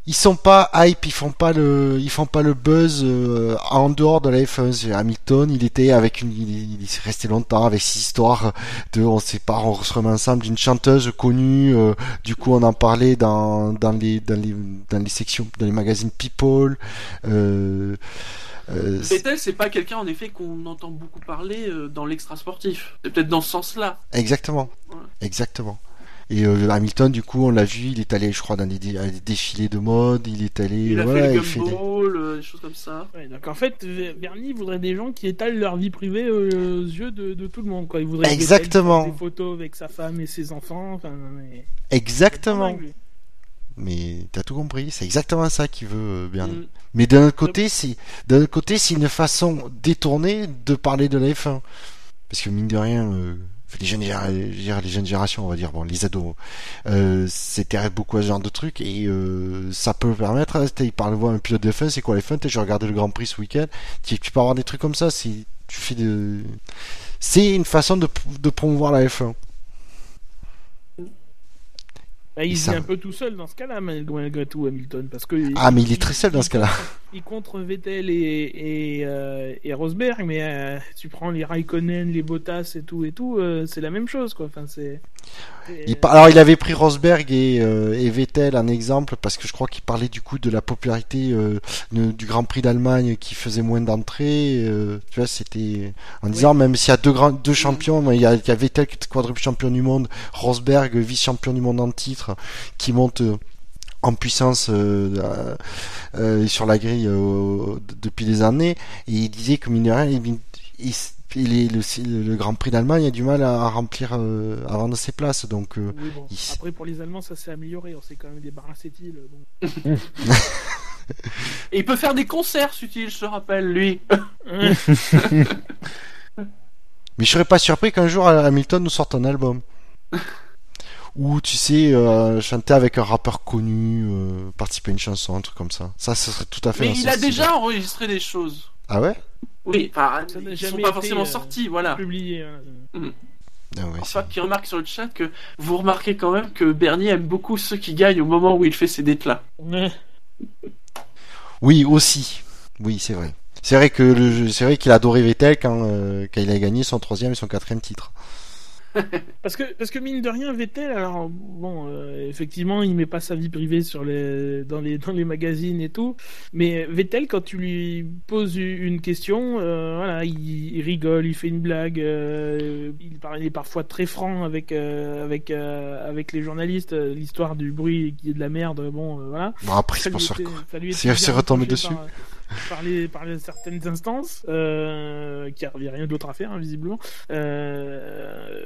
[SPEAKER 3] ils sont pas hype, ils font pas le, ils font pas le buzz euh, en dehors de la F1. Hamilton, il était avec une, il, est resté longtemps avec cette histoire de, on pas, on se remet ensemble d'une chanteuse connue. Euh, du coup, on en parlait dans dans les dans les dans les sections, dans les magazines People. Euh,
[SPEAKER 1] euh, Vettel, c'est pas quelqu'un en effet qu'on entend beaucoup parler euh, dans l'extra sportif. C'est peut-être dans ce sens-là.
[SPEAKER 3] Exactement. Exactement. Et euh, Hamilton, du coup, on l'a vu, il est allé, je crois, dans des, défilés de mode, il est allé.
[SPEAKER 1] Il a fait le gumball, des... choses comme ça.
[SPEAKER 4] donc en fait, Bernie voudrait des gens qui étalent leur vie privée aux yeux de, tout le monde. Quoi. Il voudrait
[SPEAKER 3] Exactement.
[SPEAKER 4] des photos avec sa femme et ses enfants. Enfin,
[SPEAKER 3] Exactement. Mais t'as tout compris, c'est exactement ça qu'il veut bien. Mm. Mais d'un autre côté, c'est d'un côté, c'est une façon détournée de parler de la F1, parce que mine de rien, euh, les jeunes, les jeunes générations, on va dire, bon, les ados, euh, s'intéressent beaucoup à ce genre de trucs et euh, ça peut permettre. Hein, il parle voir un pilote de F1, c'est quoi la F1 J'ai regardé le Grand Prix ce week-end. Tu, tu peux avoir des trucs comme ça si tu fais de. C'est une façon de, de promouvoir la F1.
[SPEAKER 4] Bah, il est un peu tout seul dans ce cas-là, malgré tout, Hamilton. Parce que
[SPEAKER 3] ah, mais il est très seul dans ce cas-là.
[SPEAKER 4] Il contre Vettel et, et, euh, et Rosberg, mais euh, tu prends les Raikkonen, les Bottas et tout, et tout, euh, c'est la même chose, quoi. Enfin, c'est.
[SPEAKER 3] alors il avait pris Rosberg et, et, Vettel en exemple parce que je crois qu'il parlait du coup de la popularité du Grand Prix d'Allemagne qui faisait moins d'entrées. Tu vois, c'était en disant même s'il y a deux grands deux champions, il y a, il y a Vettel qui est quadruple champion du monde, Rosberg vice champion du monde en titre, qui monte en puissance sur la grille depuis des années et il disait que mine il, il, le, le, Grand Prix d'Allemagne a du mal à, remplir, euh, à vendre ses places. Donc, euh,
[SPEAKER 4] Après, pour les Allemands, ça s'est amélioré. On s'est quand même débarrassé de
[SPEAKER 1] Et il peut faire des concerts, Sutil, je te rappelle, lui.
[SPEAKER 3] Mais je serais pas surpris qu'un jour Hamilton nous sorte un album. Ou tu sais, euh, chanter avec un rappeur connu, participer à une chanson, un truc comme ça. Ça, ce serait tout à fait.
[SPEAKER 1] Mais il a déjà enregistré des choses.
[SPEAKER 3] Ah ouais?
[SPEAKER 1] Oui, enfin, ils sont pas forcément euh, sortis, voilà.
[SPEAKER 4] Publié. Hein.
[SPEAKER 1] Mm. Ah enfin, qui remarque sur le chat que vous remarquez quand même que Bernie aime beaucoup ceux qui gagnent au moment où il fait ses déclats.
[SPEAKER 3] oui, aussi. Oui, c'est vrai. C'est vrai que c'est vrai qu'il a adoré Vettel quand, euh, quand il a gagné son troisième et son quatrième titre.
[SPEAKER 4] parce que parce que mine de rien Vettel alors bon euh, effectivement il met pas sa vie privée sur les dans les dans les magazines et tout. Mais Vettel quand tu lui poses une question euh, voilà il, rigole il fait une blague euh, il, il, est parfois très franc avec avec avec les journalistes l'histoire du bruit qui est de la merde bon voilà.
[SPEAKER 3] Bon après c'est pas sûr c'est retombé dessus
[SPEAKER 4] parler parler certaines instances euh, qui n'avait rien d'autre à faire hein, visiblement. Euh,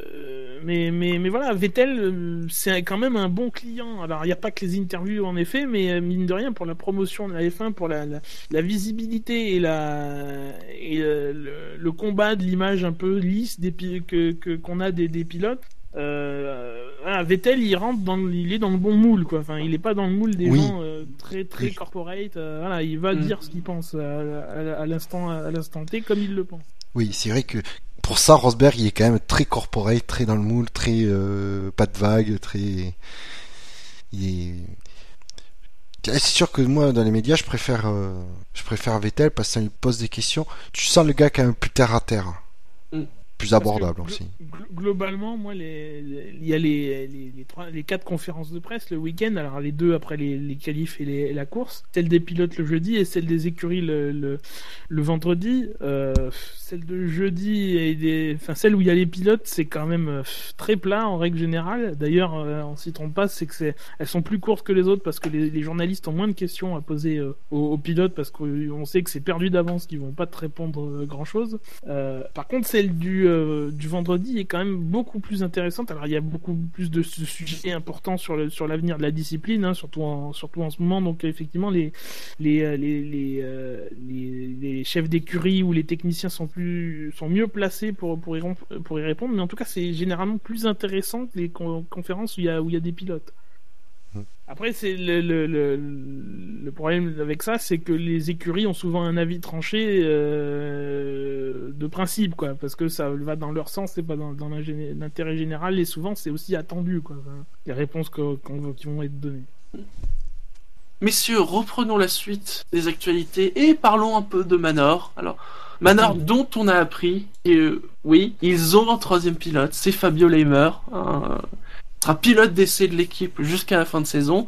[SPEAKER 4] mais mais mais voilà Vettel euh, c'est quand même un bon client. Alors il n'y a pas que les interviews en effet mais euh, mine de rien pour la promotion de la F1 pour la, la, visibilité et la et le, combat de l'image un peu lisse des que qu'on a des, des pilotes euh, Vettel il rentre dans il est dans le bon moule quoi. Enfin il est pas dans le moule des gens euh, très très corporate euh, voilà il va mm. dire ce qu'il pense à, l'instant à l'instant T comme il le pense.
[SPEAKER 3] Oui c'est vrai que pour ça Rosberg il est quand même très corporate très dans le moule très euh, pas de vague très il est c'est sûr que moi dans les médias je préfère je préfère Vettel parce qu'il pose des questions. Tu sens le gars quand même plus terre à terre plus abordable aussi.
[SPEAKER 4] Globalement, moi, les, il y a les, les, trois, les quatre conférences de presse le week-end. Alors les deux après les, les qualifs et, la course, celle des pilotes le jeudi et celle des écuries le, le, vendredi. Euh, celle de jeudi et des, enfin celle où il y a les pilotes, c'est quand même euh, très plat en règle générale. D'ailleurs, euh, on s'y trompe pas, c'est que c'est, elles sont plus courtes que les autres parce que les, journalistes ont moins de questions à poser aux, aux, pilotes parce qu'on sait que c'est perdu d'avance, qu'ils vont pas te répondre grand chose. par contre, celle du du, euh, du vendredi est quand même beaucoup plus intéressante. Alors il y a beaucoup plus de, sujets importants sur l'avenir de la discipline, hein, surtout en ce moment. Donc effectivement les euh, euh, chefs d'écurie ou les techniciens sont mieux placés pour y, répondre. Mais en tout cas c'est généralement plus intéressant que les conférences où il y a des pilotes. Après, c'est le, le, le, le, problème avec ça, c'est que les écuries ont souvent un avis tranché euh, de principe, quoi, parce que ça va dans leur sens, c'est pas dans, dans l'intérêt général, et souvent c'est aussi attendu, quoi, les réponses qu qui vont être données.
[SPEAKER 1] Messieurs, reprenons la suite des actualités et parlons un peu de Manor. Alors, Manor, dont on a appris que, oui, ils ont un troisième pilote, c'est Fabio Leimer, sera pilote d'essai de l'équipe jusqu'à la fin de saison,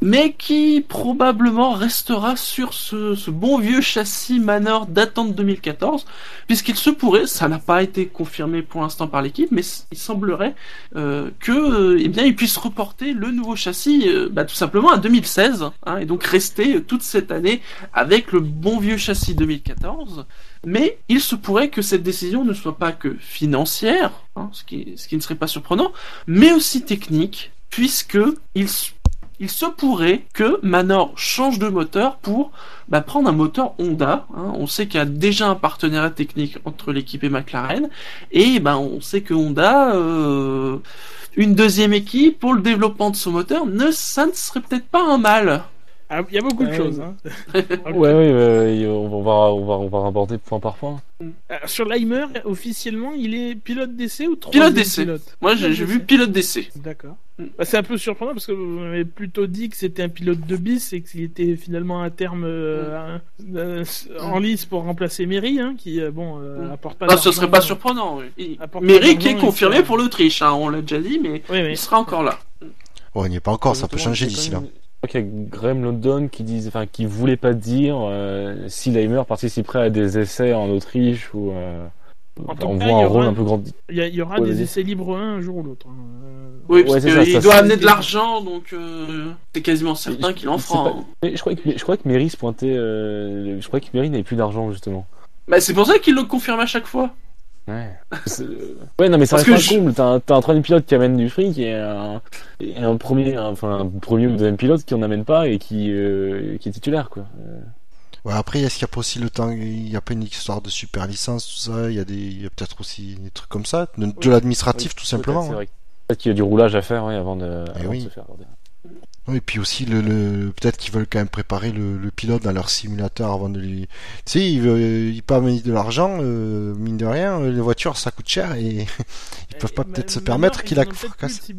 [SPEAKER 1] mais qui probablement restera sur ce, bon vieux châssis Manor datant de 2014, puisqu'il se pourrait, ça n'a pas été confirmé pour l'instant par l'équipe, mais il semblerait euh, que, euh, eh bien, il puisse reporter le nouveau châssis, euh, bah, tout simplement à 2016, hein, et donc rester toute cette année avec le bon vieux châssis 2014. Mais il se pourrait que cette décision ne soit pas que financière, hein, ce, qui, ne serait pas surprenant, mais aussi technique, puisque il, il se pourrait que Manor change de moteur pour bah, prendre un moteur Honda. Hein. On sait qu'il y a déjà un partenariat technique entre l'équipe et McLaren, et bah, on sait que Honda, euh, une deuxième équipe pour le développement de son moteur, ne, ça ne serait peut-être pas un mal.
[SPEAKER 4] Ah, il y a beaucoup de choses. Hein.
[SPEAKER 2] ouais, ouais, on va, on va, on va rapporter point par point.
[SPEAKER 4] Euh, sur Leimer, officiellement, il est pilote d'essai ou
[SPEAKER 1] Pilote d'essai. Moi, j'ai vu pilote d'essai.
[SPEAKER 4] D'accord. Mm. Bah, c'est un peu surprenant parce que vous m'avez plutôt dit que c'était un pilote de bis et qu'il était finalement à terme euh, mm. euh, en lice pour remplacer Mary, hein, qui bon mm. apporte pas.
[SPEAKER 1] Ah, ce serait pas surprenant. Oui. Mary qui est confirmé pour l'Autriche, hein, on l'a déjà dit, mais, il sera encore là.
[SPEAKER 3] Oh, il n'y est pas encore, ça peut changer d'ici là
[SPEAKER 2] qu'il y a Graham London qui disait, enfin, qui voulait pas dire euh, si Leimer participerait à des essais en Autriche ou. Euh, on voit un rôle un peu grand.
[SPEAKER 4] Il y, aura des essais libres un, jour ou l'autre. Hein.
[SPEAKER 1] Oui, parce qu'il doit amener de l'argent, donc euh, c'est quasiment certain qu'il en fera. Hein.
[SPEAKER 2] Je crois que je crois que Mary se pointait. je crois que Mary n'avait plus d'argent justement.
[SPEAKER 1] Bah c'est pour ça qu'il le confirme à chaque fois.
[SPEAKER 2] Ouais. ouais, non, mais ça reste pas je... T'as un, un troisième pilote qui amène du fric et un, et un premier, enfin, un premier ou deuxième pilote qui en amène pas et qui, euh, qui est titulaire, quoi.
[SPEAKER 3] Ouais, après, est-ce qu'il y a pas aussi le temps, il y a pas une histoire de super licence, tout ça, il y a des, il y a peut-être aussi des trucs comme ça, de, l'administratif, tout simplement.
[SPEAKER 2] Peut-être peut qu'il y a du roulage à faire, ouais, avant de,
[SPEAKER 3] eh
[SPEAKER 2] avant
[SPEAKER 3] oui.
[SPEAKER 2] de se faire.
[SPEAKER 3] Et puis aussi le, le peut-être qu'ils veulent quand même préparer le, le, pilote dans leur simulateur avant de lui. Tu sais, ils, ils peuvent amener de l'argent, euh, mine de rien, les voitures ça coûte cher et ils peuvent pas peut-être se permettre qu'il a
[SPEAKER 4] cassé.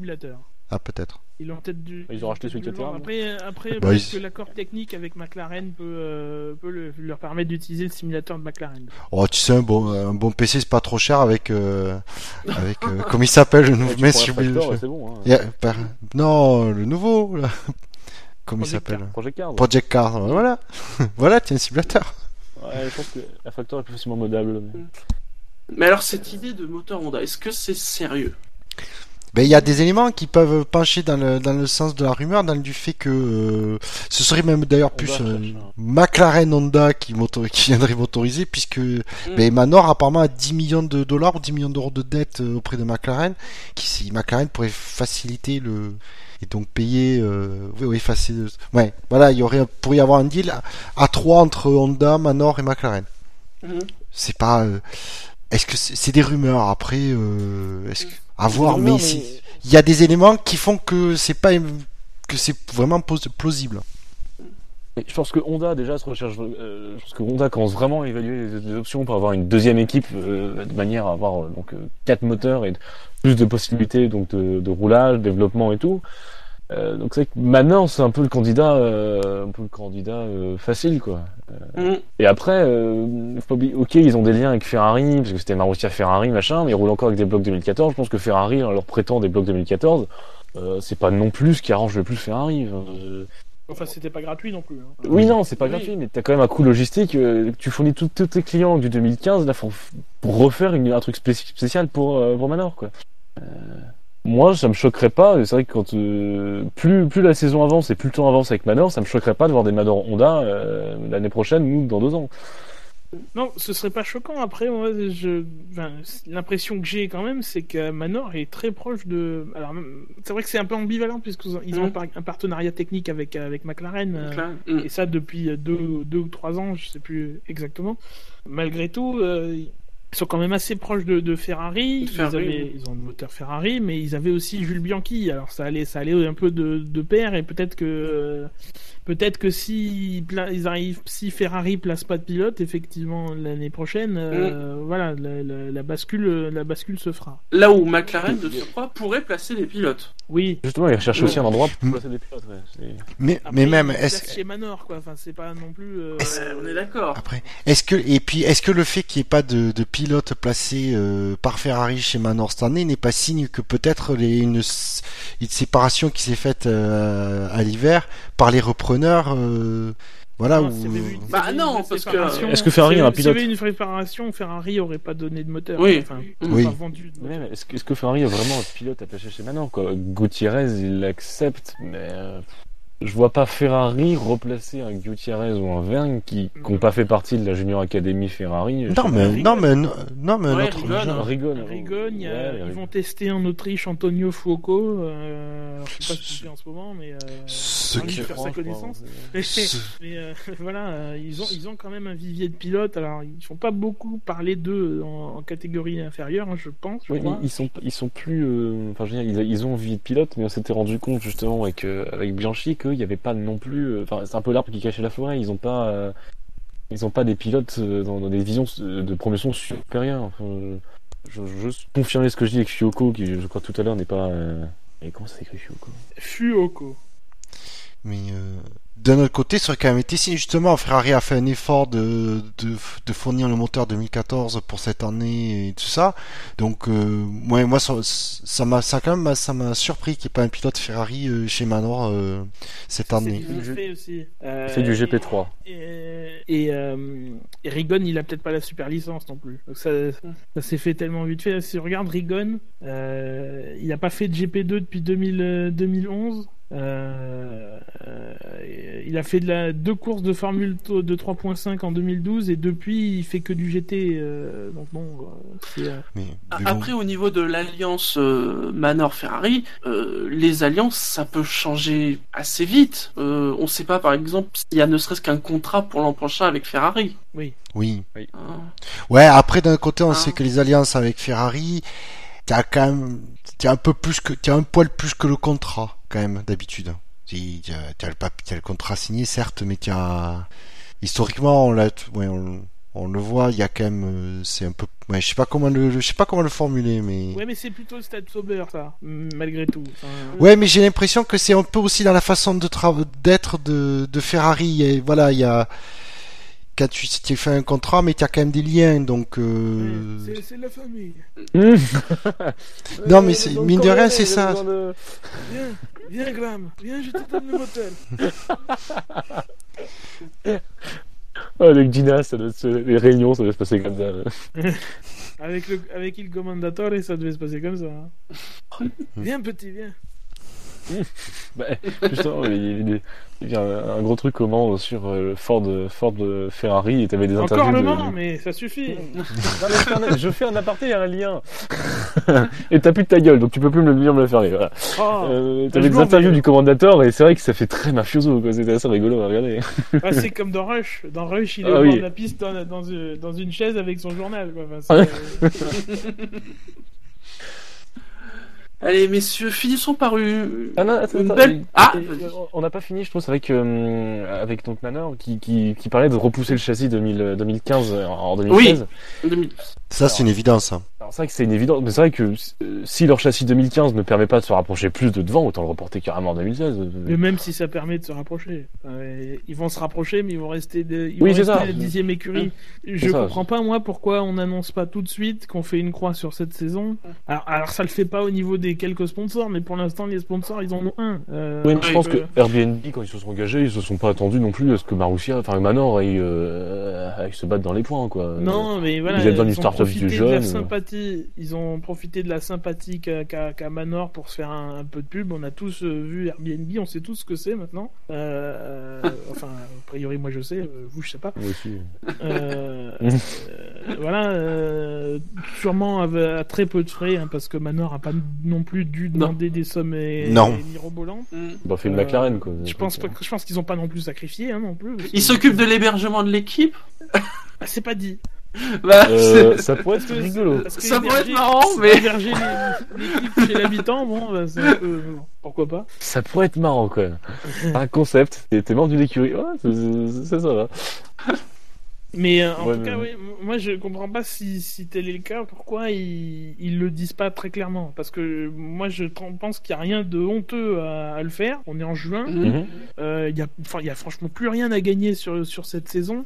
[SPEAKER 3] Ah peut-être.
[SPEAKER 4] Ils ont peut-être dû.
[SPEAKER 2] Ils ont racheté celui
[SPEAKER 4] Après, après bah, que l'accord technique avec McLaren peut, euh, peut leur permettre d'utiliser le simulateur de McLaren.
[SPEAKER 3] Oh, tu sais, un bon, un bon PC, c'est pas trop cher avec. Euh, avec euh, comment il s'appelle le nouveau
[SPEAKER 2] ouais, bon. Hein.
[SPEAKER 3] Yeah. Non, le nouveau. Là. Comment il s'appelle
[SPEAKER 2] Project Card.
[SPEAKER 3] Project Card, voilà. voilà, tiens, un simulateur.
[SPEAKER 2] Ouais, je pense que la Factor est plus facilement modable.
[SPEAKER 1] Mais... mais alors, cette idée de moteur Honda, est-ce que c'est sérieux?
[SPEAKER 3] Ben, il y a des éléments qui peuvent pencher dans le, dans le sens de la rumeur, dans le du fait que euh, ce serait même d'ailleurs plus euh, McLaren Honda qui, qui viendrait motoriser, puisque mm. ben, Manor apparemment a 10 millions de dollars ou 10 millions d'euros de dette euh, auprès de McLaren, qui si McLaren pourrait faciliter le et donc payer euh, oui, oui facile ouais voilà il y aurait pourrait y avoir un deal à, trois entre Honda Manor et McLaren mm. c'est pas est-ce que c'est des rumeurs après est-ce que à voir, mais, il y a des éléments qui font que c'est pas que c'est vraiment plausible.
[SPEAKER 2] Je pense que Honda déjà se recherche. Euh, je pense que Honda commence vraiment à évaluer les, options pour avoir une deuxième équipe euh, de manière à avoir euh, donc quatre moteurs et plus de possibilités donc de, de roulage, développement et tout. Euh, donc c'est que maintenant c'est un peu le candidat, euh, un peu le candidat euh, facile quoi. Mm. Et après, ok ils ont des liens avec Ferrari parce que c'était Marussia Ferrari machin, mais ils roulent encore avec des blocs 2014. Je pense que Ferrari leur prétend des blocs 2014. c'est pas non plus ce qui arrange le plus Ferrari.
[SPEAKER 4] Enfin, c'était pas gratuit non plus. Hein.
[SPEAKER 2] Oui, non, c'est pas gratuit, mais t'as quand même un coût logistique. tu fournis tous tes clients du 2015 là pour, pour refaire une, un truc spécial pour, pour Manor, quoi. Moi, ça me choquerait pas. C'est vrai que quand euh, plus plus la saison avance et plus le temps avance avec Manor, ça me choquerait pas de voir des Manor Honda euh, l'année prochaine ou dans deux ans.
[SPEAKER 4] Non, ce serait pas choquant. Après, moi, je, enfin, l'impression que j'ai quand même, c'est que Manor est très proche de. Alors, c'est vrai que c'est un peu ambivalent puisqu'ils ont
[SPEAKER 1] Mhm.
[SPEAKER 4] un partenariat technique avec avec McLaren. euh,
[SPEAKER 1] McLaren. Mm.
[SPEAKER 4] Et ça depuis deux, deux ou trois ans, je sais plus exactement. Malgré tout, euh, ils sont quand même assez proches de, de Ferrari.
[SPEAKER 1] Ferrari,
[SPEAKER 4] ils, avaient-
[SPEAKER 1] oui.
[SPEAKER 4] ils ont le moteur Ferrari, mais ils avaient aussi Jules Bianchi. Alors ça allait, ça allait un peu de, de pair et peut-être que euh, peut-être que si ils arrivent, si Ferrari place pas de pilote, effectivement l'année prochaine, euh, voilà, la, la- la bascule, la bascule se fera.
[SPEAKER 1] Là où McLaren, de surcroît, pourrait placer des pilotes.
[SPEAKER 4] Oui.
[SPEAKER 2] Justement, ils recherchent aussi un endroit pour
[SPEAKER 3] Mm.
[SPEAKER 2] placer des pilotes. ouais.
[SPEAKER 3] Mais,
[SPEAKER 4] Après,
[SPEAKER 3] mais même, est-ce
[SPEAKER 4] chez Manor, quoi. Enfin, c'est pas non plus. euh,
[SPEAKER 1] Euh, on est d'accord?
[SPEAKER 3] Après, est-ce que et puis est-ce que le fait qu'il n'y ait pas de, de pilote placé euh, par Ferrari chez Manor cette année n'est pas signe que peut-être une, séparation qui s'est faite euh, à l'hiver par les repreneurs, euh, voilà
[SPEAKER 4] Non,
[SPEAKER 3] où
[SPEAKER 4] une-
[SPEAKER 1] Bah non, parce que-
[SPEAKER 2] Est-ce que Ferrari a un
[SPEAKER 4] avait- S'il y
[SPEAKER 2] pilote
[SPEAKER 4] avait une préparation, Ferrari aurait pas donné de moteur.
[SPEAKER 1] Oui.
[SPEAKER 4] Enfin,
[SPEAKER 3] Oui.
[SPEAKER 4] pas vendu de
[SPEAKER 2] Mais
[SPEAKER 4] moteur.
[SPEAKER 2] même, est-ce que, Ferrari a vraiment un pilote placer chez Manor quoi? Gutiérrez, il l'accepte, mais euh, je vois pas Ferrari replacer un Gutiérrez ou un Verne qui n'ont pas fait partie de la Junior Academy Ferrari.
[SPEAKER 3] non mais non mais non, non, mais
[SPEAKER 1] Ouais,
[SPEAKER 3] notre
[SPEAKER 1] Rigon, hein.
[SPEAKER 2] Rigon.
[SPEAKER 4] Rigon, y a-
[SPEAKER 2] Ouais,
[SPEAKER 4] ils
[SPEAKER 2] Rigon.
[SPEAKER 4] vont tester en Autriche Antonio Fuoco. Euh, je sais pas ce qu'il fait en ce moment, mais euh,
[SPEAKER 3] Ce qui-
[SPEAKER 4] faire sa connaissance. Mais euh, voilà, euh, ils ont ils ont quand même un vivier de pilotes. Alors ils font pas beaucoup parler d'eux en, en catégorie inférieure, hein, je pense. Je
[SPEAKER 2] Oui, mais
[SPEAKER 4] crois.
[SPEAKER 2] ils sont ils sont plus euh, enfin je veux dire, ils, ils ont vie de pilote mais on s'était rendu compte justement avec euh, avec Bianchi qu'il n'y avait pas non plus euh, enfin c'est un peu l'arbre qui cachait la forêt ils ont pas euh, ils ont pas des pilotes dans, dans des visions de promotion supérieure enfin, je, je, juste confirmer ce que je dis avec Fioko qui je crois tout à l'heure n'est pas euh... et comment ça s'écrit Fioko
[SPEAKER 4] Fuoco.
[SPEAKER 3] Mais euh, d'un autre côté, ça aurait quand même été si justement Ferrari a fait un effort de, de, de fournir le moteur 2014 pour cette année et tout ça. Donc, euh, moi, moi, ça, ça m'a, ça quand même, ça m'a surpris qu'il n'y ait pas un pilote Ferrari euh, chez Manor euh, cette année.
[SPEAKER 4] bien fait aussi. Euh,
[SPEAKER 2] c'est du GP3
[SPEAKER 4] Et, et, euh, et Rigon, il a peut-être pas la super licence non plus. Donc ça, ça s'est fait tellement vite fait. Si on regarde Rigon, euh, il a pas fait de GP2 depuis 2000, euh, 2011. Euh, euh, il a fait de la, deux courses de Formule de 3.5 en 2012 et depuis il fait que du GT. euh, donc bon,
[SPEAKER 3] Mais.
[SPEAKER 1] Après, au niveau de l'alliance euh, Manor-Ferrari, euh, les alliances, ça peut changer assez vite. Euh, on sait pas, par exemple, s'il y a ne serait-ce qu'un contrat pour l'an prochain avec Ferrari.
[SPEAKER 3] oui.
[SPEAKER 1] hein.
[SPEAKER 3] Ouais, après d'un côté, on
[SPEAKER 1] Ah.
[SPEAKER 3] sait que les alliances avec Ferrari, t'as quand même, t'as un peu plus que, un poil plus que le contrat, quand même, d'habitude. T'as t'as le contrat signé, certes, mais historiquement, on l'a, ouais, on, on le voit, il y a quand même, euh, c'est un peu, ouais, je sais pas comment le, je sais pas comment le formuler, mais.
[SPEAKER 4] ouais, mais c'est plutôt le stade Sauber ça, malgré tout. Enfin,
[SPEAKER 3] Ouais, mais j'ai l'impression que c'est un peu aussi dans la façon de d'être de, de Ferrari. Et voilà, il y a quand tu, tu fais un contrat, mais tu as quand même des liens, donc. euh,
[SPEAKER 4] c'est- la famille.
[SPEAKER 3] Non, mais c'est- mine de rien, c'est ça.
[SPEAKER 4] Viens, viens Graham, viens, je te donne le motel.
[SPEAKER 2] Oh, avec Gina ça doit se- les réunions ça doit se passer comme ça
[SPEAKER 4] Avec, le, avec il commendatore, ça devait se passer comme ça. hein. viens petit, viens.
[SPEAKER 2] Bah, justement, il y a- un, gros truc comment sur euh, Ford, Ford euh, Ferrari et t'avais des
[SPEAKER 4] Encore
[SPEAKER 2] interviews
[SPEAKER 4] le
[SPEAKER 2] de-
[SPEAKER 4] Mans, mais ça suffit.
[SPEAKER 2] Non, mais je, fais un, je fais un aparté, il y a un lien. et t'as plus de ta gueule, donc tu peux plus me le dire me le fermer. Voilà.
[SPEAKER 4] Oh,
[SPEAKER 2] Euh, t'avais des interviews du commandateur et c'est vrai que ça fait très mafioso, quoi. C'était assez rigolo à regarder.
[SPEAKER 4] ah, c'est comme dans Rush. Dans Rush, il est
[SPEAKER 2] Ah
[SPEAKER 4] au
[SPEAKER 2] oui.
[SPEAKER 4] bord de la piste dans, dans, une- dans une chaise avec son journal. Quoi. Enfin,
[SPEAKER 1] Allez, messieurs, finissons par une,
[SPEAKER 2] Ah non, attends,
[SPEAKER 1] une belle... Ah
[SPEAKER 2] on n'a pas fini, je pense, avec euh, avec donc Manor qui, qui, qui parlait de repousser le châssis 2000, 2015 en 2016.
[SPEAKER 1] 2000.
[SPEAKER 3] Ça, c'est une évidence.
[SPEAKER 2] Alors c'est vrai que c'est une évidence, mais c'est vrai que euh, si leur châssis 2015 ne permet pas de se rapprocher plus de devant, autant le reporter carrément en 2016. euh,
[SPEAKER 4] Mais même si ça permet de se rapprocher. Euh, ils vont se rapprocher, mais ils vont rester, de, ils
[SPEAKER 2] Oui,
[SPEAKER 4] vont rester la dixième écurie. Je
[SPEAKER 2] C'est ça.
[SPEAKER 4] comprends pas, moi, pourquoi on n'annonce pas tout de suite qu'on fait une croix sur cette saison. Alors, alors, ça le fait pas au niveau des quelques sponsors, mais pour l'instant, les sponsors, ils en ont un. Euh,
[SPEAKER 2] Oui, mais je pense
[SPEAKER 4] euh,
[SPEAKER 2] que Airbnb, quand ils se sont engagés, ils se sont pas attendus non plus à ce que Marussia, enfin Manor, aille, euh, se battre dans les points, quoi.
[SPEAKER 4] Non, mais voilà,
[SPEAKER 2] ils avaient besoin
[SPEAKER 4] ont
[SPEAKER 2] start-up du
[SPEAKER 4] de la
[SPEAKER 2] jeune.
[SPEAKER 4] Ils ont profité de la sympathie qu'a Manor pour se faire un, un peu de pub. On a tous euh, vu Airbnb, on sait tous ce que c'est maintenant. Euh, euh, enfin, a priori, moi je sais, euh, vous je sais pas.
[SPEAKER 2] Moi aussi.
[SPEAKER 4] Euh, euh, voilà, euh, sûrement à, très peu de frais, hein, parce que Manor a pas non plus dû demander des sommes et,
[SPEAKER 3] Non.
[SPEAKER 4] et mirobolantes.
[SPEAKER 1] Mm.
[SPEAKER 2] Bah, fait une McLaren, quoi.
[SPEAKER 4] Je pense pas, je pense qu'ils ont pas non plus sacrifié, hein, non plus.
[SPEAKER 1] Il s'occupe de l'hébergement de l'équipe?
[SPEAKER 4] Ah, c'est pas dit.
[SPEAKER 1] Bah,
[SPEAKER 2] Euh, ça pourrait être rigolo.
[SPEAKER 1] Ça pourrait être marrant, mais-
[SPEAKER 4] héberger chez l'habitant, bon, bah, c'est un peu- pourquoi pas.
[SPEAKER 2] Ça pourrait être marrant, quand même. Un concept. T'es t'es membre d'une écurie. Ouais, c'est- c'est ça, là.
[SPEAKER 4] Mais euh, en
[SPEAKER 2] Ouais,
[SPEAKER 4] tout
[SPEAKER 2] mais-
[SPEAKER 4] cas, oui, m- moi je comprends pas si, si tel est le cas, pourquoi ils, ils le disent pas très clairement. Parce que moi je pense qu'il y a rien de honteux à, à le faire. On est en juin,
[SPEAKER 1] Mm.
[SPEAKER 2] Mhm.
[SPEAKER 4] euh, il y a, enfin, il y a franchement plus rien à gagner sur, sur cette saison.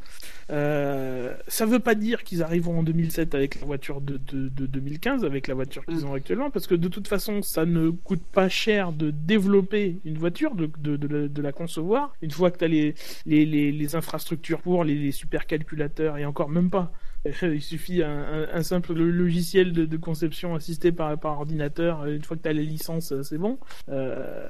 [SPEAKER 4] Euh, ça veut pas dire qu'ils arriveront en 2007 avec la voiture de, de, de 2015, avec la voiture qu'ils ont actuellement, parce que de toute façon, ça ne coûte pas cher de développer une voiture, de, de, de, la- de la concevoir. Une fois que tu as les, les, les, les infrastructures pour, les, les supercalculateurs, et encore même pas. Euh, Il suffit un, simple logiciel de, conception assisté par, ordinateur. Une fois que tu as les licences, c'est bon. Euh,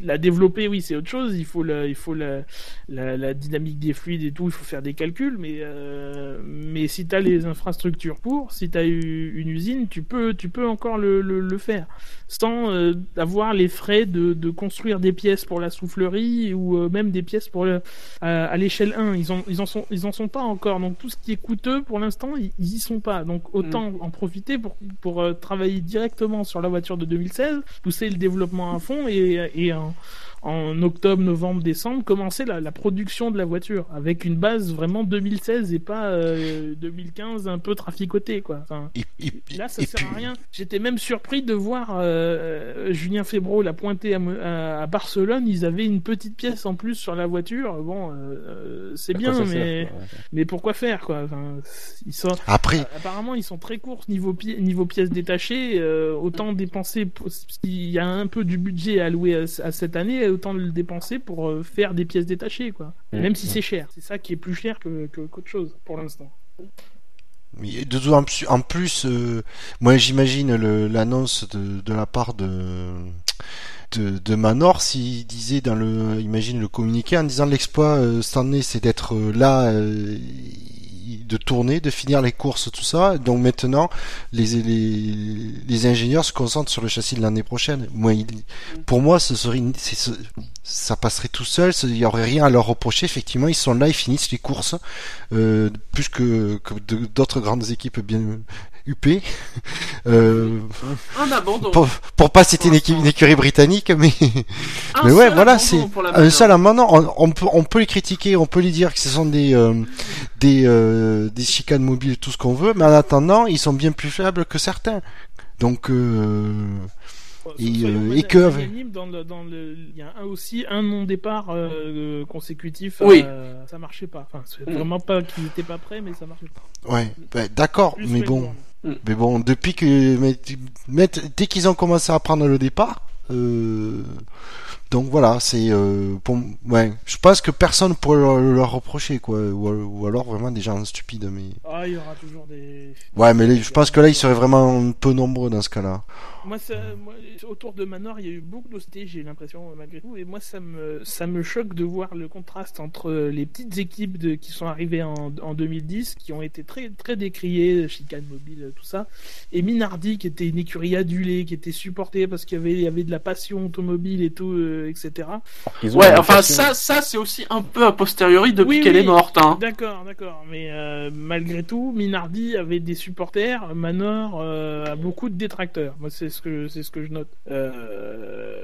[SPEAKER 4] la développer, oui, c'est autre chose. Il faut, la, il faut la, la, la dynamique des fluides et tout. Il faut faire des calculs. Mais, euh, mais si tu as les infrastructures pour, si tu as une usine, tu peux, tu peux encore le, le, le faire sans euh, avoir les frais de, de construire des pièces pour la soufflerie ou euh, même des pièces pour le, à, l'échelle 1. Ils, ont, ils, en sont, ils en sont pas encore. Donc tout ce qui est coûteux pour l'instant, ils, ils y sont pas. Donc autant en profiter pour, pour euh, travailler directement sur la voiture de 2016, pousser le développement à fond et, et en, en octobre, novembre, décembre, commencer la, la production de la voiture avec une base vraiment 2016 et pas euh, 2015 un peu traficoté quoi. Enfin,
[SPEAKER 3] Et, et-
[SPEAKER 4] Là, ça
[SPEAKER 3] et
[SPEAKER 4] sert à rien. J'étais même surpris de voir euh, Julien Febro la pointer à, Barcelone. Ils avaient une petite pièce en plus sur la voiture. Bon, euh, euh, c'est bien,
[SPEAKER 2] sert,
[SPEAKER 4] mais
[SPEAKER 2] quoi, ouais.
[SPEAKER 4] mais pourquoi faire quoi? Enfin, Ils sont
[SPEAKER 3] Après,
[SPEAKER 4] apparemment ils sont très courts niveau pi- niveau pièces détachées. euh, autant dépenser qu'il y a un peu du budget alloué à, à cette année, autant le dépenser pour euh, faire des pièces détachées quoi.
[SPEAKER 2] Mm.
[SPEAKER 4] Même si c'est cher, c'est ça qui est plus cher que que- qu'autre chose pour l'instant.
[SPEAKER 3] Mais de tout en plus, en plus, euh, moi j'imagine le- l'annonce de, de la part de, de, de Manor s'il disait dans le, imagine le communiqué en disant l'exploit euh, cette année c'est d'être euh, là, euh, de tourner, de finir les courses, tout ça. Donc maintenant, les, les, les ingénieurs se concentrent sur le châssis de l'année prochaine. Pour moi, ce serait, ça passerait tout seul, il y aurait rien à leur reprocher. Effectivement, ils sont là, ils finissent les courses, euh, plus que, que d'autres grandes équipes bien huppées. Euh,
[SPEAKER 1] un abandon.
[SPEAKER 3] pour, pour pas citer une, écurie britannique, mais
[SPEAKER 1] Un
[SPEAKER 3] mais ouais,
[SPEAKER 1] seul
[SPEAKER 3] voilà,
[SPEAKER 1] abandon
[SPEAKER 3] c'est un seul amendement. On, on peut, on peut les critiquer, on peut les dire que ce sont des, euh, des, euh, des chicanes mobiles, tout ce qu'on veut, mais en attendant, ils sont bien plus faibles que certains. Donc, euh, Et, euh, que-
[SPEAKER 4] magnanimes, dans le, dans le, il y a un, aussi un non départ euh, consécutif.
[SPEAKER 1] Oui.
[SPEAKER 4] euh, ça marchait pas. Enfin, c'est
[SPEAKER 1] Mm.
[SPEAKER 4] vraiment pas qu'ils étaient pas prêts, mais ça marchait pas.
[SPEAKER 3] ouais, bah, d'accord, mais bon,
[SPEAKER 4] Melbourne.
[SPEAKER 3] mais bon, depuis que, mais dès qu'ils ont commencé à prendre le départ, euh, donc voilà, c'est, euh, pour, ouais, je pense que personne pourrait leur, leur reprocher, quoi, ou, ou alors vraiment des gens stupides, mais.
[SPEAKER 4] Ah, il y aura toujours des.
[SPEAKER 3] Ouais, mais là, je pense que là, ils seraient vraiment peu nombreux dans ce cas-là.
[SPEAKER 4] Moi, ça, moi, autour de Manor, il y a eu beaucoup d'hostilité, j'ai l'impression, malgré tout. Et moi, ça me, ça me choque de voir le contraste entre les petites équipes de, qui sont arrivées en, en 2010, qui ont été très, très décriées, Chicane Mobile, tout ça, et Minardi, qui était une écurie adulée, qui était supportée parce qu'il y avait, il y avait de la passion automobile et tout, euh, etc.
[SPEAKER 1] Ouais, enfin ça, ça c'est aussi un peu a posteriori depuis
[SPEAKER 4] Oui,
[SPEAKER 1] qu'elle
[SPEAKER 4] oui.
[SPEAKER 1] est morte. Hein.
[SPEAKER 4] D'accord, d'accord. Mais euh, malgré tout, Minardi avait des supporters, Manor euh, a beaucoup de détracteurs. Moi, c'est ce que c'est ce que je note. Euh,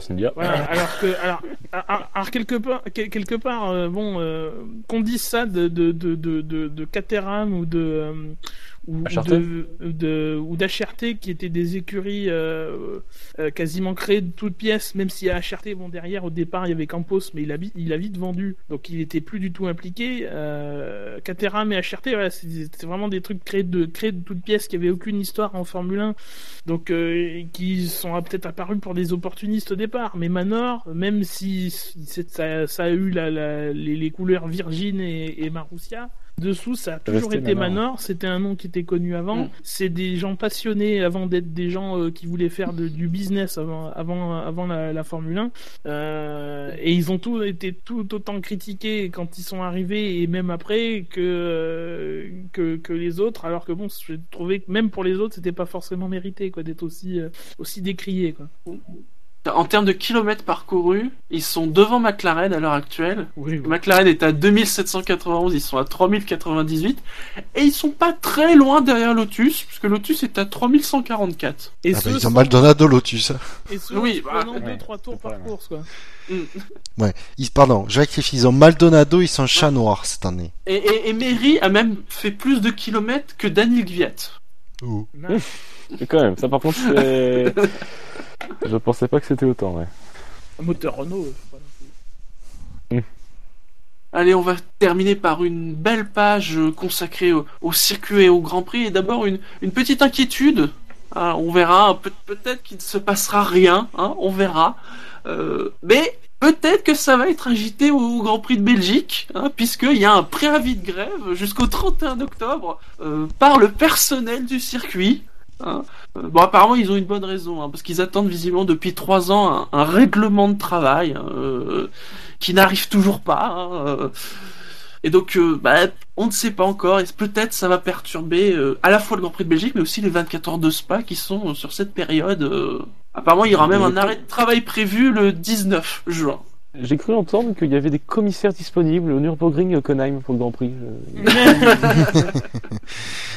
[SPEAKER 2] C'est bien.
[SPEAKER 4] voilà. Alors que, alors, alors, alors, quelque part, quel- quelque part, euh, bon, euh, qu'on dise ça de de de de de, de Caterham ou de euh, ou, de, de d'HRT qui étaient des écuries euh, euh, quasiment créées de toutes pièces, même si à HRT, bon derrière au départ il y avait Campos, mais il a vite, il a vite vendu, donc il était plus du tout impliqué. Euh, Caterham et HRT, voilà, c'est vraiment des trucs créés de créés de toutes pièces qui avaient aucune histoire en Formule 1, donc euh, qui sont peut-être apparus pour des opportunistes au départ. Mais Manor, même si ça, ça a eu la, la- les, les couleurs Virgin et, et Marussia, Dessous, ça a toujours été
[SPEAKER 2] Manor.
[SPEAKER 4] Manor. C'était un nom qui était connu avant.
[SPEAKER 1] Mm.
[SPEAKER 4] C'est des gens passionnés avant d'être des gens euh, qui voulaient faire de- du business avant, avant, avant la, la Formule 1. Euh, et ils ont tous été tout autant critiqués quand ils sont arrivés et même après que, euh, que, que les autres. Alors que bon, j'ai trouvé que même pour les autres, c'était pas forcément mérité quoi d'être aussi, euh, aussi décrié quoi.
[SPEAKER 1] En termes de kilomètres parcourus, ils sont devant McLaren à l'heure actuelle.
[SPEAKER 4] Oui,
[SPEAKER 1] McLaren est à 2791, ils sont à 3098. Et ils sont pas très loin derrière Lotus, puisque Lotus est à 3144.
[SPEAKER 4] Et
[SPEAKER 3] Ah bah,
[SPEAKER 4] ceux
[SPEAKER 3] ils ont Maldonado Lotus.
[SPEAKER 4] Et ceux
[SPEAKER 1] Oui, bah,
[SPEAKER 2] ouais.
[SPEAKER 4] 2-3 tours par
[SPEAKER 2] mal.
[SPEAKER 4] course quoi.
[SPEAKER 3] Ils, pardon, je rectifie, ils ont Maldonado, ils sont chat noir cette année.
[SPEAKER 1] Et, et, et Mary a même fait plus de kilomètres que Daniel Gviat.
[SPEAKER 3] Oh.
[SPEAKER 2] Mais quand même, ça par contre, c'est. Je pensais pas que c'était autant, ouais.
[SPEAKER 4] Un moteur Renault. pas non plus-
[SPEAKER 1] Allez, on va terminer par une belle page euh, consacrée au, au circuit et au Grand Prix. Et d'abord, une, une petite inquiétude. Hein, on verra, peut- peut-être qu'il ne se passera rien, hein, on verra. Euh, mais peut-être que ça va être agité au Grand Prix de Belgique, hein, puisqu'il y a un préavis de grève jusqu'au 31 octobre euh, par le personnel du circuit. Hein. Bon, apparemment, ils ont une bonne raison, hein, parce qu'ils attendent visiblement depuis trois ans un, un règlement de travail. hein, euh, qui n'arrive toujours pas. hein, euh. Et donc, euh, bah, on ne sait pas encore, et peut-être ça va perturber euh, à la fois le Grand Prix de Belgique, mais aussi les 24 heures de Spa qui sont euh, sur cette période. euh. Apparemment, il y aura même un arrêt de travail prévu le 19 juin.
[SPEAKER 2] J'ai cru entendre qu'il y avait des commissaires disponibles au Nürburgring Hockenheim pour le Grand Prix.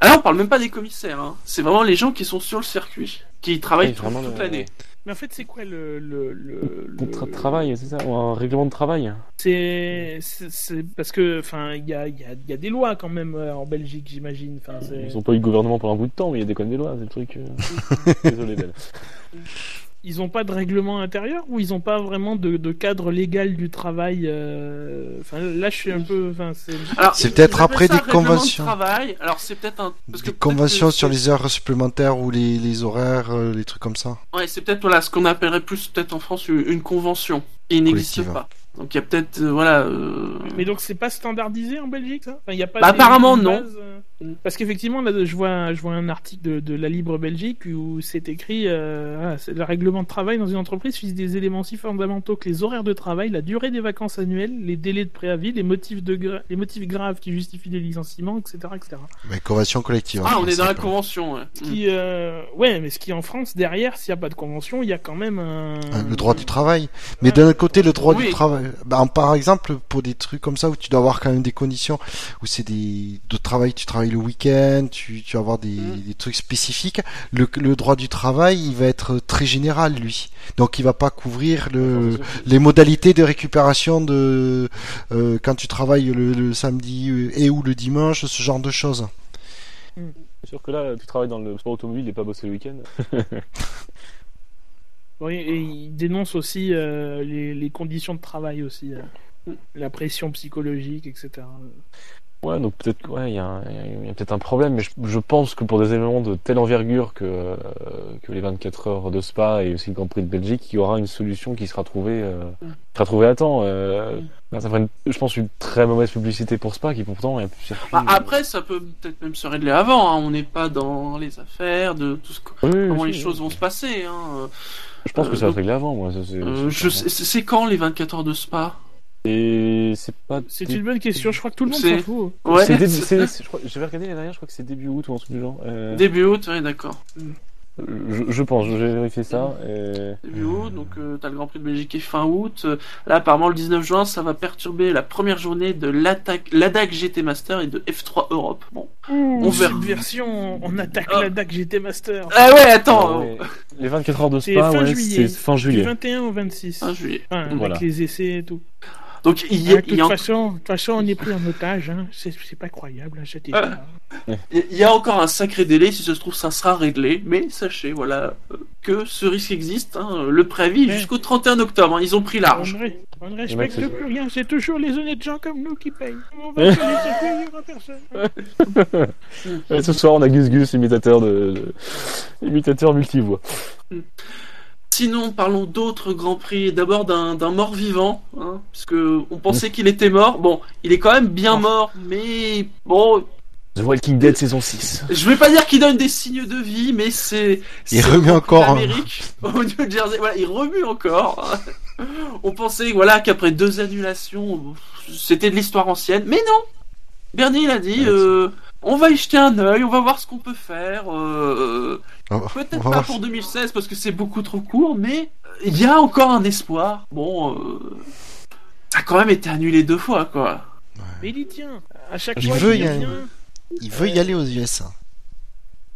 [SPEAKER 1] Alors, on parle même pas des commissaires, hein. c'est vraiment les gens qui sont sur le circuit, qui travaillent
[SPEAKER 2] Oui,
[SPEAKER 1] tout-
[SPEAKER 2] vraiment,
[SPEAKER 1] toute
[SPEAKER 2] le-
[SPEAKER 1] l'année.
[SPEAKER 4] Mais en fait, c'est quoi le. le, le, le-
[SPEAKER 2] Contrat de travail, c'est ça Ou un règlement de travail
[SPEAKER 4] C'est. parce que. Enfin, il y a, il y, a, il y a des lois quand même euh, en Belgique, j'imagine.
[SPEAKER 2] Ils ont pas eu de gouvernement pendant un bout de temps, mais il y a des connes des lois, c'est le truc. euh. Désolé, Ben.
[SPEAKER 4] Ils ont pas de règlement intérieur ou ils ont pas vraiment de, de cadre légal du travail euh, Enfin, là, je suis un peu. Enfin, c'est.
[SPEAKER 3] Peut-être après des
[SPEAKER 1] de
[SPEAKER 3] conventions.
[SPEAKER 1] travail. Alors, c'est peut-être un. parce
[SPEAKER 3] Des conventions
[SPEAKER 1] que
[SPEAKER 3] sur les heures supplémentaires ou les, les horaires, euh, les trucs comme ça.
[SPEAKER 1] Ouais, c'est peut-être voilà ce qu'on appellerait plus peut-être en France une convention qui n'existe
[SPEAKER 3] Collective.
[SPEAKER 1] pas. Donc il y a peut-être euh, voilà. euh,
[SPEAKER 4] Mais donc, c'est pas standardisé en Belgique, ça? Enfin, il y a pas
[SPEAKER 1] Bah, apparemment, non.
[SPEAKER 4] base, euh, Parce qu'effectivement, là, je vois, je vois un article de, de la Libre Belgique où c'est écrit euh, c'est le règlement de travail dans une entreprise fixe des éléments si fondamentaux que les horaires de travail, la durée des vacances annuelles, les délais de préavis, les motifs, de gra- les motifs graves qui justifient des licenciements, etc. etc.
[SPEAKER 3] Mais convention collective.
[SPEAKER 1] Ah,
[SPEAKER 3] hein,
[SPEAKER 1] on est dans la convention. Ouais.
[SPEAKER 4] Qui, euh, ouais, mais ce qui en France, derrière, s'il n'y a pas de convention, il y a quand même un.
[SPEAKER 3] Le droit du travail. Mais d'un autre côté, le droit
[SPEAKER 1] Oui.
[SPEAKER 3] du travail. Bah, par exemple, pour des trucs comme ça où tu dois avoir quand même des conditions où c'est des de travail, tu travailles le week-end, tu, tu vas avoir des,
[SPEAKER 1] Mm.
[SPEAKER 3] des trucs spécifiques. Le, le droit du travail, il va être très général, lui. Donc, il va pas couvrir le, les modalités de récupération de euh, quand tu travailles le, le samedi euh, et ou le dimanche, ce genre de choses.
[SPEAKER 2] C'est sûr que là, tu travailles dans le sport automobile et pas bosser le week-end.
[SPEAKER 4] Oui, et il dénonce aussi euh, les, les conditions de travail aussi, euh, la pression psychologique, etc.
[SPEAKER 2] Ouais, donc peut-être ouais, il y a, un- il y a peut-être un problème, mais je, je pense que pour des événements de telle envergure que, euh, que les 24 heures de Spa et aussi le Grand Prix de Belgique, il y aura une solution qui sera trouvée, euh,
[SPEAKER 1] Mm.
[SPEAKER 2] sera trouvée à temps. Euh,
[SPEAKER 1] Mm.
[SPEAKER 2] bah, ça ferait, une- je pense, une très mauvaise publicité pour Spa, qui pourtant est plus.
[SPEAKER 1] Bah, après, ça peut peut-être même se régler avant. hein. On n'est pas dans les affaires de tout ce que-
[SPEAKER 2] Oui, oui,
[SPEAKER 1] comment les choses vont se passer. Hein.
[SPEAKER 2] Je pense que ça va se régler avant, moi. C'est,
[SPEAKER 1] Euh, quand les 24 heures de Spa?
[SPEAKER 2] C'est pas.
[SPEAKER 4] C'est une bonne question, je crois que tout le monde
[SPEAKER 1] C'est-
[SPEAKER 4] s'en fout.
[SPEAKER 1] Ouais,
[SPEAKER 2] c'est début-
[SPEAKER 1] c'est-
[SPEAKER 2] c'est- c'est- je crois- J'avais regardé l'année dernière, je crois que c'est début août ou un truc du genre. Euh,
[SPEAKER 1] début août, ouais, d'accord.
[SPEAKER 2] je, je pense, je vais vérifier ça. Et...
[SPEAKER 1] Début août, donc euh, t'as le Grand Prix de Belgique qui est fin août. Là, apparemment, le 19 juin, ça va perturber la première journée de l'ADAC GT Master et de F3 Europe. Bon.
[SPEAKER 4] On
[SPEAKER 1] verra.
[SPEAKER 4] Subversion, on attaque
[SPEAKER 1] Ah.
[SPEAKER 4] la DAC GT Master.
[SPEAKER 1] Ah ouais, attends.
[SPEAKER 2] Ah ouais. Les 24 heures de
[SPEAKER 4] C'est
[SPEAKER 2] Spa,
[SPEAKER 4] fin
[SPEAKER 2] ouais,
[SPEAKER 4] juillet.
[SPEAKER 2] c'est fin
[SPEAKER 4] Du
[SPEAKER 2] juillet.
[SPEAKER 4] 21 au 26.
[SPEAKER 1] Fin juillet.
[SPEAKER 4] Enfin, avec
[SPEAKER 2] Voilà.
[SPEAKER 4] les essais et tout.
[SPEAKER 1] Donc il y, a,
[SPEAKER 4] de
[SPEAKER 1] il y
[SPEAKER 4] toute
[SPEAKER 1] a-
[SPEAKER 4] façon, de toute façon, on est pris en otage. Hein. C'est pas croyable, hein, cet état.
[SPEAKER 1] il y a encore un sacré délai. Si ça se trouve, ça sera réglé. Mais sachez, voilà, euh, que ce risque existe. hein. Le préavis
[SPEAKER 4] Ouais.
[SPEAKER 1] jusqu'au 31 octobre. hein. Ils ont pris large.
[SPEAKER 4] On, ne- on ne
[SPEAKER 2] mecs,
[SPEAKER 4] respecte plus rien, c'est toujours les honnêtes gens comme nous qui payent. On va circuits, il y aura personne.
[SPEAKER 2] Ce soir, on a Gus Gus, imitateur de, de- imitateur multivoix.
[SPEAKER 1] Sinon, parlons d'autres grands prix. D'abord d'un mort-vivant, hein, puisque on pensait qu'il était mort. Bon, il est quand même bien mort, mais bon,
[SPEAKER 2] The Walking Dead saison 6.
[SPEAKER 1] je vais pas dire qu'il donne des signes de vie, mais c'est.
[SPEAKER 3] Il remue encore, hein.
[SPEAKER 1] Amérique, au New Jersey, voilà, il remue encore. On pensait, voilà, qu'après deux annulations, c'était de l'histoire ancienne, mais non. Bernie, il a dit,
[SPEAKER 2] Ouais,
[SPEAKER 1] euh, on va y jeter un œil, on va voir ce qu'on peut faire. euh, Peut-être
[SPEAKER 3] on va
[SPEAKER 1] pas
[SPEAKER 3] voir.
[SPEAKER 1] pour 2016 parce que c'est beaucoup trop court, mais il y a encore un espoir. Bon, euh, ça a quand même été annulé deux fois, quoi.
[SPEAKER 4] Mais il y tient. À chaque
[SPEAKER 3] Il
[SPEAKER 4] fois,
[SPEAKER 3] veut
[SPEAKER 4] il
[SPEAKER 3] y aller.
[SPEAKER 4] vient.
[SPEAKER 3] Il veut y aller aux USA.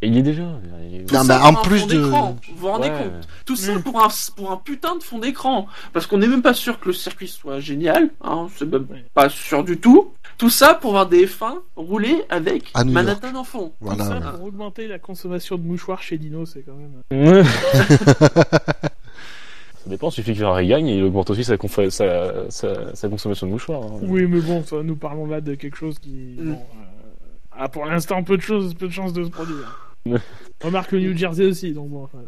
[SPEAKER 2] Et il y est déjà. il est-
[SPEAKER 1] Tout
[SPEAKER 3] Non, mais en plus de-
[SPEAKER 1] Vous vous rendez
[SPEAKER 2] Ouais.
[SPEAKER 1] compte Tout ça
[SPEAKER 4] Mm.
[SPEAKER 1] pour un, pour un putain de fond d'écran. Parce qu'on n'est même pas sûr que le circuit soit génial. Hein, c'est même pas sûr du tout. Tout ça pour voir des F1 rouler avec Manhattan en fond.
[SPEAKER 4] Tout
[SPEAKER 3] Voilà.
[SPEAKER 4] ça pour augmenter la consommation de mouchoirs chez Dino, c'est quand même.
[SPEAKER 2] Ça dépend, il suffit que Ferrari gagne et il augmente aussi sa, confa- sa, sa, sa consommation de mouchoirs. hein.
[SPEAKER 4] Oui, mais bon, ça, nous parlons là de quelque chose qui.
[SPEAKER 1] Mm.
[SPEAKER 4] Bon, euh, a pour l'instant peu de choses, peu de chances de se produire. Remarque le New Jersey aussi, donc bon. enfin,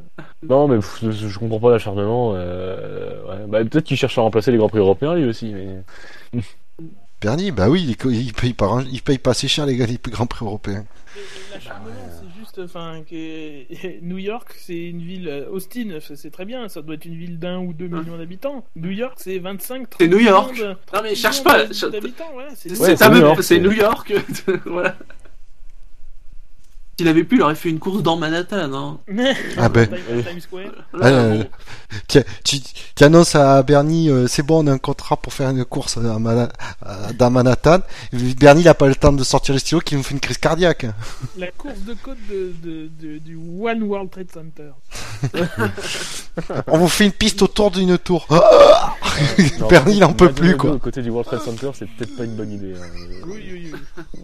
[SPEAKER 2] Non, mais pff, je, je comprends pas l'acharnement. Euh, ouais. bah, Peut-être qu'il cherche à remplacer les Grands Prix européens lui aussi. Mais...
[SPEAKER 3] Bernie, bah oui, il, il paye pas, il paye pas assez cher les gars, les plus grands prix européens.
[SPEAKER 4] Mais L'acharnement, c'est juste, enfin, que New York, c'est une ville. euh, Austin, c'est c'est très bien, ça doit être une ville d'un ou deux millions d'habitants. New York, c'est 25, 30
[SPEAKER 1] C'est New York. Non mais cherche pas.
[SPEAKER 4] c'est
[SPEAKER 2] Ouais, New York,
[SPEAKER 1] c'est
[SPEAKER 2] c'est-
[SPEAKER 1] New York. voilà. S'il avait pu, il aurait fait une course dans Manhattan. Hein.
[SPEAKER 3] Ah ben.
[SPEAKER 4] Times Square.
[SPEAKER 1] Là,
[SPEAKER 3] Ah, euh, tu, tu annonces à Bernie, euh, c'est bon, on a un contrat pour faire une course à Mana- à- dans Manhattan. Bernie, il a pas le temps de sortir le stylo, qu'il nous fait une crise cardiaque.
[SPEAKER 4] La course de côte de, de- de- du One World Trade Center.
[SPEAKER 3] On vous fait une piste autour d'une tour. Bernie, il en peut plus, quoi.
[SPEAKER 2] Côté du World Trade Center, c'est peut-être pas une bonne idée. hein.
[SPEAKER 4] Oui, oui, oui.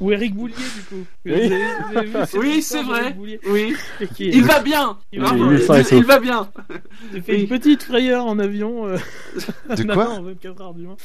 [SPEAKER 4] Ou Eric Boulier, du coup.
[SPEAKER 2] Oui.
[SPEAKER 1] Oui, c'est vrai. Oui,
[SPEAKER 4] est-
[SPEAKER 1] il va bien.
[SPEAKER 4] Il
[SPEAKER 2] sain et
[SPEAKER 1] il, va bien.
[SPEAKER 4] Il fait
[SPEAKER 1] Oui.
[SPEAKER 4] une petite frayeur en avion. euh,
[SPEAKER 3] De quoi
[SPEAKER 4] non, en 24 heures du Mans.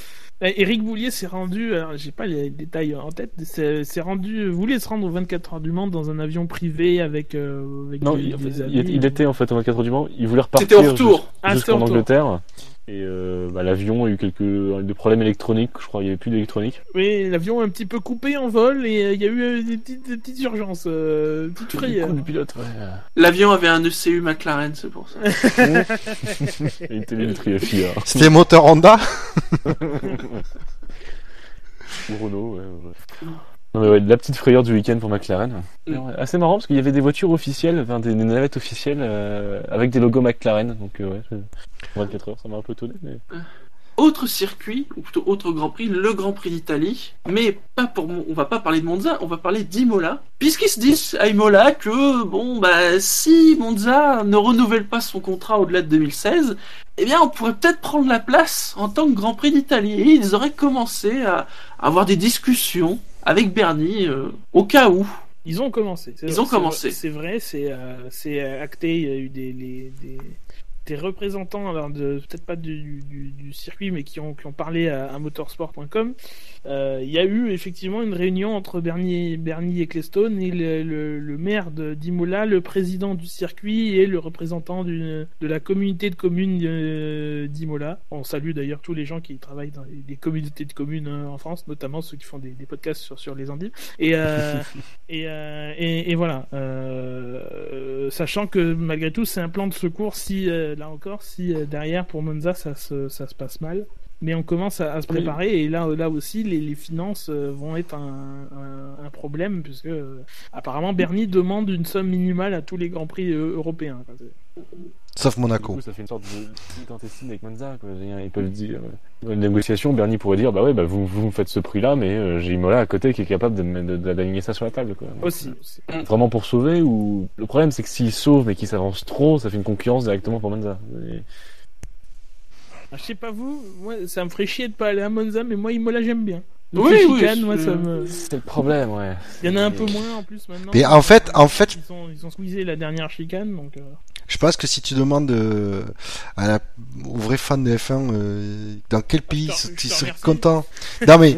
[SPEAKER 4] Euh, Éric Boulier s'est rendu, alors j'ai pas les détails en tête, s'est s'est rendu, voulait se rendre aux 24 heures du Mans dans un avion privé avec, euh, avec
[SPEAKER 2] Non,
[SPEAKER 4] des,
[SPEAKER 2] il,
[SPEAKER 4] des
[SPEAKER 2] il-
[SPEAKER 4] amis.
[SPEAKER 2] il était en fait au 24 du Mans, il voulait repartir
[SPEAKER 1] C'était au retour.
[SPEAKER 4] Ah,
[SPEAKER 2] jusqu'en
[SPEAKER 4] au retour.
[SPEAKER 2] Et euh, bah, l'avion a eu quelques des problèmes électroniques, je crois, il y avait plus d'électronique.
[SPEAKER 4] Oui, l'avion a un petit peu coupé en vol et euh, il y a eu euh, des petites, des petites urgences, euh, petites
[SPEAKER 2] Du
[SPEAKER 4] frayeurs.
[SPEAKER 2] le pilote, ouais.
[SPEAKER 1] L'avion avait un ECU McLaren, c'est pour ça.
[SPEAKER 2] Il était une triafia.
[SPEAKER 3] C'était moteur Honda?
[SPEAKER 2] Ou Renault, ouais, ouais. Mais ouais, la petite frayeur du week-end pour McLaren.
[SPEAKER 1] Mm.
[SPEAKER 2] Alors, Assez marrant parce qu'il y avait des voitures officielles, enfin des, des navettes officielles euh, avec des logos McLaren. Donc euh, ouais, c'est- 24 heures, ça m'a un peu étonné. Mais...
[SPEAKER 1] Autre circuit, ou plutôt autre Grand Prix, le Grand Prix d'Italie. Mais pas pour, on va pas parler de Monza, on va parler d'Imola. Puisqu'ils se disent à Imola que, bon, bah, si Monza ne renouvelle pas son contrat au-delà de 2016, eh bien, on pourrait peut-être prendre la place en tant que Grand Prix d'Italie. Et ils auraient commencé à avoir des discussions avec Bernie, euh, au cas où.
[SPEAKER 4] Ils ont commencé. c'est
[SPEAKER 1] Ils
[SPEAKER 4] vrai,
[SPEAKER 1] ont
[SPEAKER 4] c'est
[SPEAKER 1] commencé.
[SPEAKER 4] C'est vrai, c'est euh, c'est acté. Il y a eu des, les- des, des représentants, alors de peut-être pas du, du, du circuit, mais qui ont, qui ont parlé à, à motorsport.com. Euh, il y a eu effectivement une réunion entre Bernie, Bernie Ecclestone et le, le, le maire de- d'Imola, le président du circuit et le représentant de la communauté de communes euh, d'Imola. On salue d'ailleurs tous les gens qui travaillent dans les, les communautés de communes euh, en France, notamment ceux qui font des, des podcasts sur, sur les endives. Et, euh, et, euh, et, et voilà, euh, sachant que malgré tout c'est un plan de secours si euh, là encore si euh, derrière pour Monza ça se, ça se passe mal. Mais on commence à, à se
[SPEAKER 2] Oui.
[SPEAKER 4] préparer et là, là aussi les, les finances euh, vont être un, un, un problème puisque euh, apparemment Bernie demande une somme minimale à tous les grands prix euh, européens. quoi.
[SPEAKER 3] Sauf
[SPEAKER 2] Du
[SPEAKER 3] Monaco.
[SPEAKER 2] coup, ça fait une sorte de petite intestine avec Monza. Quoi. Ils peuvent dire, dans une négociation, Bernie pourrait dire, bah ouais, bah vous, vous me faites ce prix-là, mais euh, j'ai Imola à côté qui est capable d'aligner ça sur la table. Quoi. Donc,
[SPEAKER 4] Aussi. aussi.
[SPEAKER 2] Vraiment pour sauver ou le problème c'est que s'il sauve mais qu'il s'avance trop, ça fait une concurrence directement pour Monza. Et-
[SPEAKER 4] Ah, je sais pas vous, moi ça me ferait chier de pas aller à Monza, mais moi Imola j'aime bien. Donc,
[SPEAKER 1] Oui,
[SPEAKER 4] les
[SPEAKER 1] oui,
[SPEAKER 4] chicanes,
[SPEAKER 1] c'est-
[SPEAKER 4] moi ça me.
[SPEAKER 2] C'est le problème, ouais.
[SPEAKER 4] Il y en a un peu moins en plus maintenant.
[SPEAKER 3] Mais en fait, en fait,
[SPEAKER 4] Ils ont, ils ont squeezé la dernière chicane, donc. euh,
[SPEAKER 3] Je pense que si tu demandes euh, à la, aux vrais fans de F1 euh, dans quel pays
[SPEAKER 4] te- je
[SPEAKER 3] tu
[SPEAKER 4] te
[SPEAKER 3] serais
[SPEAKER 4] remercie.
[SPEAKER 3] content. Non mais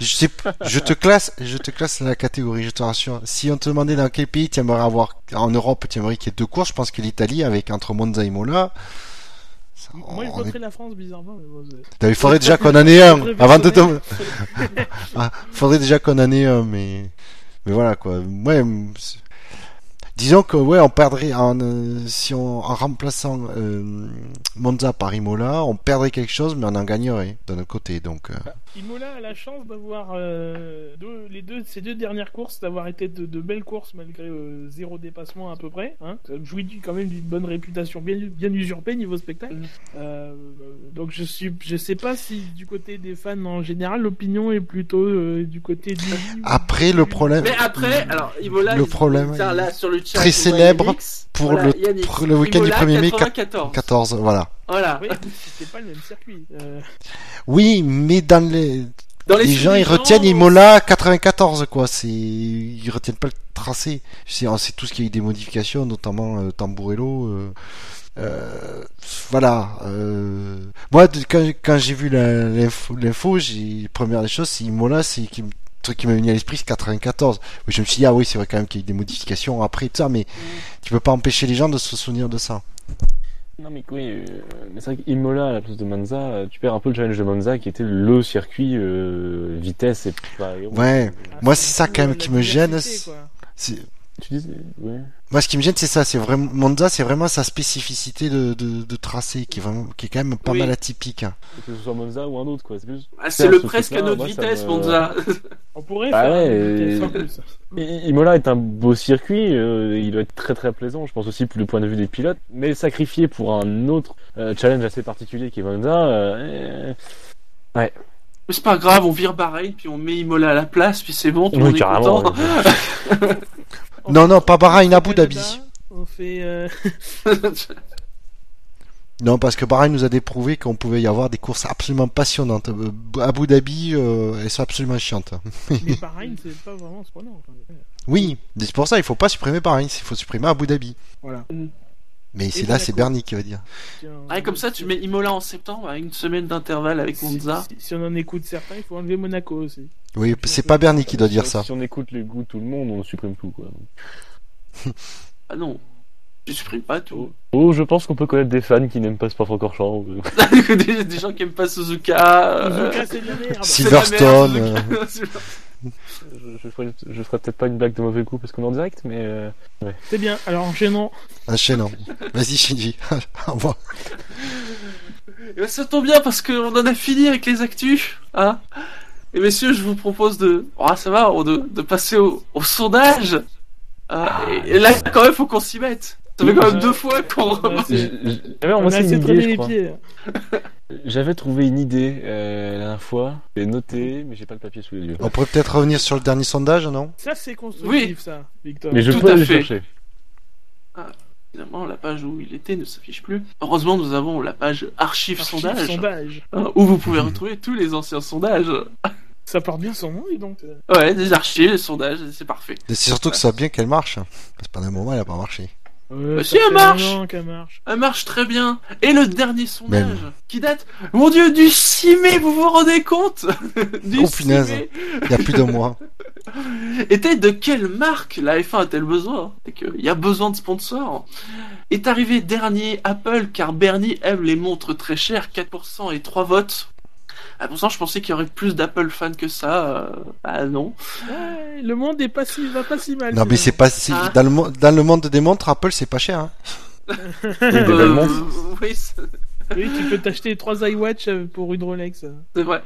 [SPEAKER 3] je sais, je te classe, je te classe dans la catégorie, je te rassure. Si on te demandait dans quel pays tu aimerais avoir en Europe, tu aimerais qu'il y ait deux courses, je pense que l'Italie avec entre Monza et Mola.
[SPEAKER 4] Moi, je
[SPEAKER 3] est-
[SPEAKER 4] voterais la France, bizarrement. mais bon,
[SPEAKER 3] Il faudrait déjà qu'on en ait un avant de dem- Ah, faudrait déjà qu'on en ait un, mais mais voilà quoi. Ouais, disons que ouais, on perdrait en euh, si on en remplaçant euh, Monza par Imola, on perdrait quelque chose, mais on en gagnerait d'un autre côté. Donc euh,
[SPEAKER 4] Imola a la chance d'avoir euh, deux- les deux, ces deux dernières courses, d'avoir été de, de belles courses malgré euh, zéro dépassement à peu près. Hein. Ça jouit quand même d'une bonne réputation bien, bien usurpée niveau spectacle.
[SPEAKER 1] Mhm.
[SPEAKER 4] Euh, donc je suis, je sais pas si du côté des fans en général l'opinion est plutôt euh, du côté du.
[SPEAKER 3] après le problème
[SPEAKER 1] Mais après, alors Imola,
[SPEAKER 3] Le problème,
[SPEAKER 1] là sur le chat,
[SPEAKER 3] très célèbre
[SPEAKER 1] Yannick's.
[SPEAKER 3] pour
[SPEAKER 1] Voilà,
[SPEAKER 3] le- le week-end du
[SPEAKER 1] Imola,
[SPEAKER 3] 1er mai,
[SPEAKER 1] 94.
[SPEAKER 3] 14, voilà.
[SPEAKER 1] Voilà.
[SPEAKER 4] Oui, c'est pas le même circuit.
[SPEAKER 3] Oui, mais dans les
[SPEAKER 1] Dans
[SPEAKER 3] les,
[SPEAKER 1] les,
[SPEAKER 3] gens ils retiennent Imola 94 quoi, c'est ils retiennent pas le tracé. C'est on sait tous qu'il y a eu des modifications notamment euh, Tamburello euh, euh, voilà euh, moi quand, quand j'ai vu l'info l'info, j'ai première des choses c'est Imola c'est qui truc qui m'est venu à l'esprit c'est 94. Oui, Je me suis dit ah oui, c'est vrai quand même qu'il y a eu des modifications après tout ça mais tu peux pas empêcher les gens de se souvenir de ça.
[SPEAKER 2] Non mais oui, euh, mais c'est vrai qu'Imola à la place de Monza, euh, tu perds un peu le challenge de Monza qui était le circuit euh, vitesse et pas.
[SPEAKER 3] Ouais.
[SPEAKER 4] ah,
[SPEAKER 3] Moi,
[SPEAKER 4] c'est
[SPEAKER 3] ça quand même qui me gêne,
[SPEAKER 4] quoi.
[SPEAKER 2] Tu dis, ouais.
[SPEAKER 3] Moi, ce qui me gêne, c'est ça. C'est vraiment Monza, c'est vraiment sa spécificité de, de, de tracé qui est vraiment, qui est quand même pas
[SPEAKER 1] Oui.
[SPEAKER 3] mal atypique.
[SPEAKER 2] Que ce soit Monza ou un autre quoi, c'est plus.
[SPEAKER 1] Ah, le
[SPEAKER 2] ce
[SPEAKER 1] presque à notre
[SPEAKER 2] moi,
[SPEAKER 1] vitesse,
[SPEAKER 2] me-
[SPEAKER 1] Monza.
[SPEAKER 4] On pourrait
[SPEAKER 2] Bah
[SPEAKER 4] faire
[SPEAKER 2] ouais,
[SPEAKER 4] une vitesse
[SPEAKER 2] Imola est un beau circuit, euh, il doit être très très plaisant, je pense aussi du point de vue des pilotes, mais sacrifié pour un autre euh, challenge assez particulier qui est Monza, euh,
[SPEAKER 1] Mais c'est pas grave, on vire Bahreïn, puis on met Imola à la place, puis c'est bon, tout le
[SPEAKER 2] oui
[SPEAKER 1] monde est content.
[SPEAKER 2] ouais.
[SPEAKER 3] Non, non, pas Bahreïn, Abu Dhabi.
[SPEAKER 4] On fait. euh,
[SPEAKER 3] Non, parce que Bahreïn nous a déprouvé qu'on pouvait y avoir des courses absolument passionnantes. Euh, Abu Dhabi, euh, elles sont absolument chiantes.
[SPEAKER 4] Mais Bahreïn, c'est pas vraiment prenant.
[SPEAKER 3] Oui, c'est pour ça, il faut pas supprimer Bahreïn, il faut supprimer Abu Dhabi.
[SPEAKER 4] Voilà.
[SPEAKER 3] Mais c'est là, c'est. Bernie qui va dire.
[SPEAKER 1] Ah, comme ça, tu mets Imola en septembre, à une semaine d'intervalle avec Monza.
[SPEAKER 4] si- si on en écoute certains, il faut enlever Monaco aussi.
[SPEAKER 3] Oui, c'est pas Bernie qui doit dire ça.
[SPEAKER 2] Si on écoute les goûts de tout le monde, on supprime tout quoi.
[SPEAKER 1] Ah non, tu supprimes pas tout.
[SPEAKER 2] Oh, je pense qu'on peut connaître des fans qui n'aiment pas Spa-Francorchamps.
[SPEAKER 1] des, des gens qui aiment pas Suzuka. euh,
[SPEAKER 4] Suzuka, c'est de la merde.
[SPEAKER 3] Silverstone.
[SPEAKER 2] Je, je ferai, je ferai peut-être pas une blague de mauvais goût parce qu'on est en direct, mais euh,
[SPEAKER 4] C'est bien. Alors enchaînons.
[SPEAKER 3] Enchaînant. Vas-y, Shinji. Au revoir.
[SPEAKER 1] Eh ben, ça tombe bien parce qu'on en a fini avec les actus. Hein et messieurs, je vous propose de. Ah, ça va, de, de passer au, au sondage. Ah, et, et là, quand même, faut qu'on s'y mette. Ça fait quand même deux fois qu'on.
[SPEAKER 2] J'avais trouvé une idée euh, la dernière fois, j'ai noté, mais j'ai pas le papier sous les yeux.
[SPEAKER 3] On pourrait peut-être revenir sur le dernier sondage, non?
[SPEAKER 4] Ça, c'est constructif, ça, Victor.
[SPEAKER 2] Mais je
[SPEAKER 1] Tout
[SPEAKER 2] peux
[SPEAKER 1] à
[SPEAKER 2] aller
[SPEAKER 1] fait.
[SPEAKER 2] chercher.
[SPEAKER 1] Évidemment, la page où il était ne s'affiche plus. Heureusement, nous avons la page archive
[SPEAKER 4] Archive
[SPEAKER 1] sondage,
[SPEAKER 4] sondage.
[SPEAKER 1] hein, où vous pouvez retrouver tous les anciens sondages.
[SPEAKER 4] Ça porte bien son nom, dis donc.
[SPEAKER 1] Ouais, des archives, des sondages, c'est parfait.
[SPEAKER 3] Et C'est surtout que ça va bien qu'elle marche. Parce que pendant un moment, elle a pas marché.
[SPEAKER 4] Ouais, ça
[SPEAKER 1] si, elle marche.
[SPEAKER 4] an qu'elle marche.
[SPEAKER 1] Elle marche très bien. Et le dernier sondage,
[SPEAKER 3] Même.
[SPEAKER 1] qui date, mon dieu, du 6 mai, vous vous rendez compte? Du
[SPEAKER 3] Oh,
[SPEAKER 1] 6
[SPEAKER 3] punaise.
[SPEAKER 1] mai,
[SPEAKER 3] Il y a plus de mois.
[SPEAKER 1] était de quelle marque? La F1 a-t-elle besoin? C'est qu'il y a besoin de sponsors. Est arrivé dernier Apple, car Bernie aime les montres très chères, 4% et 3 votes. Ah, pourtant, je pensais qu'il y aurait plus d'Apple fans que ça. euh, Bah non.
[SPEAKER 4] Ouais, le monde est pas si, va pas si mal.
[SPEAKER 3] Non, mais c'est pas, c'est-
[SPEAKER 1] Ah.
[SPEAKER 3] dans le, dans le monde des montres, Apple, c'est pas cher, hein.
[SPEAKER 1] Euh, oui,
[SPEAKER 4] tu peux t'acheter trois iWatch euh, pour une Rolex.
[SPEAKER 1] c'est vrai.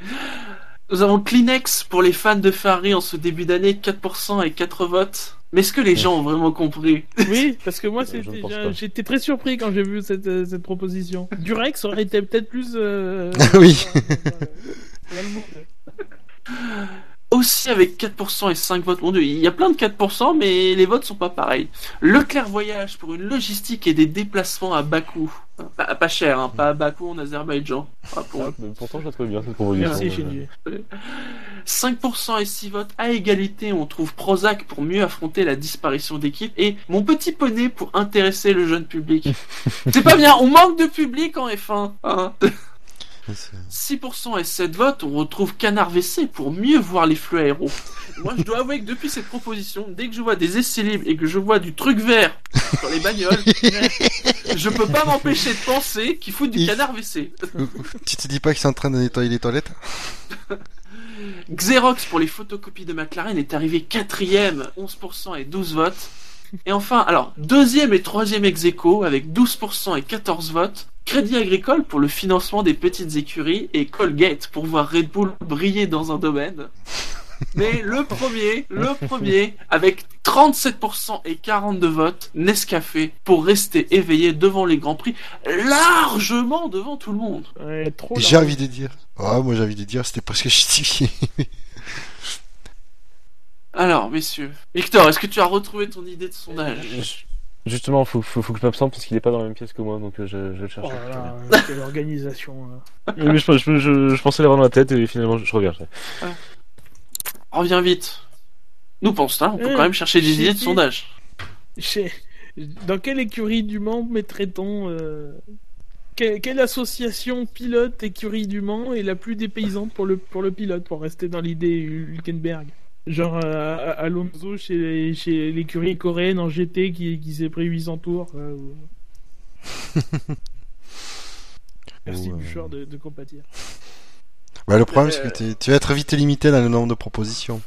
[SPEAKER 1] Nous avons Kleenex pour les fans de Ferrari en ce début d'année, 4% et 4 votes. Mais est-ce que les gens ont vraiment compris
[SPEAKER 4] Oui, parce que moi, j'étais très surpris quand j'ai vu cette, euh, cette proposition. Durex aurait été peut-être plus. euh,
[SPEAKER 3] Oui.
[SPEAKER 4] Le
[SPEAKER 1] aussi avec 4% et 5 votes. Mon dieu, il y a plein de 4%, mais les votes sont pas pareils. Leclerc Voyage pour une logistique et des déplacements à Bakou. Pas, pas cher, hein, pas à Bakou en Azerbaïdjan. Ah, pour-
[SPEAKER 2] Ah, pourtant, je la trouve bien cette proposition.
[SPEAKER 4] Merci,
[SPEAKER 2] Euh,
[SPEAKER 4] Shinji.
[SPEAKER 1] 5% et 6 votes à égalité, on trouve Prozac pour mieux affronter la disparition d'équipe et mon petit poney pour intéresser le jeune public. C'est pas bien, on manque de public en F1. hein. 6% et 7 votes, on retrouve Canard WC pour mieux voir les flux aéros. Moi, je dois avouer que depuis cette proposition, dès que je vois des essais libres et que je vois du truc vert sur les bagnoles, je peux pas m'empêcher de penser qu'ils foutent du
[SPEAKER 3] Il-
[SPEAKER 1] Canard WC.
[SPEAKER 3] Tu te dis pas qu'ils sont en train de nettoyer les toilettes?
[SPEAKER 1] Xerox pour les photocopies de McLaren est arrivé quatrième, 11% et 12 votes. Et enfin, alors, deuxième et troisième ex aequo avec 12% et 14 votes. Crédit Agricole pour le financement des petites écuries et Colgate pour voir Red Bull briller dans un domaine. Mais le premier, le premier, avec 37% et 42 votes, Nescafé pour rester éveillé devant les Grands Prix, largement devant tout le monde.
[SPEAKER 4] Ouais,
[SPEAKER 3] J'ai envie de dire. Ah, moi j'ai envie de dire, c'était presque justifié.
[SPEAKER 1] Alors, messieurs. Victor, est-ce que tu as retrouvé ton idée de sondage
[SPEAKER 2] Je- Justement, faut, faut, faut que je m'absente parce qu'il est pas dans la même pièce que moi, donc euh, je, je le cherche.
[SPEAKER 4] Oh là là, quelle organisation. là.
[SPEAKER 2] Mais je, je, je, je pensais l'avoir dans la tête et finalement je, je reviendrai.
[SPEAKER 1] Reviens vite. Nous pensons, hein, on peut
[SPEAKER 4] Euh,
[SPEAKER 1] quand même chercher des idées de sondage.
[SPEAKER 4] Chez- Dans quelle écurie du Mans mettrait-on euh, que- Quelle association pilote écurie du Mans est la plus dépaysante pour le, pour le pilote, pour rester dans l'idée Hülkenberg? Genre euh, Alonso chez, chez l'écurie coréenne en GT qui, qui s'est pris 800 tours. quoi, ou- Merci
[SPEAKER 3] euh,
[SPEAKER 4] Bouchard de, de compatir.
[SPEAKER 3] Bah, le problème, c'est
[SPEAKER 1] Euh,
[SPEAKER 3] que tu vas être vite limité dans le nombre de propositions.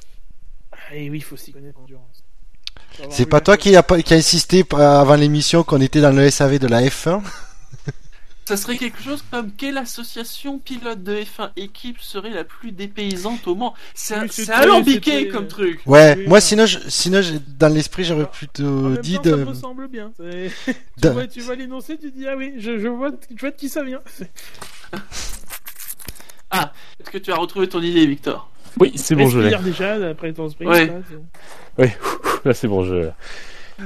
[SPEAKER 4] Ah, et oui, il faut s'y connaître en endurance.
[SPEAKER 3] C'est pas toi qui a, qui a insisté p- avant l'émission qu'on était dans le SAV de la F1
[SPEAKER 1] Ça serait quelque chose comme quelle association pilote de F1 équipe serait la plus dépaysante au Mans C'est
[SPEAKER 4] Oui,
[SPEAKER 1] alambiqué comme truc.
[SPEAKER 3] Ouais,
[SPEAKER 4] Oui,
[SPEAKER 3] moi
[SPEAKER 4] non.
[SPEAKER 3] sinon, je, sinon je- dans l'esprit, j'aurais
[SPEAKER 4] En
[SPEAKER 3] plutôt
[SPEAKER 4] même
[SPEAKER 3] dit
[SPEAKER 4] temps,
[SPEAKER 3] de.
[SPEAKER 4] ça me semble bien. Tu, vois, tu vois l'énoncé, tu dis ah oui, je, je vois, je vois de qui ça vient.
[SPEAKER 1] Est-ce que tu as retrouvé ton idée, Victor?
[SPEAKER 2] Oui, c'est bon, je l'ai.
[SPEAKER 4] Déjà après ton sprint.
[SPEAKER 1] Ouais.
[SPEAKER 4] là, c'est-
[SPEAKER 2] Là, c'est bon, je.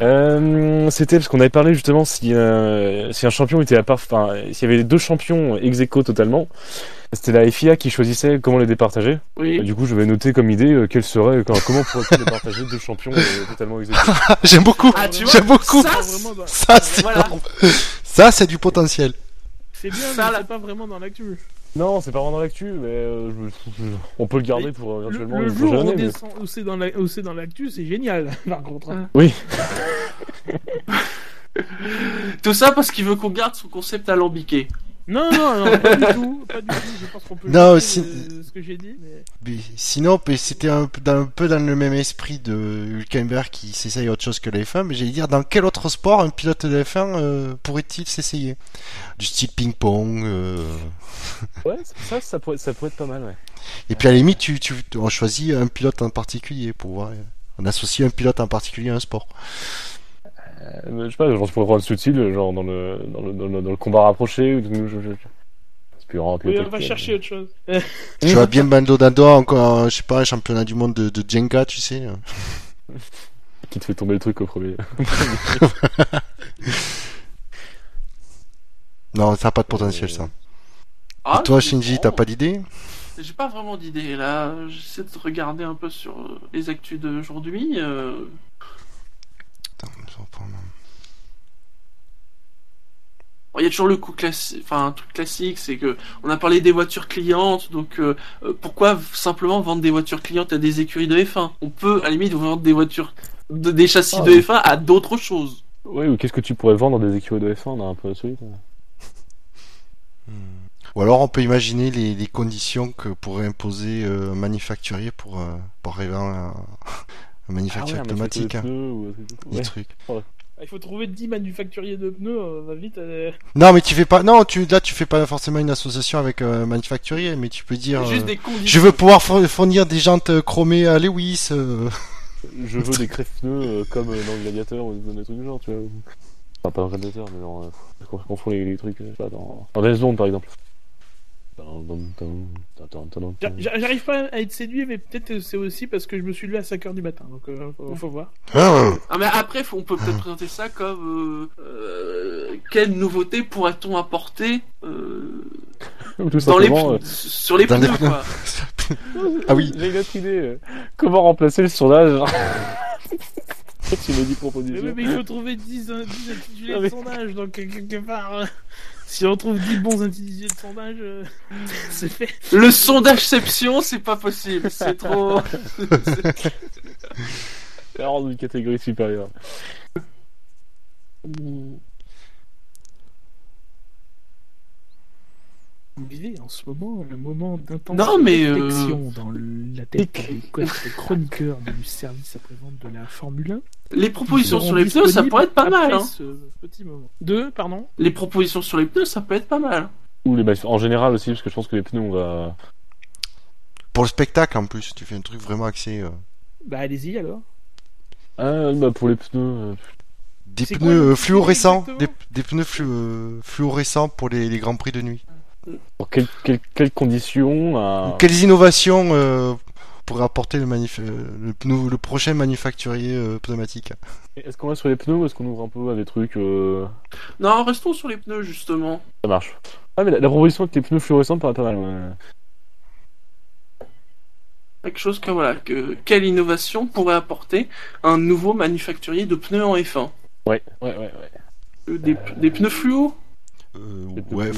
[SPEAKER 2] Euh, C'était parce qu'on avait parlé justement si, euh, si un champion était à part, enfin, s'il y avait deux champions ex aequo totalement, c'était la FIA qui choisissait comment les départager.
[SPEAKER 1] Oui.
[SPEAKER 2] Du coup, je vais noter comme idée euh, quelle serait, comment comment pourrait-on départager deux champions euh, totalement ex.
[SPEAKER 3] J'aime beaucoup.
[SPEAKER 1] Ah, tu vois,
[SPEAKER 3] J'aime beaucoup.
[SPEAKER 1] ça,
[SPEAKER 3] c'est
[SPEAKER 1] Voilà.
[SPEAKER 3] ça, c'est du potentiel.
[SPEAKER 4] C'est bien,
[SPEAKER 1] Ça,
[SPEAKER 4] mais
[SPEAKER 1] là-
[SPEAKER 4] c'est pas vraiment dans l'actu.
[SPEAKER 2] Non, c'est pas vraiment dans l'actu, mais euh, je- je- on peut le garder
[SPEAKER 4] Mais
[SPEAKER 2] pour euh,
[SPEAKER 4] Le,
[SPEAKER 2] éventuellement
[SPEAKER 4] le
[SPEAKER 2] une
[SPEAKER 4] jour où,
[SPEAKER 2] mais-
[SPEAKER 4] où c'est dans la- où c'est dans l'actu, c'est génial. Par contre. hein.
[SPEAKER 2] Oui,
[SPEAKER 1] Tout ça parce qu'il veut qu'on garde son concept alambiqué.
[SPEAKER 4] Non, non, non, pas du tout. Pas du tout. Je pense qu'on peut.
[SPEAKER 3] Non, si-
[SPEAKER 4] de ce que j'ai dit. Mais...
[SPEAKER 3] Mais sinon, c'était un, peu dans- un peu dans le même esprit de Hülkenberg qui s'essaye autre chose que la F1, mais j'allais dire, dans quel autre sport un pilote de F1 euh, pourrait-il s'essayer? Du style ping-pong. euh,
[SPEAKER 2] ouais, ça, ça pourrait, ça pourrait être pas mal, ouais.
[SPEAKER 3] Et puis à la limite, tu, tu, on choisit un pilote en particulier pour voir. euh, On associe un pilote en particulier à un sport.
[SPEAKER 2] Euh, je sais pas, genre, je pourrais prendre Sutil, genre dans le, dans le, dans le, dans le combat rapproché, ou je, je, je- C'est plus vraiment un
[SPEAKER 4] Oui,
[SPEAKER 2] pilote
[SPEAKER 4] on va
[SPEAKER 2] aequo,
[SPEAKER 4] chercher autre chose.
[SPEAKER 3] Tu vois bien Bando encore, un, je sais pas, championnat du monde de, de Jenga, tu sais.
[SPEAKER 2] Qui te fait tomber le truc au premier.
[SPEAKER 3] Non, ça n'a pas de potentiel, ça.
[SPEAKER 1] Ah,
[SPEAKER 3] Et toi,
[SPEAKER 1] c'est
[SPEAKER 3] Shinji,
[SPEAKER 1] bon.
[SPEAKER 3] t'as pas d'idée
[SPEAKER 1] J'ai pas vraiment d'idée là. J'essaie de regarder un peu sur euh, les actus d'aujourd'hui. euh,
[SPEAKER 3] Attends, je reprends, non.
[SPEAKER 1] bon, Il y a toujours le coup classique, enfin un truc classique, c'est que on a parlé des voitures clientes, donc euh, euh, pourquoi simplement vendre des voitures clientes à des écuries de F1 On peut à la limite vendre des voitures, de- des châssis
[SPEAKER 2] Ah,
[SPEAKER 1] de
[SPEAKER 2] oui.
[SPEAKER 1] F1 à d'autres choses.
[SPEAKER 2] Oui, ou qu'est-ce que tu pourrais vendre des écuries de F1 On a un peu solide. hein.
[SPEAKER 3] Ou alors on peut imaginer les, les conditions que pourrait imposer euh, un manufacturier pour, euh, pour arriver à manufacturier
[SPEAKER 2] Ah ouais,
[SPEAKER 3] automatique.
[SPEAKER 2] manufacturier
[SPEAKER 3] hein,
[SPEAKER 2] de pneus ou un truc-
[SPEAKER 3] des
[SPEAKER 2] ouais.
[SPEAKER 3] trucs.
[SPEAKER 4] Ah, Il faut trouver 10 manufacturiers de pneus, euh, va vite. euh,
[SPEAKER 3] Non, mais tu fais pas. Non, tu là tu fais pas forcément une association avec un manufacturier, mais tu peux dire.
[SPEAKER 1] Juste
[SPEAKER 3] euh,
[SPEAKER 1] des.
[SPEAKER 3] Je veux pouvoir four- fournir des jantes euh, chromées à Lewis. euh.
[SPEAKER 2] Je veux des crève-pneus euh, comme euh, dans le Gladiateur ou des trucs du genre, tu vois. Enfin, pas dans le Gladiateur, mais dans. Euh, je confonds les, les trucs, je sais pas, dans. Dans Death Zone, par exemple.
[SPEAKER 4] J'a- j'a- J'arrive pas à être séduit, mais peut-être c'est aussi parce que je me suis levé à 5h du matin. Donc, euh, faut, faut voir.
[SPEAKER 3] Ah,
[SPEAKER 1] Ah mais après, faut- on peut peut-être présenter ça comme euh, euh, quelle nouveauté pourrait-on apporter euh, dans les
[SPEAKER 2] euh,
[SPEAKER 1] sur les
[SPEAKER 3] Dans
[SPEAKER 1] pneus quoi.
[SPEAKER 3] ah oui,
[SPEAKER 2] J'ai une autre idée. Comment remplacer le sondage Tu m'as dit
[SPEAKER 4] Mais,
[SPEAKER 2] proposition.
[SPEAKER 4] oui, mais il faut trouver 10, in- 10 intitulés de
[SPEAKER 2] mais-
[SPEAKER 4] sondage, donc quelque part. Si on trouve 10 bons intitulés de sondage, euh, c'est fait.
[SPEAKER 1] Le sondageception, c'est pas possible, c'est trop.
[SPEAKER 2] C'est hors d'une catégorie supérieure.
[SPEAKER 4] Vous vivez en ce moment le moment d'intense
[SPEAKER 1] Non, mais, euh,
[SPEAKER 4] réflexion dans le- la tête des chroniqueurs du service après-vente de la Formule 1.
[SPEAKER 1] Les propositions sur les pneus, ça pourrait être pas mal. Hein.
[SPEAKER 4] ce petit moment. Deux, pardon
[SPEAKER 1] Les propositions sur les pneus, ça peut être pas mal.
[SPEAKER 2] Ou les manif- en général aussi, parce que je pense que les pneus, on va.
[SPEAKER 3] pour le spectacle en plus, tu fais un truc vraiment axé. euh,
[SPEAKER 4] Bah allez-y alors.
[SPEAKER 2] Ah, bah pour les pneus. euh,
[SPEAKER 3] Des pneus
[SPEAKER 4] quoi
[SPEAKER 3] fluorescents, des, pneus flu- euh, fluorescents pour les, les grands prix de nuit.
[SPEAKER 2] Pour quelles, quelles, quelles conditions à...
[SPEAKER 3] Quelles innovations euh, pourrait apporter le, manif- euh, le, pneu- le prochain manufacturier euh, pneumatique?
[SPEAKER 2] Est-ce qu'on reste sur les pneus ou est-ce qu'on ouvre un peu à des trucs euh,
[SPEAKER 1] Non, restons sur les pneus justement.
[SPEAKER 2] Ça marche. Ah, mais la, la proposition avec les pneus fluorescents paraît pas mal. Ouais.
[SPEAKER 1] Quelque chose que voilà, que quelle innovation pourrait apporter un nouveau manufacturier de pneus en F1
[SPEAKER 2] Ouais, ouais, ouais. ouais.
[SPEAKER 1] Euh, des, des pneus fluo?
[SPEAKER 3] Euh, Ouais,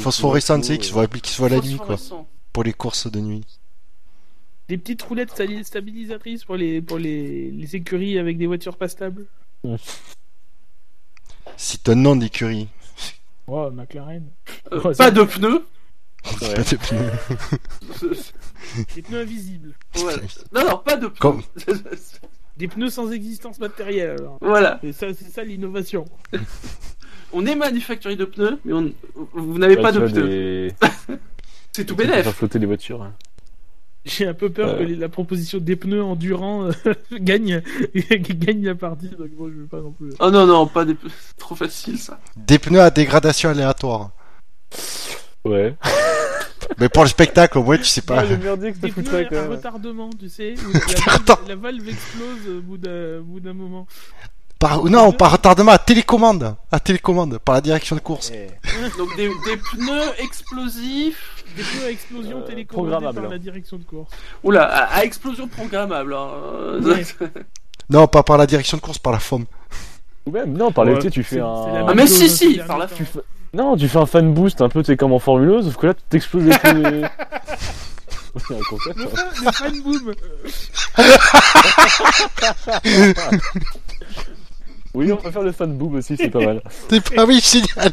[SPEAKER 3] sais,
[SPEAKER 2] fluo,
[SPEAKER 3] qui
[SPEAKER 2] euh,
[SPEAKER 3] se voient, qui se voient la nuit, quoi. Pour les courses de nuit.
[SPEAKER 4] Des petites roulettes stabilisatrices pour les pour les, les écuries avec des voitures pas stables.
[SPEAKER 3] C'est un nom d'écurie.
[SPEAKER 4] Oh, McLaren.
[SPEAKER 1] Euh, pas de pneus.
[SPEAKER 2] Ouais.
[SPEAKER 3] Pas de pneus.
[SPEAKER 4] Des pneus invisibles.
[SPEAKER 1] Voilà. Non, non, pas de pneus.
[SPEAKER 3] Comme-
[SPEAKER 4] Des pneus sans existence matérielle alors.
[SPEAKER 1] voilà.
[SPEAKER 4] Et ça, c'est ça l'innovation.
[SPEAKER 1] On est manufacturier de pneus, mais on... vous n'avez pas de pneus.
[SPEAKER 2] des-
[SPEAKER 1] C'est tout bénef.
[SPEAKER 2] faire flotter les voitures. hein.
[SPEAKER 4] J'ai un peu peur
[SPEAKER 2] Euh.
[SPEAKER 4] que la proposition des pneus endurants euh, gagne, gagne la partie, donc moi je veux pas non plus.
[SPEAKER 1] Oh non, non, pas des pneus. C'est trop facile ça.
[SPEAKER 3] Des pneus à dégradation aléatoire.
[SPEAKER 2] Ouais.
[SPEAKER 3] Mais pour le spectacle, au moins, tu sais pas.
[SPEAKER 2] Ouais, le merdier que ça
[SPEAKER 4] Des
[SPEAKER 2] foutrait
[SPEAKER 4] pneus
[SPEAKER 2] même.
[SPEAKER 4] retardement, tu sais, où la, valve, la valve explose au bout d'un moment.
[SPEAKER 3] Par... Non, par retardement, à télécommande. À télécommande, par la direction de course.
[SPEAKER 2] Eh.
[SPEAKER 1] Donc des, des pneus explosifs.
[SPEAKER 4] Des pneus à explosion
[SPEAKER 2] Euh,
[SPEAKER 4] télécommandés par la direction de course.
[SPEAKER 1] Oula, à, à explosion programmable. hein.
[SPEAKER 4] Ouais.
[SPEAKER 3] Non, pas par la direction de course, par la forme.
[SPEAKER 2] Ou même, non, par
[SPEAKER 4] Ouais,
[SPEAKER 2] l'été, tu fais un.
[SPEAKER 1] Ah, mais si,
[SPEAKER 4] hein,
[SPEAKER 1] si, par la
[SPEAKER 4] temps.
[SPEAKER 2] Non, tu fais un fan boost un peu, tu sais, comme en Formule 1, sauf que là, tu t'exploses les pneus. C'est un concept.
[SPEAKER 4] Le
[SPEAKER 2] hein.
[SPEAKER 4] fan, le fan boom
[SPEAKER 2] Oui, on peut faire le fan boob aussi, c'est pas mal.
[SPEAKER 3] C'est pas oui, génial.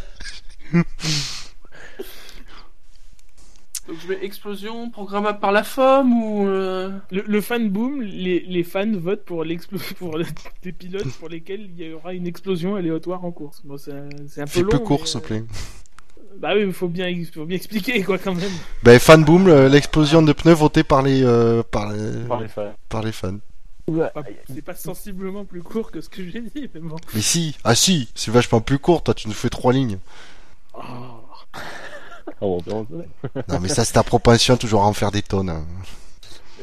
[SPEAKER 1] Donc je mets explosion programmable par la FOM ou. euh,
[SPEAKER 4] Le, le fan boom, les, les fans votent pour l'explosion pour le- des pilotes pour lesquels il y aura une explosion aléatoire en course. Bon, c'est un, peu long.
[SPEAKER 3] peu court, s'il te
[SPEAKER 4] euh,
[SPEAKER 3] plaît.
[SPEAKER 4] Bah oui, il faut bien, faut bien expliquer quoi quand même.
[SPEAKER 3] Ben, fan boom, le- l'explosion de pneus votée par les, euh, par les,
[SPEAKER 2] Par les fans.
[SPEAKER 3] par les fans.
[SPEAKER 4] Pas- C'est pas sensiblement plus court que ce que j'ai dit, mais bon.
[SPEAKER 3] Mais si, ah si, c'est vachement plus court, toi tu nous fais trois lignes.
[SPEAKER 4] Oh.
[SPEAKER 2] Oh,
[SPEAKER 3] Non mais ça c'est ta propension toujours à en faire des tonnes. hein.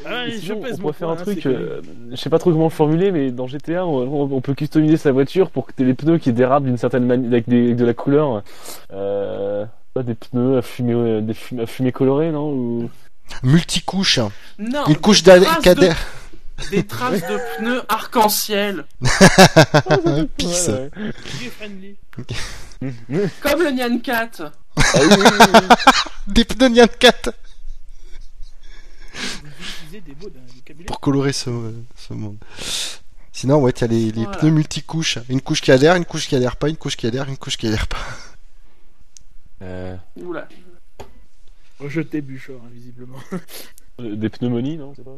[SPEAKER 4] Ah ouais, je
[SPEAKER 2] on pourrait faire un
[SPEAKER 4] hein,
[SPEAKER 2] truc, euh, je sais pas trop comment le formuler, mais dans GTA, on, on peut customiser sa voiture pour que t'aies les pneus qui dérapent d'une certaine manière, avec, des- avec de la couleur. Euh, pas des pneus à fumer, euh, des fum- à fumer coloré, non Ou...
[SPEAKER 3] Multicouche,
[SPEAKER 1] Non.
[SPEAKER 3] une couche
[SPEAKER 1] de- Des traces de pneus arc-en-ciel.
[SPEAKER 3] Pisse.
[SPEAKER 2] Ouais,
[SPEAKER 4] Gay friendly.
[SPEAKER 2] ouais.
[SPEAKER 1] Comme le Nyan 4.
[SPEAKER 2] Ah oui, oui, oui, oui.
[SPEAKER 3] Des pneus Nyan 4
[SPEAKER 4] Vous utilisez des mots d'un vocabulaire.
[SPEAKER 3] pour colorer ce, ce monde. Sinon ouais, t'as les, les
[SPEAKER 1] Voilà.
[SPEAKER 3] pneus multicouches. Une couche qui adhère, une couche qui adhère pas, une couche qui adhère, une couche qui adhère pas.
[SPEAKER 2] Euh,
[SPEAKER 1] Oula.
[SPEAKER 4] Rejeté Buchor, hein, visiblement.
[SPEAKER 2] des pneumonies, non pas...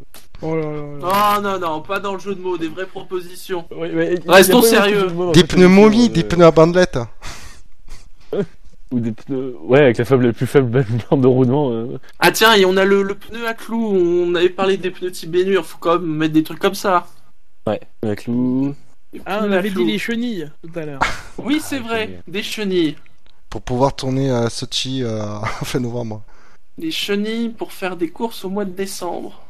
[SPEAKER 4] Oh là là là.
[SPEAKER 1] Oh non, non, pas dans le jeu de mots, des vraies propositions. Restons sérieux.
[SPEAKER 2] de mots
[SPEAKER 3] Des
[SPEAKER 2] cette
[SPEAKER 3] pneus
[SPEAKER 2] émission,
[SPEAKER 3] momies,
[SPEAKER 2] euh,
[SPEAKER 3] des pneus à bandelettes.
[SPEAKER 2] Ou des pneus. Ouais, avec la, faible, la plus faible bande de roulement. euh.
[SPEAKER 1] Ah tiens, et on a le, le pneu à clous, on avait parlé des pneus type bénure, faut quand même mettre des trucs comme ça.
[SPEAKER 2] Ouais, la clou.
[SPEAKER 1] Des
[SPEAKER 4] Ah, on
[SPEAKER 1] à
[SPEAKER 4] avait dit
[SPEAKER 1] clous.
[SPEAKER 4] les chenilles tout à l'heure.
[SPEAKER 1] Oui, c'est vrai, des chenilles.
[SPEAKER 3] Pour pouvoir tourner à Sochi euh, fin novembre.
[SPEAKER 1] Des chenilles pour faire des courses au mois de décembre.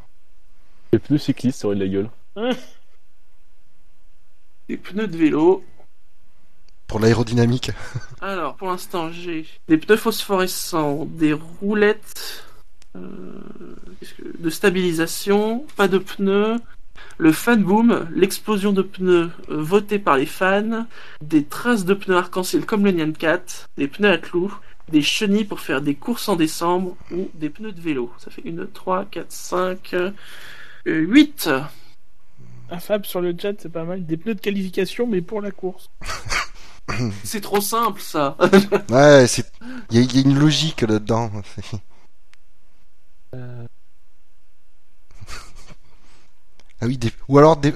[SPEAKER 2] Les pneus cyclistes, ça aurait de la gueule.
[SPEAKER 1] Des pneus de vélo.
[SPEAKER 3] Pour l'aérodynamique.
[SPEAKER 1] Alors, pour l'instant, j'ai des pneus phosphorescents, des roulettes euh, que- de stabilisation, pas de pneus, le fan boom, l'explosion de pneus euh, votée par les fans, des traces de pneus arc-en-ciel comme le Nyan 4, des pneus à clous, des chenilles pour faire des courses en décembre ou des pneus de vélo. Ça fait 1, 3, 4, 5, 8.
[SPEAKER 4] Un Fab sur le chat, c'est pas mal. Des pneus de qualification, mais pour la course.
[SPEAKER 1] C'est trop simple ça.
[SPEAKER 3] Ouais, c'est. Il y, a- il y a une logique là-dedans. Ah oui, des... ou alors des.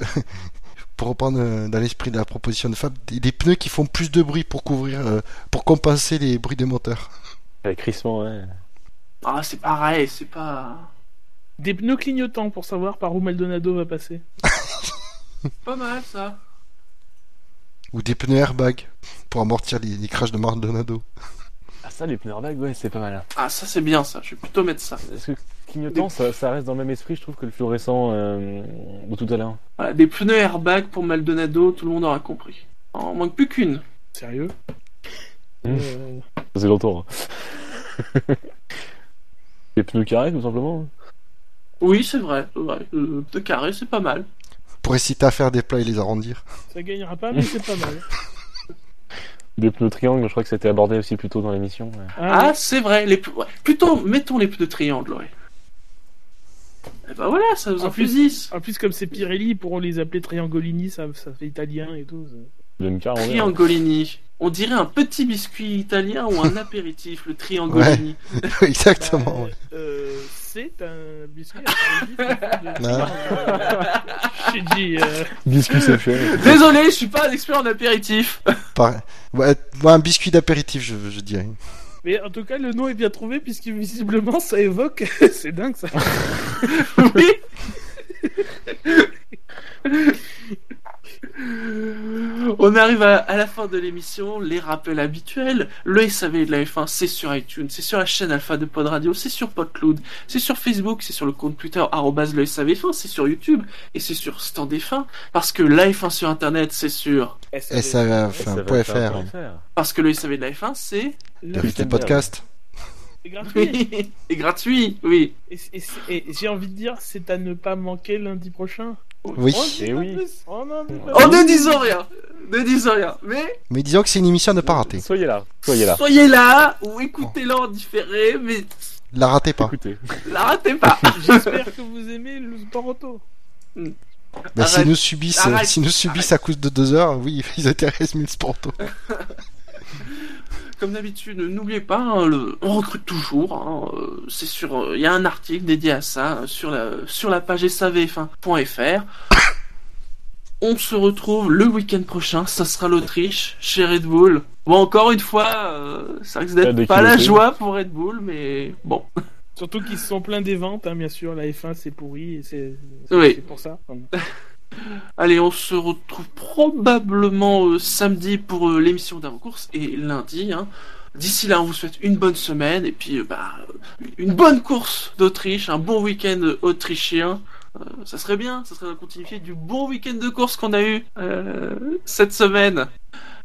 [SPEAKER 3] Pour reprendre euh, dans l'esprit de la proposition de Fab, des, pneus qui font plus de bruit pour couvrir, euh, pour compenser les bruits des moteurs.
[SPEAKER 2] Avec crissement, ouais.
[SPEAKER 1] Ah, c'est pareil, c'est pas.
[SPEAKER 4] Des pneus clignotants pour savoir par où Maldonado va passer.
[SPEAKER 1] Pas mal ça.
[SPEAKER 3] Ou des pneus airbag pour amortir les, les crashs de Maldonado.
[SPEAKER 2] Ah, ça, les pneus airbags, ouais, c'est pas mal. hein.
[SPEAKER 1] Ah, ça c'est bien ça, je vais plutôt mettre ça.
[SPEAKER 2] Est-ce que clignotant, ça, ça reste dans le même esprit, je trouve, que le fluorescent euh, de tout à l'heure?
[SPEAKER 1] Voilà, des pneus airbag pour Maldonado, tout le monde aura compris. En manque plus qu'une.
[SPEAKER 4] Sérieux?
[SPEAKER 2] Mmh.
[SPEAKER 4] Euh,
[SPEAKER 2] Ça fait longtemps. hein. les pneus carrés, tout simplement?
[SPEAKER 1] Oui, c'est vrai, vrai. Le pneu carré, c'est pas mal.
[SPEAKER 3] Pour inciter à faire des plats et les arrondir.
[SPEAKER 4] Ça gagnera pas, mais c'est pas mal.
[SPEAKER 2] Les pneus triangles, je crois que c'était abordé aussi plus tôt dans l'émission. ouais.
[SPEAKER 1] Ah, c'est vrai. Les... p- ouais, Plutôt, mettons les pneus triangles, ouais. Et ben voilà, ça vous en
[SPEAKER 4] En
[SPEAKER 1] fait
[SPEAKER 4] plus-
[SPEAKER 1] 10.
[SPEAKER 4] En plus, comme c'est Pirelli, pourront les appeler Triangolini, ça, ça fait italien et tout. ça.
[SPEAKER 1] Triangolini. On dirait un petit biscuit italien ou un apéritif, le triangolini.
[SPEAKER 3] Exactement.
[SPEAKER 4] Bah,
[SPEAKER 3] ouais.
[SPEAKER 4] euh, c'est un biscuit J'ai dit. euh,
[SPEAKER 2] Biscuitception.
[SPEAKER 1] Désolé, je suis pas un expert en apéritif.
[SPEAKER 3] Par- ouais, ouais, un biscuit d'apéritif, je, je dirais.
[SPEAKER 4] Mais en tout cas, le nom est bien trouvé puisque visiblement ça évoque. c'est dingue ça.
[SPEAKER 1] oui. On arrive à, à la fin de l'émission, les rappels habituels. Le SAV de la F1, c'est sur iTunes, c'est sur la chaîne Alpha de Pod Radio, c'est sur PodCloud, c'est sur Facebook, c'est sur le compte Twitter, arrobase le SAV1, c'est sur YouTube, et c'est sur Stand F1, parce que la F1 sur Internet, c'est sur...
[SPEAKER 3] SAF.fr.
[SPEAKER 1] Parce que le SAV de la F1, c'est...
[SPEAKER 3] Le Podcast.
[SPEAKER 4] C'est gratuit.
[SPEAKER 1] Oui, et gratuit, oui.
[SPEAKER 4] Et, et- et j'ai envie de dire, c'est à ne pas manquer lundi prochain.
[SPEAKER 3] Oui.
[SPEAKER 4] Oh,
[SPEAKER 2] Eh oui.
[SPEAKER 4] Oh non,
[SPEAKER 1] Oh, ne disons rien Ne disons rien Mais
[SPEAKER 3] Mais disons que c'est une émission à ne pas rater.
[SPEAKER 2] Soyez là, soyez là.
[SPEAKER 1] soyez là, ou écoutez-la en différé, mais
[SPEAKER 3] La ratez pas.
[SPEAKER 2] Écoutez.
[SPEAKER 1] la ratez pas
[SPEAKER 4] J'espère que vous aimez le sport auto.
[SPEAKER 3] Bah, s'ils
[SPEAKER 1] Arrête.
[SPEAKER 3] nous subissent,
[SPEAKER 1] Arrête.
[SPEAKER 3] s'ils nous subissent à cause de deux heures, oui, ils intéressent 1000 sportos.
[SPEAKER 1] Comme d'habitude, n'oubliez pas, hein, le- on recrute toujours. hein, euh, c'est sur, euh, il y a un article dédié à ça euh, sur la sur la page savf1.fr. On se retrouve le week-end prochain. Ça sera l'Autriche chez Red Bull. Bon, encore une fois, euh, ça risque
[SPEAKER 2] Pas
[SPEAKER 1] d'être pas la joie pour Red Bull, mais bon.
[SPEAKER 4] Surtout qu'ils se sont pleins des ventes, hein, bien sûr. La F1 c'est pourri et c'est
[SPEAKER 1] Oui.
[SPEAKER 4] c'est pour ça.
[SPEAKER 1] Allez, on se retrouve probablement euh, samedi pour euh, l'émission d'avant-course et lundi. Hein. D'ici là, on vous souhaite une bonne semaine et puis euh, bah, une bonne course d'Autriche, un bon week-end autrichien. Euh, ça serait bien, ça serait la continuité du bon week-end de course qu'on a eu euh, cette semaine.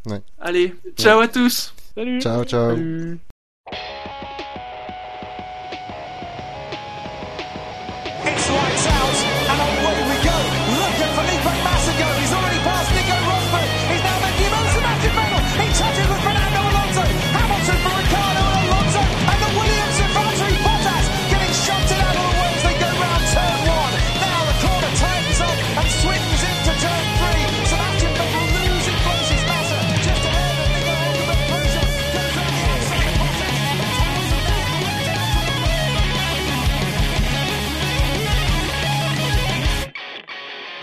[SPEAKER 3] Ouais.
[SPEAKER 1] Allez, ciao à tous
[SPEAKER 4] Salut.
[SPEAKER 3] Ciao, ciao.
[SPEAKER 4] Salut.